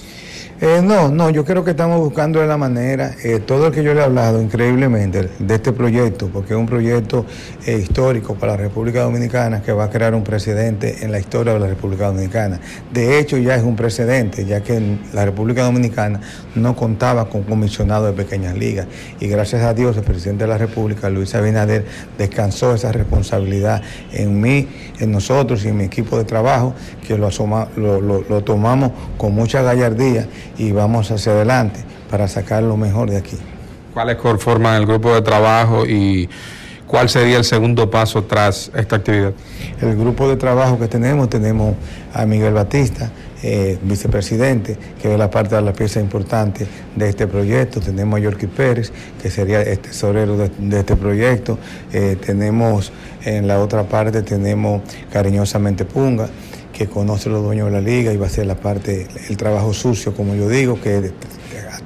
Eh, no, no, yo creo que estamos buscando la manera, eh, todo el que yo le he hablado increíblemente de este proyecto, porque es un proyecto eh, histórico para la República Dominicana que va a crear un precedente en la historia de la República Dominicana. De hecho, ya es un precedente, ya que la República Dominicana no contaba con comisionado de pequeñas ligas y gracias a Dios el presidente de la República, Luis Abinader, descansó esa responsabilidad en mí, en nosotros y en mi equipo de trabajo, que lo, asoma, lo, lo, lo tomamos con mucha gallardía y vamos hacia adelante para sacar lo mejor de aquí. ¿Cuáles conforman el grupo de trabajo y cuál sería el segundo paso tras esta actividad? El grupo de trabajo que tenemos, tenemos a Miguel Batista, eh, vicepresidente, que es la parte de la pieza importante de este proyecto. Tenemos a Yorky Pérez, que sería el tesorero de, de este proyecto. Eh, tenemos en la otra parte, tenemos cariñosamente Punga que conoce los dueños de la liga y va a ser la parte, el trabajo sucio, como yo digo, que es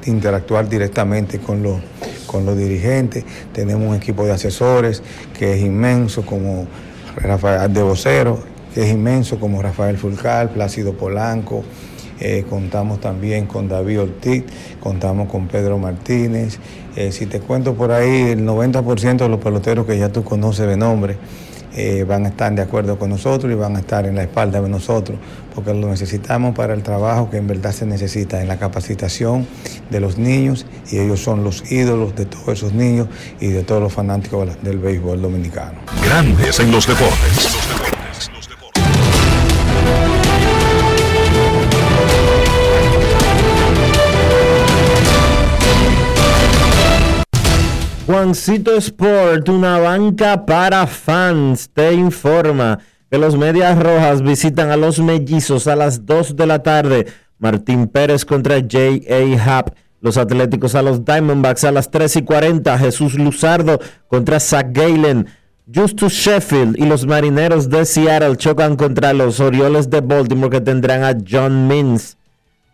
interactuar directamente con los, con los dirigentes. Tenemos un equipo de asesores que es inmenso, como Rafael de vocero, que es inmenso, como Rafael Fulcal, Plácido Polanco. Eh, contamos también con David Ortiz, contamos con Pedro Martínez. Eh, si te cuento por ahí, el 90% de los peloteros que ya tú conoces de nombre, eh, van a estar de acuerdo con nosotros y van a estar en la espalda de nosotros, porque lo necesitamos para el trabajo que en verdad se necesita, en la capacitación de los niños, y ellos son los ídolos de todos esos niños y de todos los fanáticos del béisbol dominicano. Grandes en los deportes. Juancito Sport, una banca para fans, te informa que los Medias Rojas visitan a los Mellizos a las 2 de la tarde. Martín Pérez contra J.A. Happ. Los Atléticos a los Diamondbacks a las 3 y 40. Jesús Luzardo contra Zach Galen. Justus Sheffield y los Marineros de Seattle chocan contra los Orioles de Baltimore que tendrán a John Means.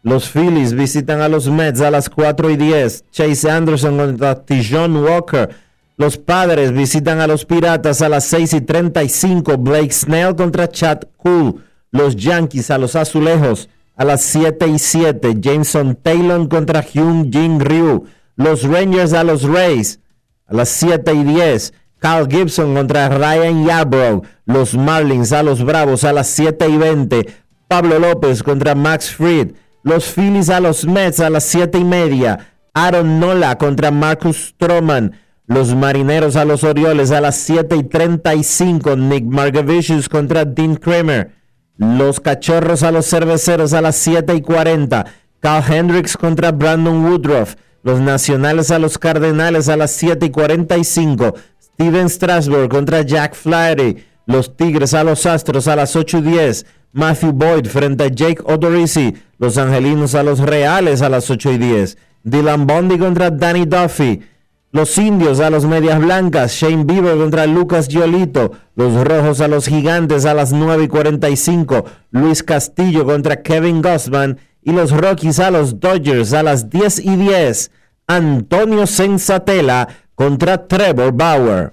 Los Phillies visitan a los Mets a las 4 y 10. Chase Anderson contra Tijon Walker. Los padres visitan a los piratas a las 6 y 35. Blake Snell contra Chad Cool. Los Yankees a los azulejos a las 7 y 7. Jameson Taylor contra Hyun Jin Ryu. Los Rangers a los Rays a las 7 y 10. Carl Gibson contra Ryan Yarbrough. Los Marlins a los Bravos a las 7 y 20. Pablo López contra Max Fried. Los Phillies a los Mets a las 7 y media. Aaron Nola contra Marcus Stroman. Los Marineros a los Orioles a las 7 y 35. Nick Margavicius contra Dean Kramer. Los Cachorros a los Cerveceros a las 7 y 40. Carl Hendricks contra Brandon Woodruff. Los Nacionales a los Cardenales a las 7 y 45. Steven Strasburg contra Jack Flaherty. Los Tigres a los Astros a las 8 y 10. Matthew Boyd frente a Jake Odorizzi. Los Angelinos a los Reales a las 8 y 10. Dylan Bondi contra Danny Duffy. Los Indios a los Medias Blancas. Shane Bieber contra Lucas Giolito. Los Rojos a los Gigantes a las 9 y 45. Luis Castillo contra Kevin Gossman. Y los Rockies a los Dodgers a las 10 y 10. Antonio Sensatela contra Trevor Bauer.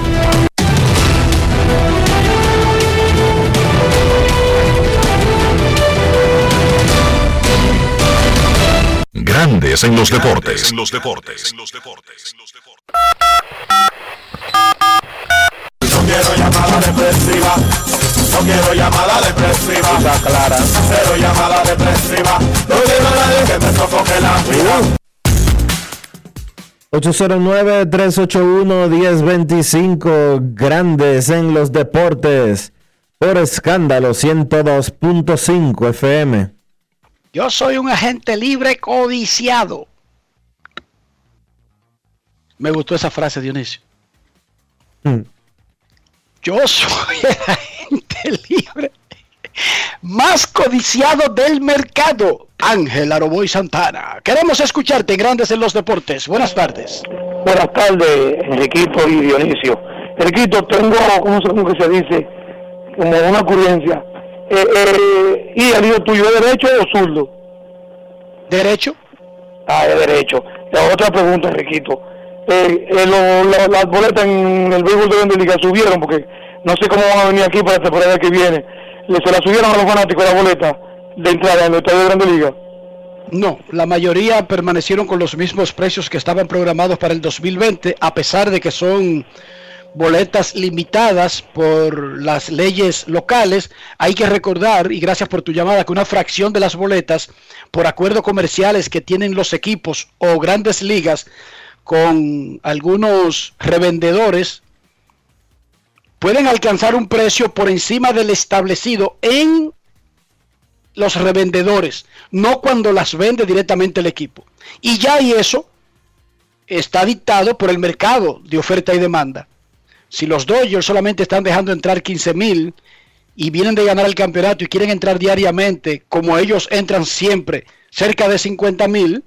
Grandes en los deportes. En los deportes. No quiero llamada depresiva. No quiero llamada depresiva. Está clara. Cero llamada depresiva. No quiero a nadie que me sofoque la vida. 809-381-1025, grandes en los deportes, por escándalo 102.5 FM. Yo soy un agente libre codiciado. Me gustó esa frase, Dionisio. Hmm. Yo soy el agente libre más codiciado del mercado. Ángel Aroboy Santana. Queremos escucharte, Grandes en los Deportes. Buenas tardes. Buenas tardes, Enriquito y Dionisio. Enriquito, tengo, ¿cómo se, cómo que se dice? Como una ocurrencia. Eh, eh, ¿Y el hijo tuyo es derecho o zurdo? ¿Derecho? Ah, es derecho. La otra pregunta, Enriquito. Eh, eh, lo- lo- las boletas en el béisbol de Grande Liga subieron porque no sé cómo van a venir aquí para la temporada que viene. ¿Le se la subieron a los fanáticos la boleta de entrada en el estadio de Grande Liga? No, la mayoría permanecieron con los mismos precios que estaban programados para el 2020, a pesar de que son boletas limitadas por las leyes locales. Hay que recordar, y gracias por tu llamada, que una fracción de las boletas, por acuerdos comerciales que tienen los equipos o grandes ligas con algunos revendedores, pueden alcanzar un precio por encima del establecido en los revendedores, no cuando las vende directamente el equipo. Y ya y eso está dictado por el mercado de oferta y demanda. Si los Dodgers solamente están dejando entrar 15 mil y vienen de ganar el campeonato y quieren entrar diariamente, como ellos entran siempre, cerca de 50 mil,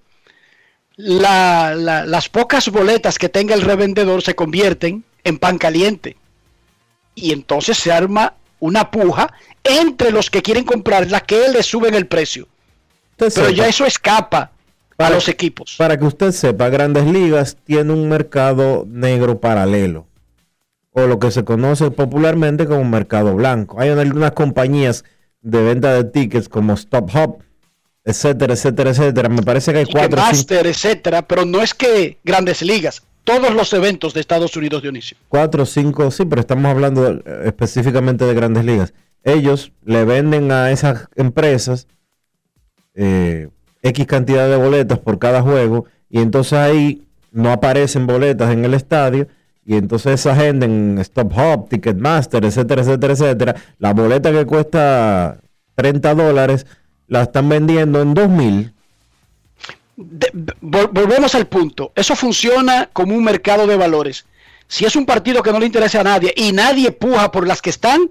la- la- las pocas boletas que tenga el revendedor se convierten en pan caliente. Y entonces se arma una puja entre los que quieren comprarla que le suben el precio. Pero ya eso escapa a los equipos. Para que usted sepa, Grandes Ligas tiene un mercado negro paralelo, o lo que se conoce popularmente como mercado blanco. Hay algunas compañías de venta de tickets como Stop Hop, etcétera, etcétera, etcétera. Me parece que hay cuatro cinco, etcétera, pero no es que grandes ligas, todos los eventos de Estados Unidos, Dionisio. cuatro cinco, sí, pero estamos hablando eh, específicamente de Grandes Ligas. Ellos le venden a esas empresas eh, X cantidad de boletas por cada juego y entonces ahí no aparecen boletas en el estadio y entonces esa gente en Stop Hop, Ticketmaster, etcétera, etcétera, etcétera, la boleta que cuesta 30 dólares la están vendiendo en 2 mil. de- vol- volvemos al punto. Eso funciona como un mercado de valores. Si es un partido que no le interesa a nadie y nadie puja por las que están,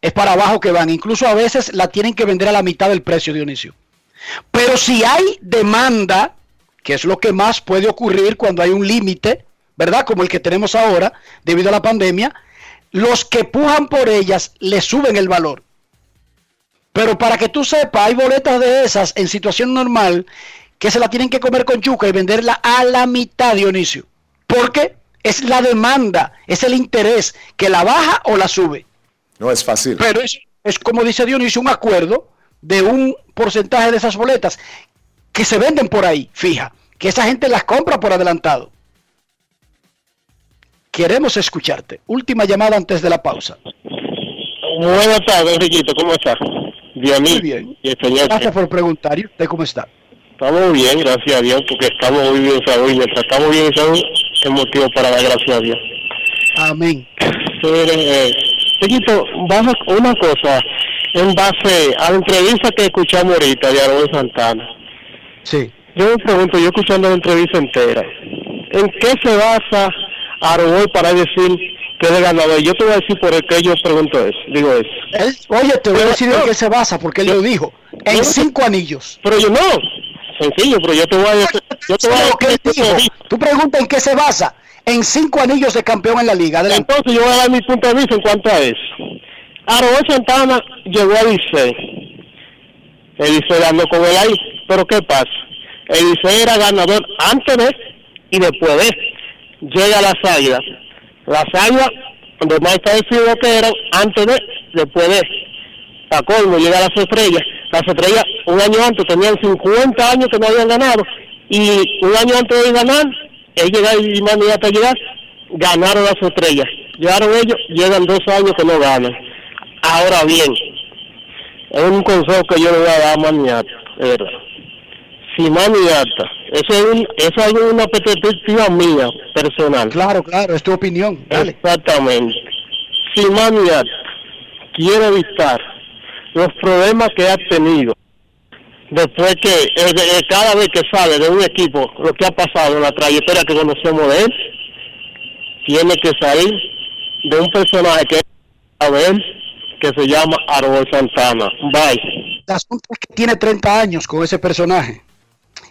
es para abajo que van. Incluso a veces la tienen que vender a la mitad del precio, Dionisio. Pero si hay demanda, que es lo que más puede ocurrir cuando hay un límite, ¿verdad? Como el que tenemos ahora, debido a la pandemia, los que pujan por ellas le suben el valor. Pero para que tú sepas, hay boletas de esas en situación normal que se la tienen que comer con yuca y venderla a la mitad, Dionisio. Porque es la demanda, es el interés que la baja o la sube. No es fácil. Pero es, es como dice Dionisio, un acuerdo de un porcentaje de esas boletas que se venden por ahí, fija, que esa gente las compra por adelantado. Queremos escucharte. Última llamada antes de la pausa. Buenas tardes, Enriquito, ¿cómo estás? Muy bien. y. Gracias por preguntar. ¿Y usted cómo está? Estamos bien, gracias a Dios, porque estamos muy bien en salud y mientras estamos bien en salud es motivo para dar gracias a Dios. Amén. Pero, eh, una cosa, en base a la entrevista que escuchamos ahorita de Aarón Santana. Sí. Yo me pregunto, yo escuchando la entrevista entera, ¿en qué se basa Aarón para decir que es ganador? Yo te voy a decir por el que yo pregunto eso, digo eso. Él- oye, te voy a decir en qué se basa, porque él lo dijo. En cinco anillos. Pero yo no. Sencillo, pero yo te voy a decir. Yo te voy a Lo que él decir dijo. Tú preguntas en qué se basa. En cinco anillos de campeón en la liga. Adelante. Entonces yo voy a dar mi punto de vista en cuanto a eso. Aroel Santana llegó a Licey. El Licey ganó con él ahí. Pero ¿qué pasa? El Licey era ganador antes de y después de. Llega a las águilas. Las águilas, donde más está decidido que eran antes de, después de. A colmo, llega a las estrellas. Las estrellas, un año antes, tenían 50 años que no habían ganado. Y un año antes de ganar, él llega y manda hasta llegar, ganaron las estrellas. Llegaron ellos, llegan dos años que no ganan. Ahora bien, es un consejo que yo le voy a dar a Maniata, de verdad. Si Maniata, eso es, un, eso es una perspectiva mía, personal. Claro, claro, es tu opinión. Dale. Exactamente. Si Maniata quiere evitar los problemas que ha tenido, después que eh, de- eh, cada vez que sale de un equipo, lo que ha pasado en la trayectoria que conocemos de él, tiene que salir de un personaje que a ver que se llama Arbol Santana. Bye. El asunto es que tiene 30 años con ese personaje.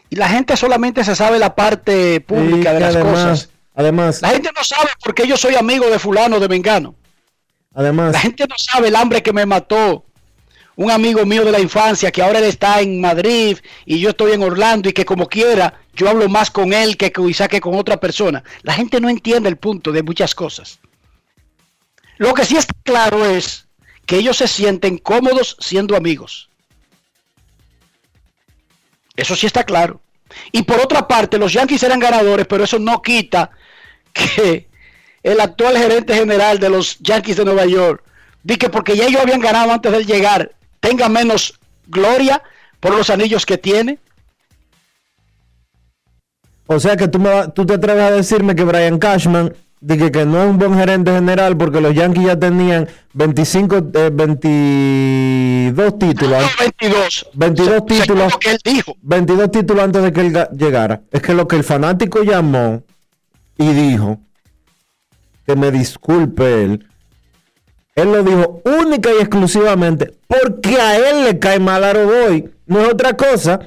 Y la gente solamente se sabe la parte pública de las además, cosas. Además, La gente no sabe porque yo soy amigo de fulano de Mengano. además, La gente no sabe el hambre que me mató. Un amigo mío de la infancia que ahora él está en Madrid y yo estoy en Orlando y que como quiera yo hablo más con él que quizá que con otra persona. La gente no entiende el punto de muchas cosas. Lo que sí está claro es que ellos se sienten cómodos siendo amigos. Eso sí está claro. Y por otra parte, los Yankees eran ganadores, pero eso no quita que el actual gerente general de los Yankees de Nueva York, di que porque ya ellos habían ganado antes de llegar, tenga menos gloria por los anillos que tiene. o sea que tú, me tú te atreves a decirme que Brian Cashman dije que no es un buen gerente general porque los Yankees ya tenían 25, eh, 22 títulos. 22. 22 títulos. lo que él dijo. 22 títulos antes de que él ga- llegara. Es que lo que el fanático llamó y dijo, que me disculpe él, él lo dijo única y exclusivamente porque a él le cae mal a Roboy. No es otra cosa.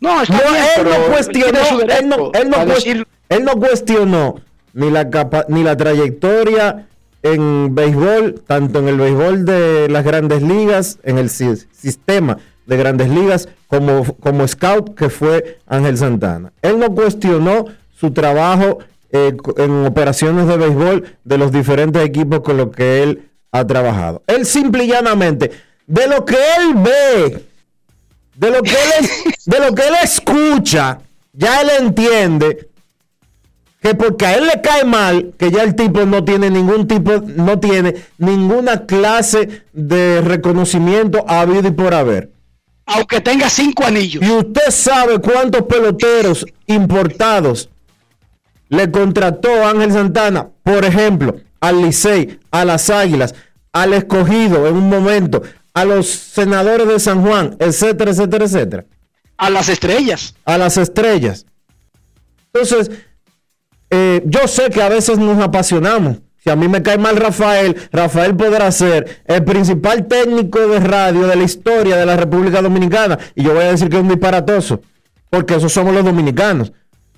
No, está No, bien, él pero no cuestionó, él no, él no a cues- decir- él no cuestionó ni la capa- ni la trayectoria en béisbol, tanto en el béisbol de las grandes ligas, en el si- sistema de grandes ligas, como, como scout que fue Ángel Santana. Él no cuestionó su trabajo eh, en operaciones de béisbol de los diferentes equipos con los que él ha trabajado. Él simple y llanamente, de lo que él ve, de lo que él, de lo que él escucha, ya él entiende que porque a él le cae mal, que ya el tipo no tiene ningún tipo, no tiene ninguna clase de reconocimiento habido y por haber. Aunque tenga cinco anillos. Y usted sabe cuántos peloteros importados le contrató Ángel Santana, por ejemplo, al Licey, a las Águilas, al escogido en un momento, a los senadores de San Juan, etcétera, etcétera, etcétera. A las estrellas. A las estrellas. Entonces, eh, yo sé que a veces nos apasionamos. Si a mí me cae mal Rafael, Rafael podrá ser el principal técnico de radio de la historia de la República Dominicana. Y yo voy a decir que es un disparatoso. Porque esos somos los dominicanos.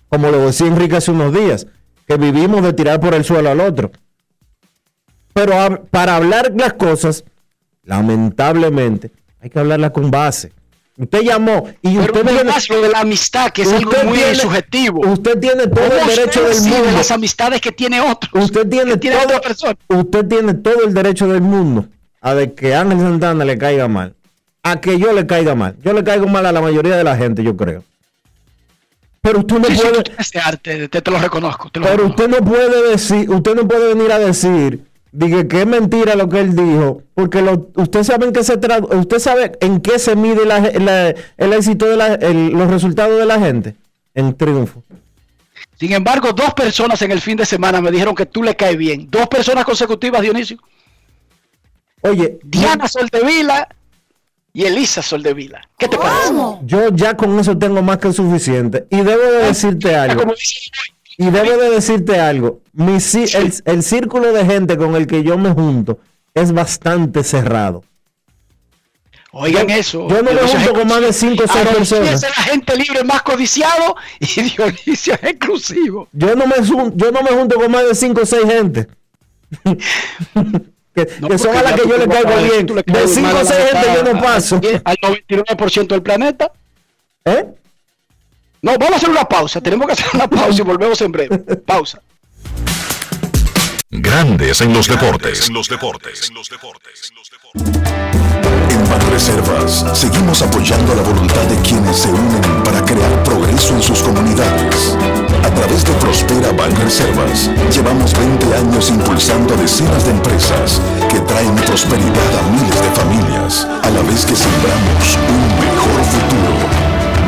Como lo decía Enrique hace unos días. Que vivimos de tirar por el suelo al otro. Pero a- para hablar las cosas, lamentablemente, hay que hablarlas con base. Usted llamó y Pero usted tiene- lo de la amistad, que es algo muy tiene- subjetivo. Usted tiene todo ¿Cómo el derecho del mundo. las amistades que tiene otros? Usted tiene, tiene todo, otra persona. usted tiene todo el derecho del mundo a de que Ángel Santana le caiga mal. A que yo le caiga mal. Yo le caigo mal a la mayoría de la gente, yo creo. Pero usted no Sí, puede, ese arte, te, te lo reconozco. te lo pero reconozco. usted no puede decir, usted no puede venir a decir dije que es mentira lo que él dijo, porque lo, usted sabe en qué se tra- usted sabe en qué se mide la- la- el éxito de la- el- los resultados de la gente en triunfo. Sin embargo, dos personas en el fin de semana me dijeron que tú le caes bien. Dos personas consecutivas, Dionisio. Oye, Diana Soldevila y Elisa Soldevila. ¿Qué te parece? Yo ya con eso tengo más que suficiente. Y debo de decirte algo. como dice Y debo de decirte algo. Mi, el, el círculo de gente con el que yo me junto es bastante cerrado. Oigan Yo- eso. yo no me junto con más de cinco o seis Aroncía personas. es el agente libre más codiciado y Dionisio es exclusivo. Yo no me, yo no me junto con más de 5 o 6 gente. que que son a las que yo le caigo bien. De 5 o 6 gente yo no paso. Al 99% del planeta. ¿Eh? No, vamos a hacer una pausa. Tenemos que hacer una pausa y volvemos en breve. Pausa. Grandes en los deportes. En los deportes. En Banreservas seguimos apoyando la voluntad de quienes se unen para crear progreso en sus comunidades. A través de Prospera Banreservas llevamos 20 años impulsando decenas de empresas que traen prosperidad a miles de familias, a la vez que sembramos un mejor futuro.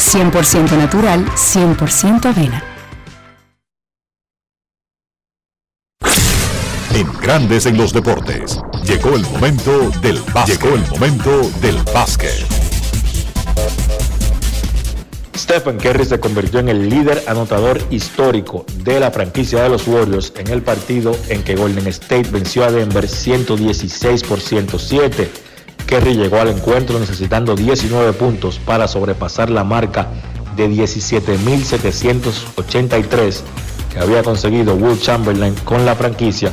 100% natural, 100% avena. En Grandes en los deportes. Llegó el momento del básquet. Llegó el momento del básquet. Stephen Curry se convirtió en el líder anotador histórico de la franquicia de los Warriors en el partido en que Golden State venció a Denver 116 por 107. Curry llegó al encuentro necesitando 19 puntos para sobrepasar la marca de 17.783 que había conseguido Will Chamberlain con la franquicia.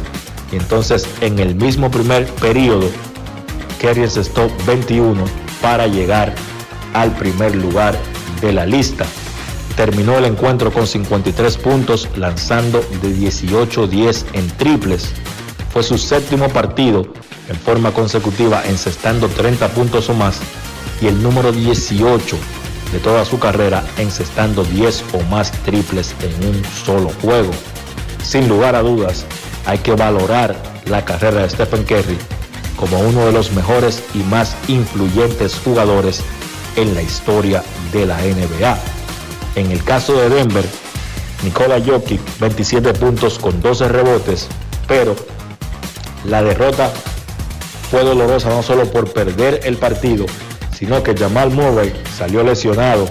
Y entonces en el mismo primer periodo, Curry encestó 21 para llegar al primer lugar de la lista. Terminó el encuentro con 53 puntos, lanzando de 18-10 en triples. Fue su séptimo partido en forma consecutiva, encestando 30 puntos o más, y el número 18 de toda su carrera, encestando 10 o más triples en un solo juego. Sin lugar a dudas, hay que valorar la carrera de Stephen Curry como uno de los mejores y más influyentes jugadores en la historia de la NBA. En el caso de Denver, Nikola Jokic 27 puntos con 12 rebotes, pero la derrota fue dolorosa no solo por perder el partido, sino que Jamal Murray salió lesionado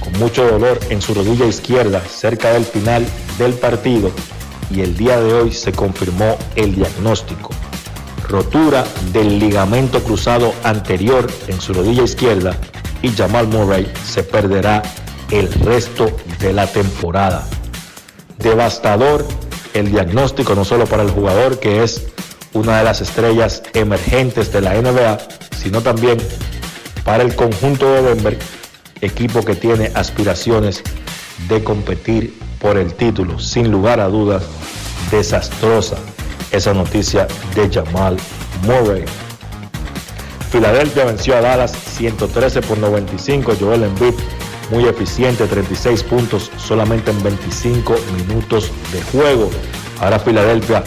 con mucho dolor en su rodilla izquierda cerca del final del partido y el día de hoy se confirmó el diagnóstico. Rotura del ligamento cruzado anterior en su rodilla izquierda y Jamal Murray se perderá el resto de la temporada. Devastador el diagnóstico no solo para el jugador que es una de las estrellas emergentes de la NBA, sino también para el conjunto de Denver, equipo que tiene aspiraciones de competir por el título. Sin lugar a dudas, desastrosa esa noticia de Jamal Murray. Filadelfia venció a Dallas 113 por 95. Joel Embiid muy eficiente, 36 puntos solamente en 25 minutos de juego. Ahora Filadelfia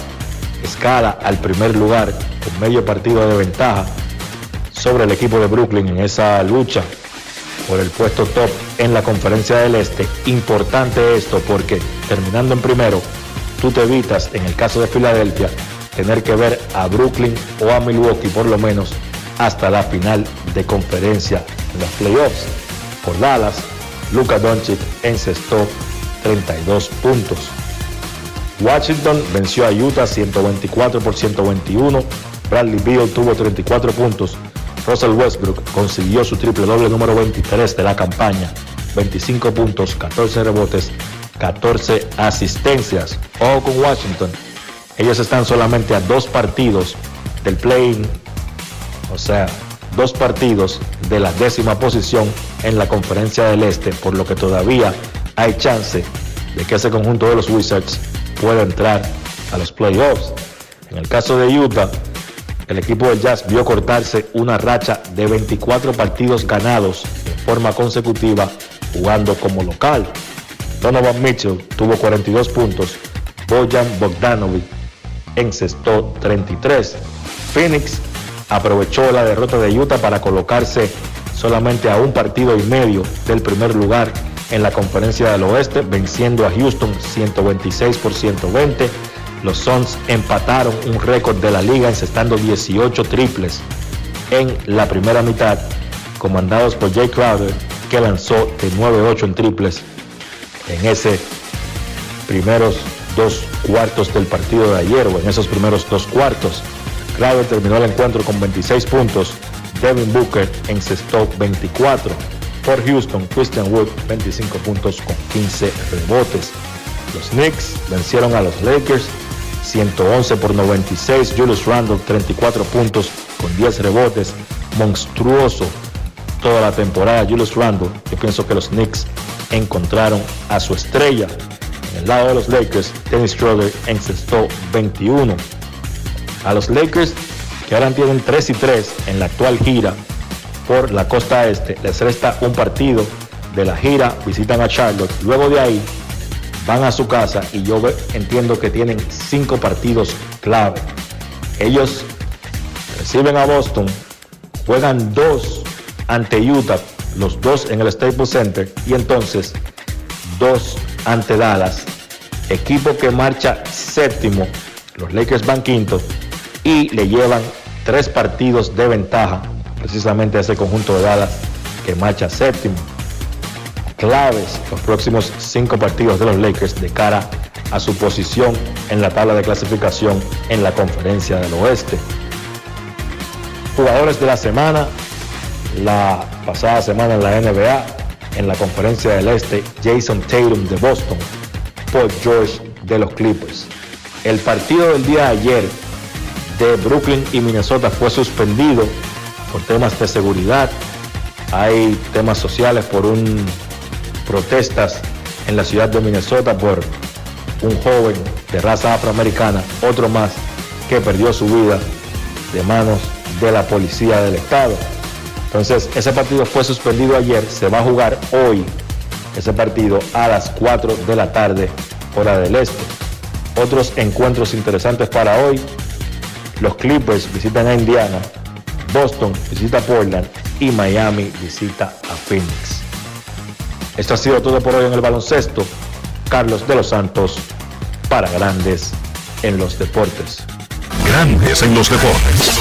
escala al primer lugar con medio partido de ventaja sobre el equipo de Brooklyn en esa lucha por el puesto top en la conferencia del Este. Importante esto porque terminando en primero, tú te evitas, en el caso de Filadelfia, tener que ver a Brooklyn o a Milwaukee por lo menos hasta la final de conferencia en los playoffs. Por Dallas, Luka Doncic encestó 32 puntos. Washington venció a Utah 124 por 121. Bradley Beal tuvo 34 puntos. Russell Westbrook consiguió su triple doble número 23 de la campaña. 25 puntos, 14 rebotes, 14 asistencias. Ojo con Washington. Ellos están solamente a dos partidos del play o sea, dos partidos de la décima posición en la conferencia del Este, por lo que todavía hay chance de que ese conjunto de los Wizards pueda entrar a los playoffs. En el caso de Utah, el equipo del Jazz vio cortarse una racha de 24 partidos ganados de forma consecutiva jugando como local. Donovan Mitchell tuvo 42 puntos, Bojan Bogdanovic encestó 33. Phoenix aprovechó la derrota de Utah para colocarse solamente a un partido y medio del primer lugar en la conferencia del oeste, venciendo a Houston 126 por 120. Los Suns empataron un récord de la liga encestando 18 triples en la primera mitad, comandados por Jay Crowder, que lanzó de 9-8 en triples en ese primeros dos cuartos del partido de ayer o en esos primeros dos cuartos. Crowder terminó el encuentro con 26 puntos. Devin Booker encestó 24. Por Houston, Christian Wood 25 puntos con 15 rebotes. Los Knicks vencieron a los Lakers 111 por 96. Julius Randle 34 puntos con 10 rebotes. Monstruoso toda la temporada Julius Randle. Yo pienso que los Knicks encontraron a su estrella. En el lado de los Lakers, Dennis Schroeder encestó 21 a los Lakers, que ahora tienen 3 y 3 en la actual gira por la costa este, les resta un partido de la gira, visitan a Charlotte, luego de ahí van a su casa y yo entiendo que tienen 5 partidos clave. Ellos reciben a Boston, juegan 2 ante Utah, los dos en el Staples Center y entonces 2 ante Dallas, equipo que marcha séptimo, los Lakers van quinto y le llevan tres partidos de ventaja precisamente ese conjunto de Dallas que marcha séptimo. Claves los próximos cinco partidos de los Lakers de cara a su posición en la tabla de clasificación en la conferencia del oeste. Jugadores de la semana, la pasada semana en la NBA, en la conferencia del este, Jason Tatum de Boston, Paul George de los Clippers. El partido del día de ayer de Brooklyn y Minnesota fue suspendido por temas de seguridad. Hay temas sociales por un protestas en la ciudad de Minnesota por un joven de raza afroamericana, otro más que perdió su vida de manos de la policía del estado. Entonces, ese partido fue suspendido ayer, se va a jugar hoy ese partido a las 4 de la tarde, hora del este. Otros encuentros interesantes para hoy, los Clippers visitan a Indiana, Boston visita a Portland y Miami visita a Phoenix. Esto ha sido todo por hoy en el baloncesto. Carlos de los Santos para Grandes en los Deportes. Grandes en los Deportes.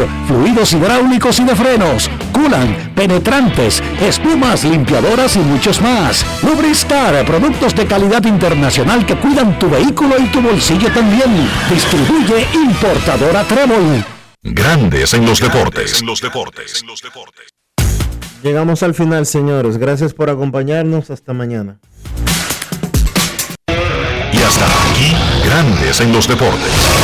fluidos hidráulicos y de frenos, culan, penetrantes, espumas, limpiadoras y muchos más. Lubristar, productos de calidad internacional que cuidan tu vehículo y tu bolsillo también. Distribuye importadora Trébol. Grandes en los deportes. Llegamos al final, señores. Gracias por acompañarnos. Hasta mañana. Y hasta aquí, Grandes en los deportes.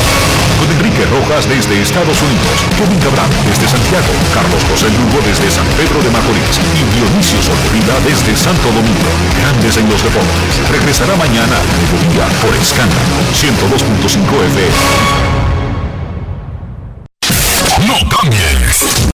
Con Enrique Rojas desde Estados Unidos, Kevin Cabral desde Santiago, Carlos José Lugo desde San Pedro de Macorís y Dionisio Solterida desde Santo Domingo. Grandes en los deportes. Regresará mañana a mediodía por Escándalo 102.5 FM. No cambies.